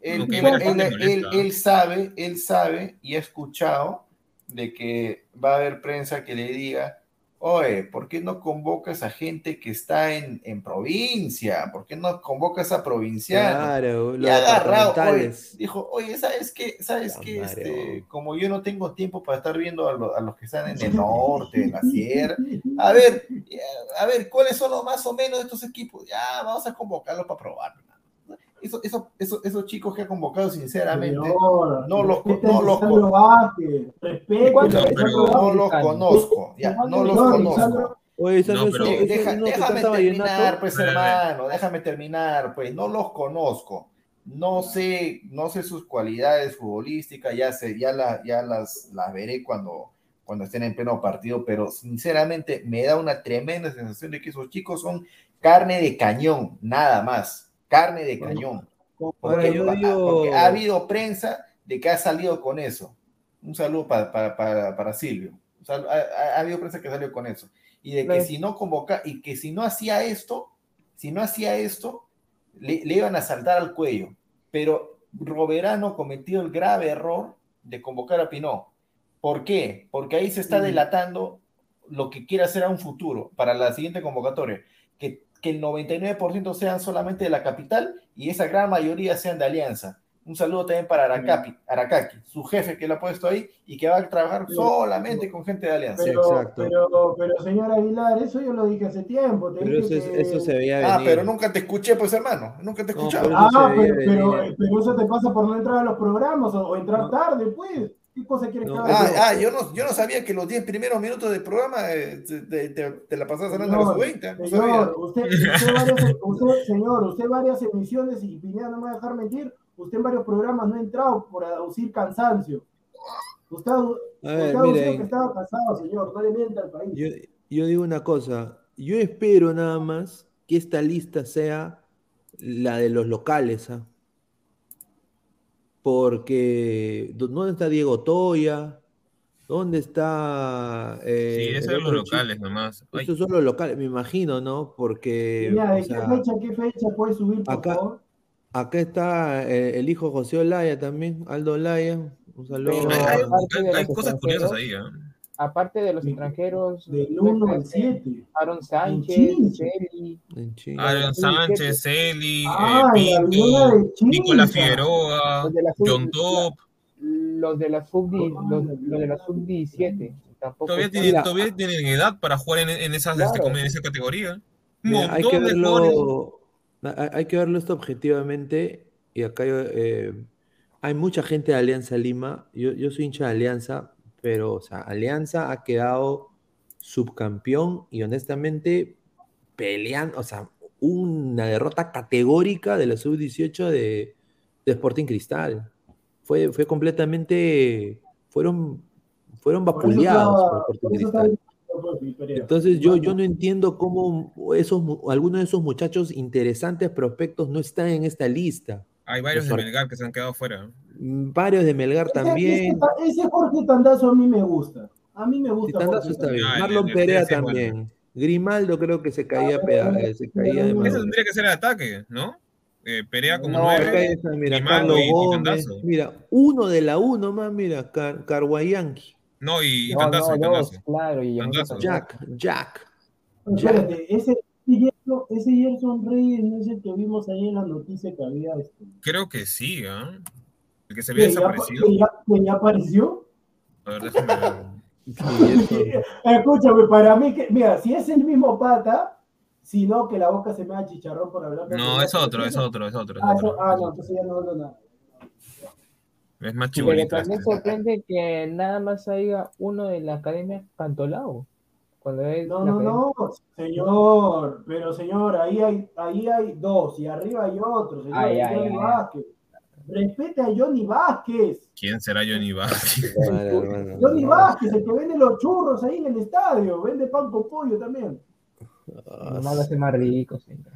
él, él, él, sabe, él sabe y ha escuchado de que va a haber prensa que le diga oye, ¿por qué no convocas a gente que está en, en provincia? ¿Por qué no convocas a provincianos? Claro, y agarrado, dijo, oye, ¿sabes qué? ¿Sabes qué? Este, como yo no tengo tiempo para estar viendo a, los que están en el [LAUGHS] norte, en la sierra, a ver, a ver, ¿cuáles son los más o menos de estos equipos? Ya, vamos a convocarlos para probar eso, eso, eso, esos chicos que ha convocado, sinceramente, no los, no los, no los conozco. Ya, no los conozco. Oye, no, pero, déjame terminar, pues hermano, déjame terminar, pues no los conozco. No sé, no sé sus cualidades futbolísticas, ya sé, ya, la, ya las, las veré cuando, cuando estén en pleno partido, pero sinceramente me da una tremenda sensación de que esos chicos son carne de cañón, nada más carne de cañón. Porque, ha habido prensa de que ha salido con eso. Un saludo para, para, Silvio. ha, habido prensa que salió con eso. Y de que si no convoca, y que si no hacía esto, si no hacía esto, le, iban a saltar al cuello. Pero Roberano cometió el grave error de convocar a Pinó. ¿Por qué? Porque ahí se está mm. delatando lo que quiere hacer a un futuro para la siguiente convocatoria. Que que el 99% sean solamente de la capital y esa gran mayoría sean de alianza. Un saludo también para Aracapi, Aracaki, su jefe que lo ha puesto ahí y que va a trabajar solamente con gente de Alianza. Pero, Exacto. Pero, pero, señor Aguilar, eso yo lo dije hace tiempo. pero eso, se veía Ah, pero nunca te escuché, pues hermano, nunca te escuchaba. ah, pero, pero, eso te pasa por no entrar a los programas o, entrar tarde, pues. ¿Qué cosa quieres que haga? Ah, ah, yo no, yo no sabía que los 10 primeros minutos del programa eh, te, te, la pasabas hablando a los 20. No señor, usted, usted, varias, usted, señor, usted varias emisiones y Pineda no me va a dejar mentir Usted en varios programas no ha entrado por aducir cansancio. Usted, ha dicho que estaba cansado, señor. No le mienta al país. Yo, digo una cosa. Yo espero nada más que esta lista sea la de los locales. ¿ah? Porque, ¿dónde está Diego Toya? ¿Dónde está. Eh, sí, esos son los locales nomás. Esos son los locales, me imagino, ¿no? Porque. Mira, ¿de qué fecha, qué fecha puede subir, por acá, favor? Acá está eh, el hijo José Olaya también, Aldo Olaya. Un saludo. hay, cosas curiosas ahí, ¿eh? Aparte de los extranjeros. Del 1 al 7. Aaron Sánchez, Celi. Aaron Sánchez, Celi, Nicolás Figueroa, John Top. Los de la sub los, de la sub 17. Todavía tienen, todavía tienen edad para jugar en, en, esas, este, en esa categoría. Un hay que verlo, hay que verlo esto objetivamente y acá eh, hay mucha gente de Alianza Lima. Yo, yo soy hincha de Alianza, pero o sea, Alianza ha quedado subcampeón y honestamente peleando, o sea, una derrota categórica de la sub-18 de, de, Sporting Cristal. Fue, fue completamente, fueron, fueron vapuleados por Sporting Cristal. Entonces yo, yo no entiendo cómo esos, algunos de esos muchachos interesantes prospectos no están en esta lista. Hay varios de Melgar que se han quedado fuera. Mm, varios de Melgar también. Ese, Jorge Tandazo a mí me gusta. A mí me gusta. Tandazo está bien. Marlon Perea también. Grimaldo creo que se caía, ah, eh, se caía de Eso tendría que ser el ataque, ¿no? Eh, Perea como nueve. mira, Carlos Gómez, mira, uno de la uno más, mira, Car Carguayanqui. No, y, y Tandazo, no, Claro, y Jack, Jack. Espérate, ese, ese Gerson Reyes no es el que vimos ahí en la noticia que había. Este. Creo que sí, ¿eh? El que se había desaparecido. ¿Que ya, que ya apareció? A ver, déjame ver. [LAUGHS] [LAUGHS] Escúchame, para mí, que, mira, si es el mismo pata, sino que la boca se me da chicharrón por hablar. No, es otro, es otro, es otro, ah, ah, no, entonces ya no hablo nada. Es más chibolito. Pero también sorprende que nada más haya uno de la academia Cantolao. Cuando no, no, no, señor, pero señor, ahí hay, ahí hay dos y arriba hay otro, señor, Johnny Vázquez. Respete a Johnny Vázquez. ¿Quién será Johnny Vázquez? [LAUGHS] Johnny Vázquez, el que vende los churros ahí en el estadio, vende pan con pollo también. No lo hace más rico, señor.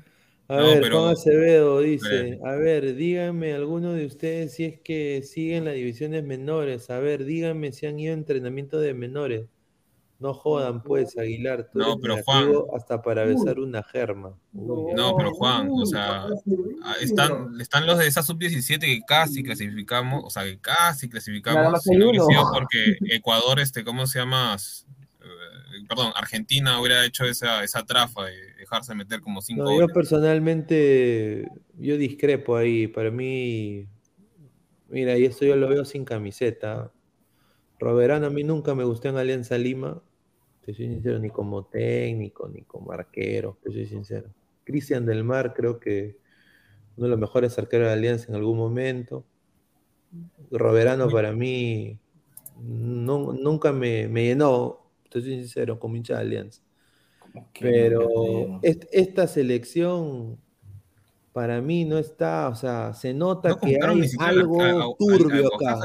A ver, Juan Acevedo dice, a ver, díganme alguno de ustedes si es que siguen las divisiones menores. A ver, díganme si han ido a entrenamiento de menores. No jodan, pues, Aguilar. no, pero Juan. Hasta para besar una germa. No, pero Juan, o sea, ah, están, están los de esa sub-17 que casi clasificamos, o sea, que casi clasificamos. [LAUGHS] porque Ecuador, este, ¿cómo se llama? perdón, Argentina hubiera hecho esa, esa trafa de dejarse meter como cinco no, Yo personalmente, yo discrepo ahí. Para mí, mira, y esto yo lo veo sin camiseta. Roberano a mí nunca me gustó en Alianza Lima. Te soy sincero, ni como técnico, ni como arquero, te soy sincero. Cristian del Mar creo que uno de los mejores arqueros de Alianza en algún momento. Roberano para mí nunca me, me llenó soy sincero, como hincha de Alianza. Pero esta selección para mí no está, o sea, se nota que hay algo turbio acá.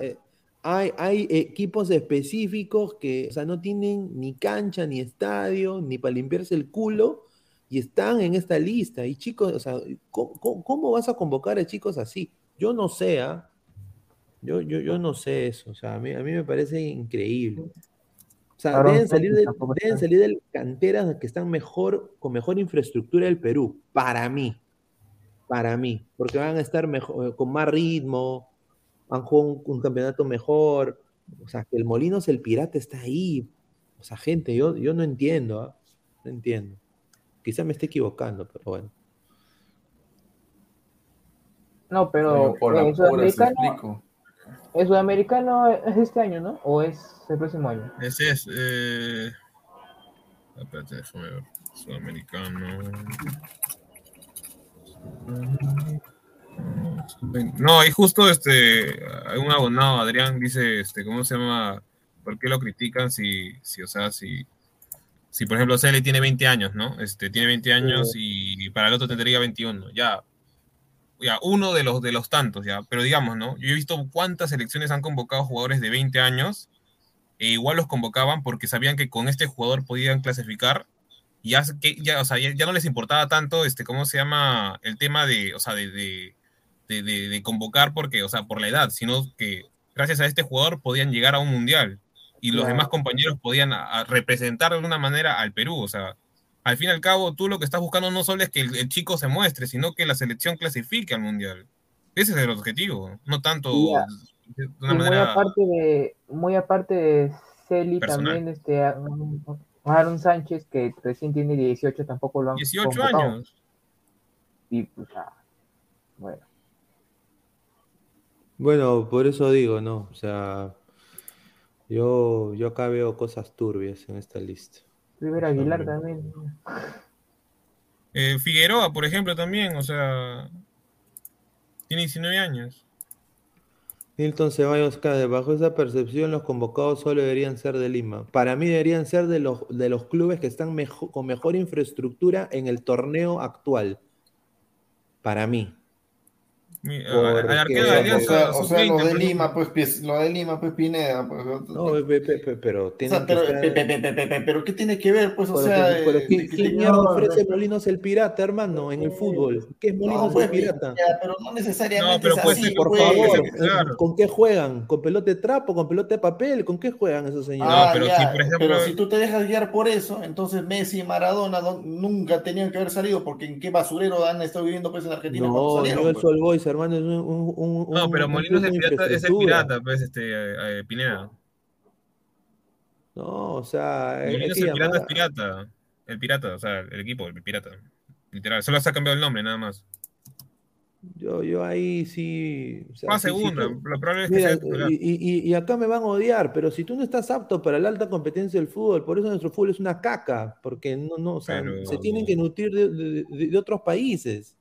Eh, hay, hay, equipos específicos que, o sea, no tienen ni cancha, ni estadio, ni para limpiarse el culo, y están en esta lista. Y chicos, o sea, ¿cómo, vas a convocar a chicos así? Yo no sé, ¿ah? Yo, yo, yo no sé eso, o sea, a mí, a mí me parece increíble. O sea, deben salir, de, deben salir del canteras que están mejor, con mejor infraestructura del Perú, para mí. Para mí. Porque van a estar mejor, eh, con más ritmo, han jugado un, campeonato mejor. O sea, que el Molinos, el Pirata, está ahí. O sea, gente, yo, yo no entiendo, ¿ah? no entiendo. Quizá me esté equivocando, pero bueno. No, pero, por la sudamericano, ¿el sudamericano es este año, no? ¿O es el próximo año? Ese es. Eh... Espérate, déjame ver. Sudamericano. No, y justo este, hay un abonado, Adrián, dice, este, ¿cómo se llama? ¿Por qué lo critican si, si o sea, si, si por ejemplo Cele tiene 20 años, ¿no? Este, tiene 20 años y para el otro tendría 21, ya, ya, uno de los, de los tantos, ya, pero digamos, ¿no? Yo he visto cuántas selecciones han convocado jugadores de 20 años e igual los convocaban porque sabían que con este jugador podían clasificar ya, que, ya, o sea, ya, no les importaba tanto, este, ¿cómo se llama? El tema de, o sea, de, de, de, convocar porque, o sea, por la edad, sino que gracias a este jugador podían llegar a un mundial y los demás compañeros podían representar de alguna manera al Perú, o sea, al fin y al cabo, tú lo que estás buscando no solo es que el, chico se muestre, sino que la selección clasifique al mundial. Ese es el objetivo, no tanto de una manera. Muy aparte de, muy aparte de Celi, también este, Aaron Sánchez, que recién tiene 18, tampoco lo han 18 años. Y pues, bueno. Bueno, por eso digo, ¿no? O sea, yo, yo acá veo cosas turbias en esta lista. River Aguilar también. Eh, Figueroa, por ejemplo, también, o sea, tiene 19 años. Milton Ceballos Cáceres, bajo esa percepción los convocados solo deberían ser de Lima. Para mí deberían ser de los, de los clubes que están con mejor infraestructura en el torneo actual. Para mí o sea, lo de Lima, pues, lo de Lima, pues Pineda. Pues, no, pero tiene pero ¿qué tiene que ver? Pues, o sea, ¿qué mierda ofrece Molinos el Pirata, hermano, en el fútbol? ¿Qué es Molinos el pues, Pirata? pero no necesariamente es así, por favor. ¿Con qué juegan? ¿Con pelota de trapo? ¿Con pelota de papel? ¿Con qué juegan esos señores? Ah, pero, si, por ejemplo... pero si tú te dejas guiar por eso, entonces Messi y Maradona nunca tenían que haber salido, porque en qué basurero han estado viviendo pues en Argentina. No, no, el Sol Boys, hermano, es un, un, No, pero Molinos es el, pirata, es el pirata, pues, este, eh, eh, Pineda. No, o sea. Molinos el pirata es pirata. El pirata, o sea, el equipo, el pirata. Literal, solo se ha cambiado el nombre, nada más. Yo, yo ahí sí. O sea, segunda, lo probable es que sea y, y, y, acá me van a odiar, pero si tú no estás apto para la alta competencia del fútbol, por eso nuestro fútbol es una caca, porque no, no, o sea, se tienen que nutrir de, de, de otros países.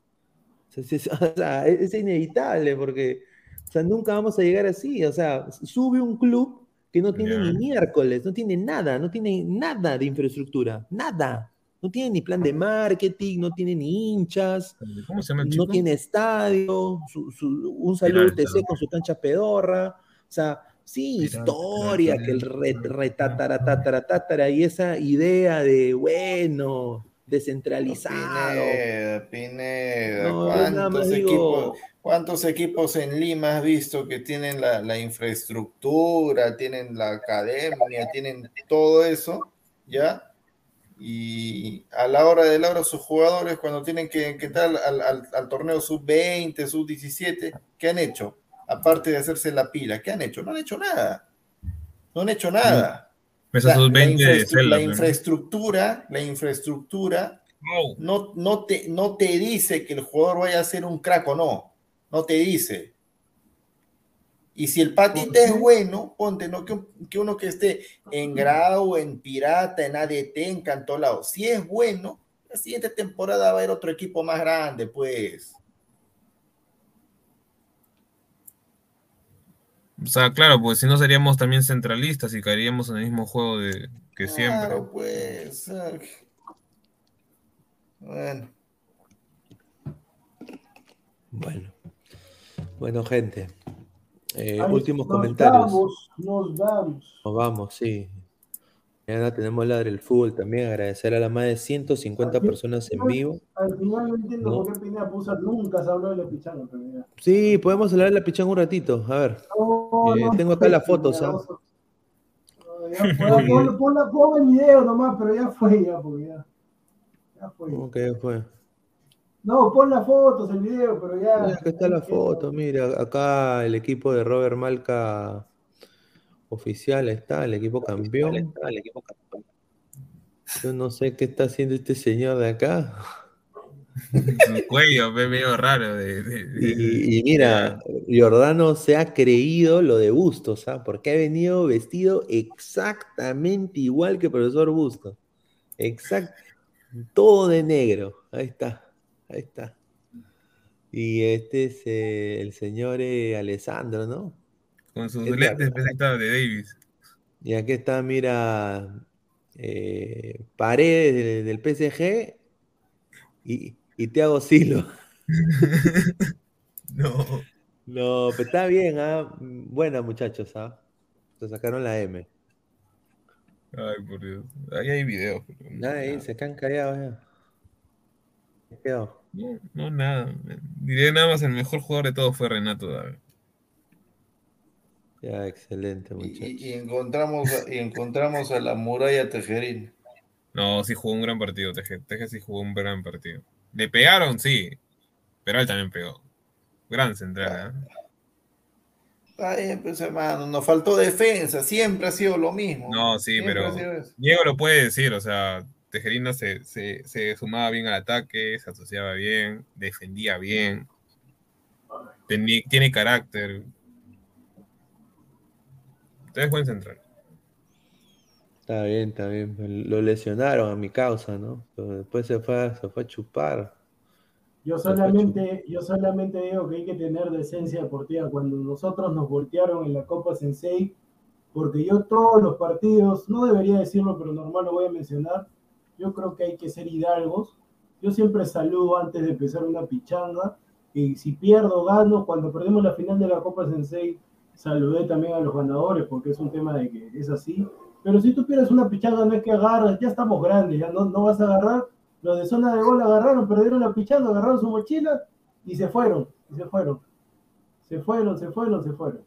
[LAUGHS] O sea, es inevitable porque o sea, nunca vamos a llegar así. O sea, sube un club que no tiene ni miércoles, no tiene nada, no tiene nada de infraestructura, nada. No tiene ni plan de marketing, no tiene ni hinchas, no tiene estadio, un saludo TC con su cancha pedorra. O sea, sí, historia, que el re, y esa idea de, bueno, descentralizado. Pineda, ¿cuántos, equipos, en Lima has visto que tienen la, infraestructura, tienen la academia, tienen todo eso, ¿ya? Y a la hora de la hora sus jugadores cuando tienen que, entrar al, torneo sub-20, sub-17, ¿qué han hecho? Aparte de hacerse la pila, ¿qué han hecho? No han hecho nada. No han hecho nada. La, infraestructura, la infraestructura no, no, te, no te dice que el jugador vaya a ser un crack o no. No te dice. Y si el patita es bueno, ponte, no que, uno que esté en grado, en pirata, en ADT, en cantolado. Si es bueno, la siguiente temporada va a haber otro equipo más grande, pues. O sea, claro, pues si no seríamos también centralistas y caeríamos en el mismo juego de que siempre. Claro, pues. Bueno. Bueno. Bueno, gente. Eh, últimos comentarios. Vamos, nos vamos. Nos vamos, sí. Mañana tenemos la del fútbol también. Agradecer a las más de 150 personas en vivo. Al final no entiendo por qué Pineda puso nunca se habló de la pichanga. Sí, podemos hablar de la pichanga un ratito. A ver. Eh, tengo acá las fotos. ¿ah? Ponla en video nomás, pero ya fue, ya, porque ya. Ya fue. ¿Cómo que ya fue? No, pon las fotos, el video, pero ya. Mira, acá está la foto, mira, acá el equipo de Robert Malca oficial está, el equipo campeón. Yo no sé qué está haciendo este señor de acá. Su cuello ve medio raro. y, mira, Jordano se ha creído lo de Bustos, ¿ah? Porque ha venido vestido exactamente igual que el profesor Bustos. Exacto. Todo de negro. Ahí está. Ahí está. Y este es eh, el señor eh, Alessandro, ¿no? Con sus lentes de Davis. Y aquí está, mira, eh, Paredes del, PSG y, y te hago silo. [LAUGHS] no. No, pero está bien, ¿ah? Buena, muchachos, ¿ah? Se sacaron la M. Ay, por Dios. Ahí hay videos. Ahí se quedan callados ya. No, no, nada. Diré nada más, el mejor jugador de todos fue Renato David. Ya, excelente, muchachos. Y, encontramos, y encontramos a la muralla Tejerín. No, sí jugó un gran partido, Teje. Teje sí jugó un gran partido. Le pegaron, sí. Pero él también pegó. Gran central, ¿eh? Ay, pues hermano, nos faltó defensa, siempre ha sido lo mismo. No, sí, pero Diego lo puede decir, o sea, Tejerino se, se, se, sumaba bien al ataque, se asociaba bien, defendía bien, tiene carácter. Entonces buen central. Está bien, está bien. Lo lesionaron a mi causa, ¿no? después se fue, se fue a chupar. Yo solamente, yo solamente digo que hay que tener decencia deportiva. Cuando nosotros nos voltearon en la Copa Sensei, porque yo todos los partidos, no debería decirlo, pero normal lo voy a mencionar, yo creo que hay que ser hidalgos. Yo siempre saludo antes de empezar una pichanga, y si pierdo, gano. Cuando perdemos la final de la Copa Sensei, saludé también a los ganadores, porque es un tema de que es así. Pero si tú pierdes una pichanga, no es que agarras, ya estamos grandes, ya no, no vas a agarrar los de zona de gol agarraron, perdieron la pichanga, agarraron su mochila y se fueron, y se fueron. Se fueron, se fueron, se fueron.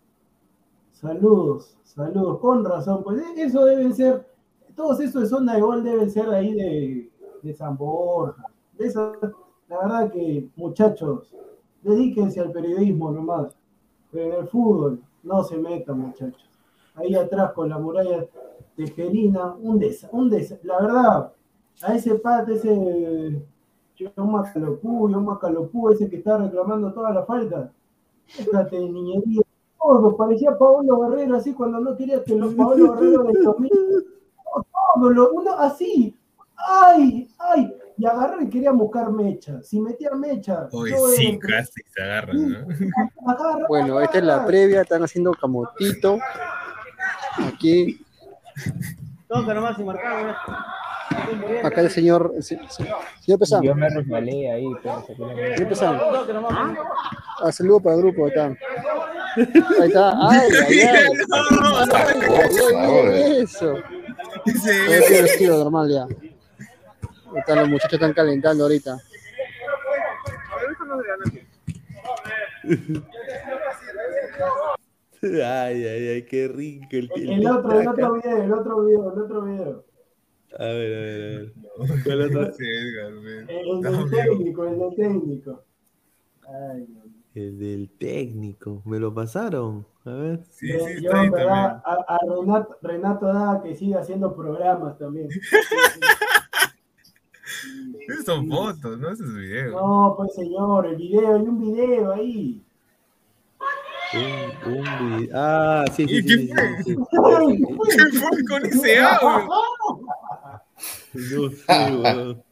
Saludos, saludos, con razón, pues eh, eso deben ser, todos esos de zona de gol deben ser ahí de, de San Borja. De la verdad que, muchachos, dedíquense al periodismo nomás. En el fútbol, no se metan, muchachos. Ahí atrás con la muralla tejerina, un des, un des, la verdad, a ese pat, ese John Macalopú, ese que está reclamando toda la falta. Fíjate, niñería. Todo, parecía Pablo Guerrero, así cuando no quería que los Pablo Guerrero de 2000. Todo, uno así. ¡Ay! ¡Ay! Y agarró y quería buscar mecha. Si metía mecha. Hoy sí, casi se agarran, ¿no? bueno, esta es la previa, están haciendo camotito. Aquí. Toca nomás y marcar, Acá el señor. señor Pesán. Yo me resbalé ahí. Señor Pesán. Ah, saludo para el grupo. Acá. Ahí está. ¡Ay, ay, ay! Eso. Es estilo normal ya. Están los muchachos están calentando ahorita. Ay, ay, ay, qué rico el, el, el otro, el otro video, el otro video, el otro video. A ver, a ver, a ver. El, otro? el del técnico, el del técnico. Ay, el del técnico, ¿me lo pasaron? A ver. Sí, sí, yo, está ¿verdad? A, a, Renato, Renato da que siga haciendo programas también. [LAUGHS] [LAUGHS] Son fotos, no esos videos. No, pues señor, el video, hay un video ahí. Un, un video. Ah, sí, sí, ¿Y qué sí, fue? sí, sí. [LAUGHS] ¿Qué fue con ese audio? No sé, weón.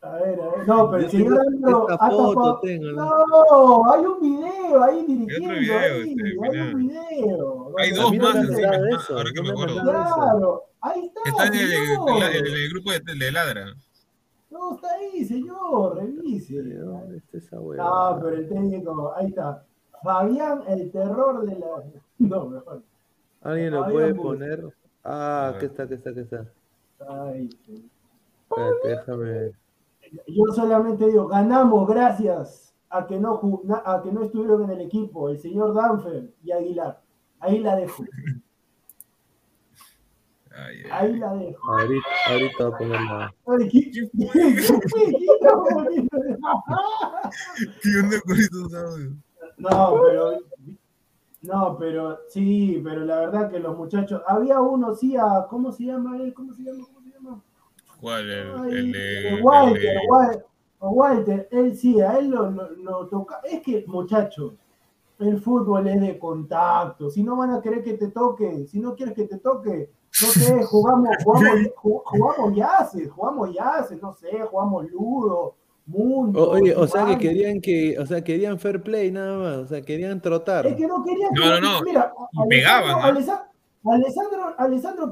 A ver, a ver. No, pero el señor Andro. Esta foto tengo, ¿no? No, hay un video ahí dirigiendo. video, ahí, este, hay un video. Hay dos más encima, ah, ahora que no me acuerdo. Claro, ahí está. Está en el, señor. en el grupo de, de Ladra. No, está ahí, señor, revise. ¿De dónde está esa No, huevada? pero el técnico, ahí está. Fabián, el terror de la. [LAUGHS] No, mejor. ¿Alguien lo Fabián puede poner? Ah, ¿qué está, qué está, qué está? Ay, sí. Espérate, déjame. Yo solamente digo, ganamos gracias a que no a que no estuvieron en el equipo el señor Danfer y Aguilar. Ahí la dejo. Ay, ay. Ahí la dejo. Ahorita, ahorita voy a poner. No, pero. No, pero sí, pero la verdad que los muchachos. Había uno, sí, a. ¿Cómo se llama él? ¿Cómo se llama? ¿Cuál? El, Ay, el de. el Walter, el Walter, Walter, él sí, a él lo, toca. Es que, muchachos, el fútbol es de contacto. Si no van a querer que te toque, si no quieres que te toque, no [LAUGHS] sé, jugamos, jugamos, jugamos yaces, jugamos yaces, no sé, jugamos ludo, mundo. oye, o sea que querían que, o sea, querían fair play nada más, o sea, querían trotar. Es que no querían. No, no, no. Mira, pegaban. Alessandro, Alessandro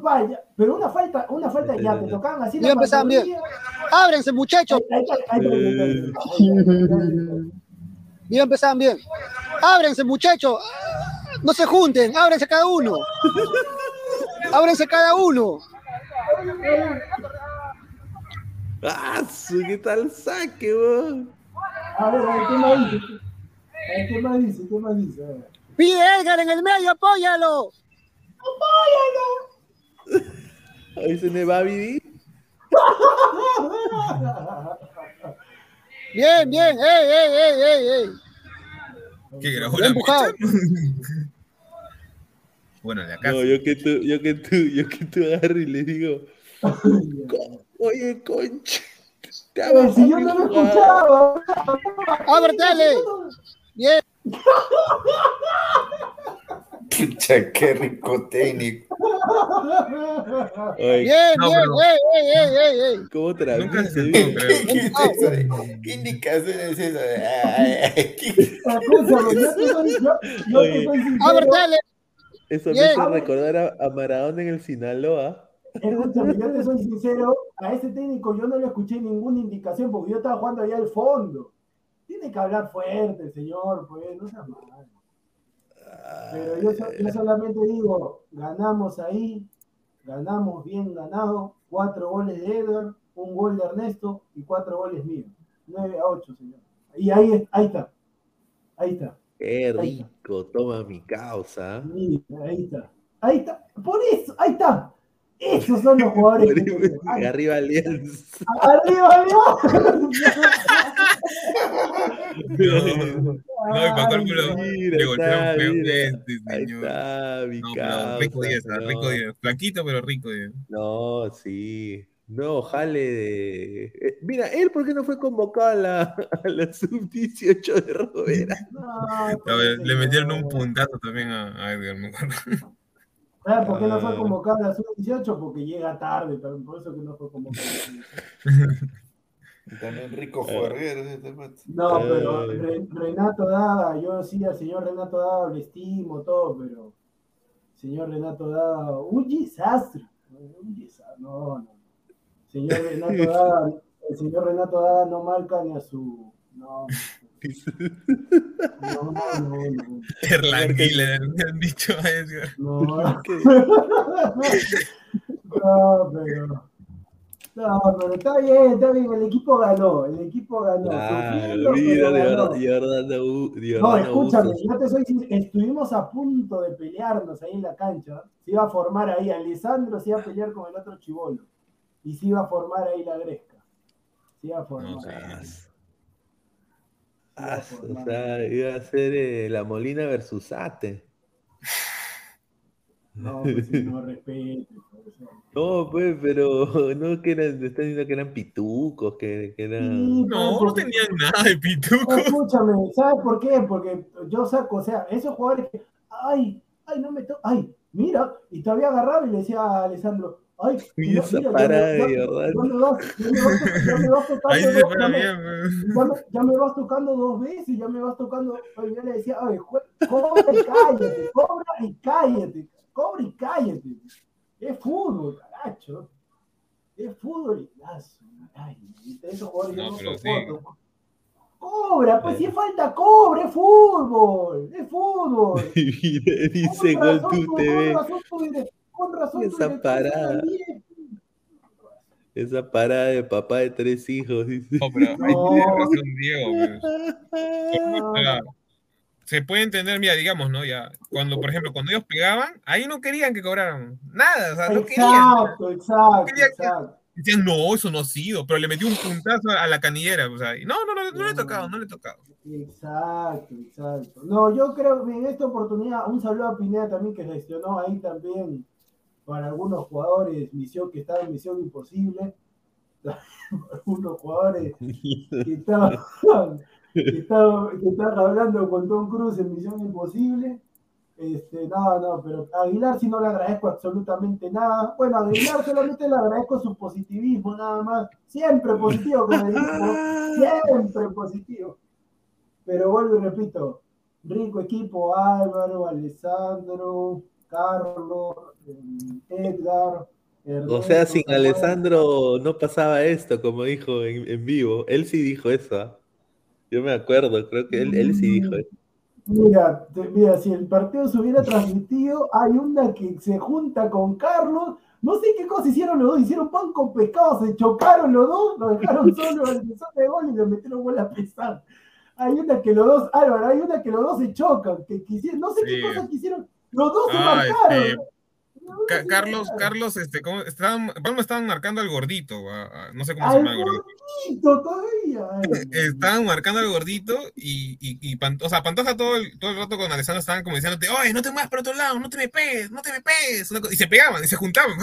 Paya, pero una falta, una falta ya te tocaban así. Ya empezaban bien. Ábrense, muchachos. Ya empezaban [LAUGHS] bien. Ábrense, muchachos. No se junten, ábrense cada uno. Ábrense cada uno. ¡Ah! ¿Qué tal saque, vos? A ver, ¿qué más dice? ¿Qué más dice? ¿Qué más dice? Pide Edgar en el medio, apóyalo. ¡Apóyalo! Ahí se me va a vivir. Bien, bien, ey, ey, ey, ey, ey. ¿Qué grabó la [LAUGHS] bueno, de acá. No, yo que tú, yo que tú, yo que tú agarro y le digo, oye, concha. Te si yo no lo escuchaba. Ábrete, Bien. [LAUGHS] Pucha, qué rico técnico. bien, bien, bien, bien, ¿Cómo traduces? ¿Qué, ¿Qué, ¿Qué, ¿Qué indicación es esa? Eso me hace recordar a, a Maradona en el Sinaloa. Escúchame, yo te soy sincero, a ese técnico yo no le escuché ninguna indicación porque yo estaba jugando allá al fondo. Tiene que hablar fuerte, señor, pues, no seas mal. Pero yo, solamente digo, ganamos ahí, ganamos bien ganado, cuatro goles de Edgar, un gol de Ernesto y cuatro goles míos. 9 a 8, señor. Y ahí, ahí está. Ahí está. Qué rico, toma mi causa. ahí está. Ahí está. Por eso, ahí está. Esos son los jugadores. [LAUGHS] arriba Alianza. Arriba Alianza. [LAUGHS] no, y para cálculo le golpearon feo este señor. Ahí está, mi no, causa, rico Díaz, no. rico Díaz. Flaquito, pero rico Díaz. No, sí. No, jale de. Eh, mira, él, ¿por qué no fue convocado a la, a la sub-18 de Robera? [LAUGHS] No, le metieron un puntazo también a, a Edgar, me acuerdo. ¿Sabes por qué no fue convocado a la sub-18? Porque llega tarde, por eso que no fue convocado. [LAUGHS] También Rico Ferrer. Este no, pero Renato Dada, yo sí al señor Renato Dada le estimo todo, pero señor Renato Dada, un desastre. Un desastre, no, no. Señor Renato [LAUGHS] Dada, el señor Renato Dada no marca ni a su. No, no, no, no. Erlanguile, le han dicho a Edgar. No, [LAUGHS] [LAUGHS] no, pero. No, pero está bien, está bien, el equipo ganó, el equipo ganó. Claro, mira, de verdad, de verdad, de No, escúchame, yo te soy estuvimos a punto de pelearnos ahí en la cancha. Se iba a formar ahí, Alessandro se iba a pelear con el otro chivolo. Y se iba a formar ahí la gresca. Se iba a formar. No, Ah, o sea, iba a ser eh, la Molina versus Ate. No, pues no respete. No, pues, pero [LAUGHS] no que eran, están diciendo que eran pitucos, que, que eran. no, no tenían nada de pitucos. Escúchame, ¿sabes por qué? Porque yo saco, o sea, esos jugadores que, ay, ay, no me toca, ay, mira, y todavía agarraba y le decía a Alessandro, Ay, [LAUGHS] y esa parada de verdad. Ya me vas tocando. Ya me vas tocando dos veces, ya me vas tocando. Yo le decía, ay, cobra y cállate, cobra y cállate, cobra y cállate. Es fútbol, caracho. Es fútbol y Ay, esos jugadores no, pero sí. Cobra, pues si falta, cobre, es fútbol, es fútbol. [LAUGHS] Dice Gol tu TV. Con razón. Esa parada. Esa parada de papá de tres hijos. Dice. No, pero ahí no. tiene razón Diego. Pues. [LAUGHS] Se puede entender, mira, digamos, ¿no? Ya, cuando, por ejemplo, cuando ellos pegaban, ahí no querían que cobraran nada, o sea, no querían. Exacto, exacto, exacto. Decían, no, eso no ha sido, pero le metió un puntazo a la canillera, o sea, no, no, no, no, le he tocado, no le he tocado. Exacto, exacto. No, yo creo que en esta oportunidad, un saludo a Pineda también que gestionó ahí también para algunos jugadores misión que estaba en misión imposible. [LAUGHS] unos jugadores que [LAUGHS] estaban, que estaban, hablando con Tom Cruise en Misión Imposible. Este, no, no, pero a Aguilar sí no le agradezco absolutamente nada. Bueno, a Aguilar solamente le agradezco su positivismo, nada más. Siempre positivo, como siempre positivo. Pero vuelvo y repito, rico equipo, Álvaro, Alessandro, Carlos, Edgar. o sea, sin Alessandro no pasaba esto, como dijo en, vivo. Él sí dijo eso. Yo me acuerdo, creo que él, él sí dijo eso. Mira, mira, si el partido se hubiera transmitido, hay una que se junta con Carlos. No sé qué cosa hicieron los dos, hicieron pan con pescado, se chocaron los dos, lo dejaron [LAUGHS] solo al de gol y le metieron gol a pesar. Hay una que los dos, Álvaro, hay una que los dos se chocan, que quisieron, no sé qué cosas quisieron, los dos se ah, marcaron. Este, Carlos, Carlos, este, ¿cómo estaban, me estaban marcando al gordito, no sé cómo se llama el gordito. todavía. [LAUGHS] estaban marcando al gordito y, y, y o sea, Pantoja todo el, todo el rato con Alessandro estaban como diciéndote, oye, no te muevas para otro lado, no te me pegues, no te me pegues. Y se pegaban y se juntaban.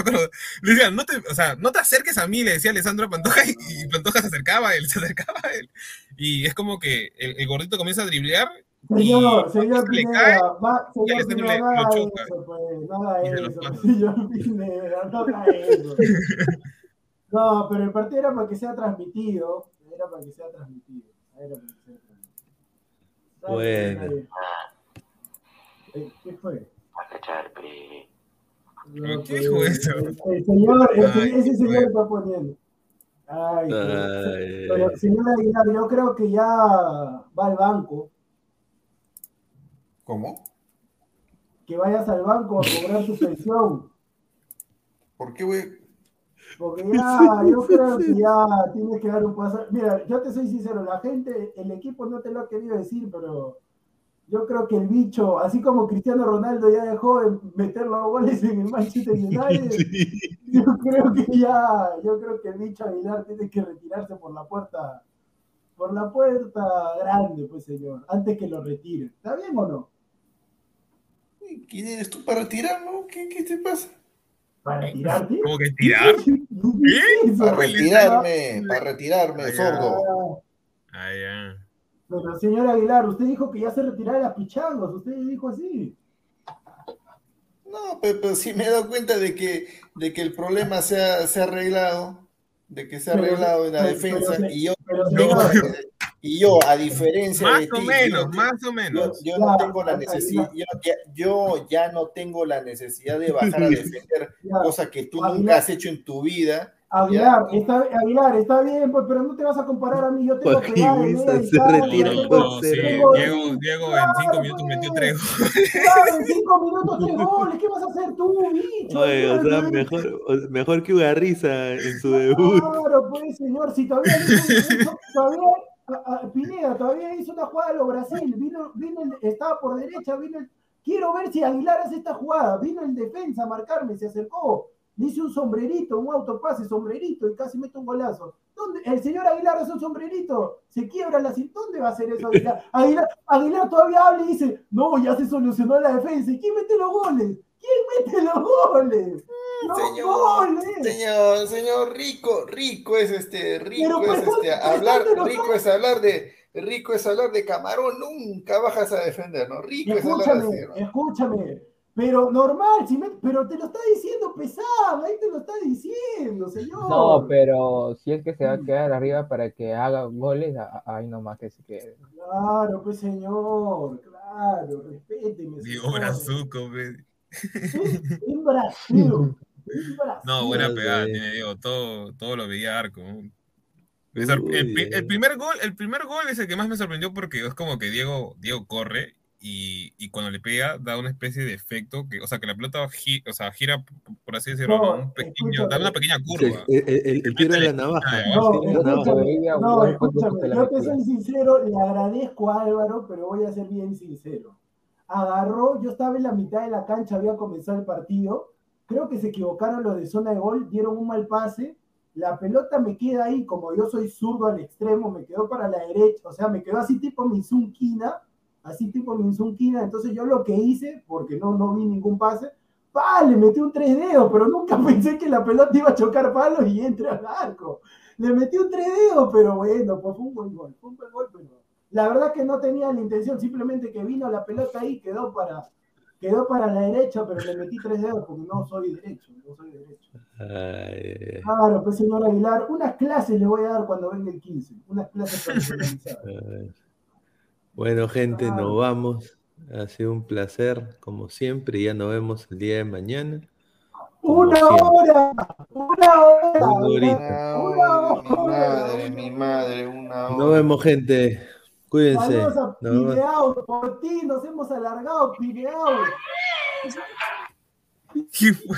Le decían, no te, o sea, no te acerques a mí, le decía Alessandro a Pantoja y, Pantoja se acercaba a él, [LAUGHS] se acercaba a él. Y es como que el, el gordito comienza a driblear Señor, señor Pineda, va, señor Pineda, nada de eso, pues, nada de eso, señor Pineda, no eso. [LAUGHS] No, pero el partido era para que sea transmitido, era para que sea transmitido, era para que sea transmitido. Bueno. ¿Qué fue? ¿Qué dijo eso? El, señor, ese señor está poniendo. Ay, Ay. Pero, señor Aguilar, yo creo que ya va al banco ¿Cómo? Que vayas al banco a cobrar tu pensión. ¿Por qué, güey? Porque ya, yo creo que ya tienes que dar un paso. Mira, yo te soy sincero, la gente, el equipo no te lo ha querido decir, pero yo creo que el bicho, así como Cristiano Ronaldo ya dejó de meter los goles en el Manchester United, yo creo que ya, yo creo que el bicho Aguilar tiene que retirarse por la puerta, por la puerta grande, pues señor, antes que lo retire. ¿Está bien o no? ¿Quién eres tú para retirarlo? ¿Qué, qué te pasa? ¿Para retirarte? ¿Cómo que tirar? [LAUGHS] ¿Qué? Para retirarme, para retirarme, sordo. Ah, ya. Pero señor Aguilar, usted dijo que ya se retiraba las pichangas, usted dijo así. No, pero, sí me he dado cuenta de que, de que el problema se ha, se ha arreglado, de que se ha arreglado en la defensa, y yo, y yo, a diferencia más de ti, o menos, yo, más o menos. Yo, no tengo la necesidad, yo ya, yo ya, no tengo la necesidad de bajar a [LAUGHS] defender, cosa que tú nunca has hecho en tu vida. Aguilar, está, Aguilar, está bien, pues, pero no te vas a comparar a mí. Yo tengo que se retira no, sí, Diego, Diego en cinco minutos metió tres goles. Claro, en cinco minutos tres goles. ¿Qué vas a hacer tú, bicho? Oye, o sea, mejor, mejor que Ugarriza en su debut. Claro, pues, señor, si todavía, todavía Pineda todavía hizo una jugada de los Brasil, vino, vino estaba por derecha, vino quiero ver si Aguilar hace esta jugada, vino el defensa a marcarme, se acercó, le hice un sombrerito, un autopase, sombrerito, y casi mete un golazo. ¿Dónde? El señor Aguilar hace un sombrerito, se quiebra la cinta, ¿dónde va a hacer eso Aguilar? [LAUGHS] Aguilar, Aguilar todavía habla y dice, no, ya se solucionó la defensa, ¿y quién mete los goles? ¿Quién mete los goles? señor, señor, señor, rico, rico es este, rico es este, hablar, rico es hablar de, rico es hablar de camarón, nunca bajas a defender, ¿no? Rico es hablar de Escúchame, pero normal, si pero te lo está diciendo pesado, ahí te lo está diciendo, señor. No, pero si es que se va a quedar arriba para que haga goles, ahí nomás que se quede. Claro, pues señor, claro, respéteme. Digo, brazuco, En Brasil. No, buena pegada tiene Diego, todo, todo lo veía arco. El, primer gol, el primer gol es el que más me sorprendió porque es como que Diego, Diego corre y, y cuando le pega da una especie de efecto que, o sea, que la pelota gira, o sea, gira por así decirlo, un pequeño, da una pequeña curva. el, tiro de la navaja. No, escúchame, yo te soy sincero, le agradezco a Álvaro, pero voy a ser bien sincero. Agarró, yo estaba en la mitad de la cancha, había comenzado el partido, creo que se equivocaron los de zona de gol, dieron un mal pase, la pelota me queda ahí, como yo soy zurdo al extremo, me quedó para la derecha, o sea, me quedó así tipo Minzunquina, así tipo Minzunquina, entonces yo lo que hice, porque no, no vi ningún pase, ¡pah! le metí un tres dedos, pero nunca [LAUGHS] pensé que la pelota iba a chocar palos y entre al arco. le metí un tres dedos, pero bueno, pues fue un buen gol, fue un buen gol, pero la verdad que no tenía la intención, simplemente que vino la pelota ahí, quedó para, quedó para la derecha, pero le metí tres dedos porque no soy derecho, no soy derecho. Ay, claro, pues señor Aguilar, unas clases le voy a dar cuando venga el 15, unas clases [LAUGHS] personalizadas. Bueno, gente, nos vamos. Ha sido un placer, como siempre, y ya nos vemos el día de mañana. Una hora, una hora, una hora. Mi madre, mi madre, una hora. Nos vemos, gente. Cuídense. Saludos a Pineao, por ti nos hemos alargado, Pineao. ¿Qué fue?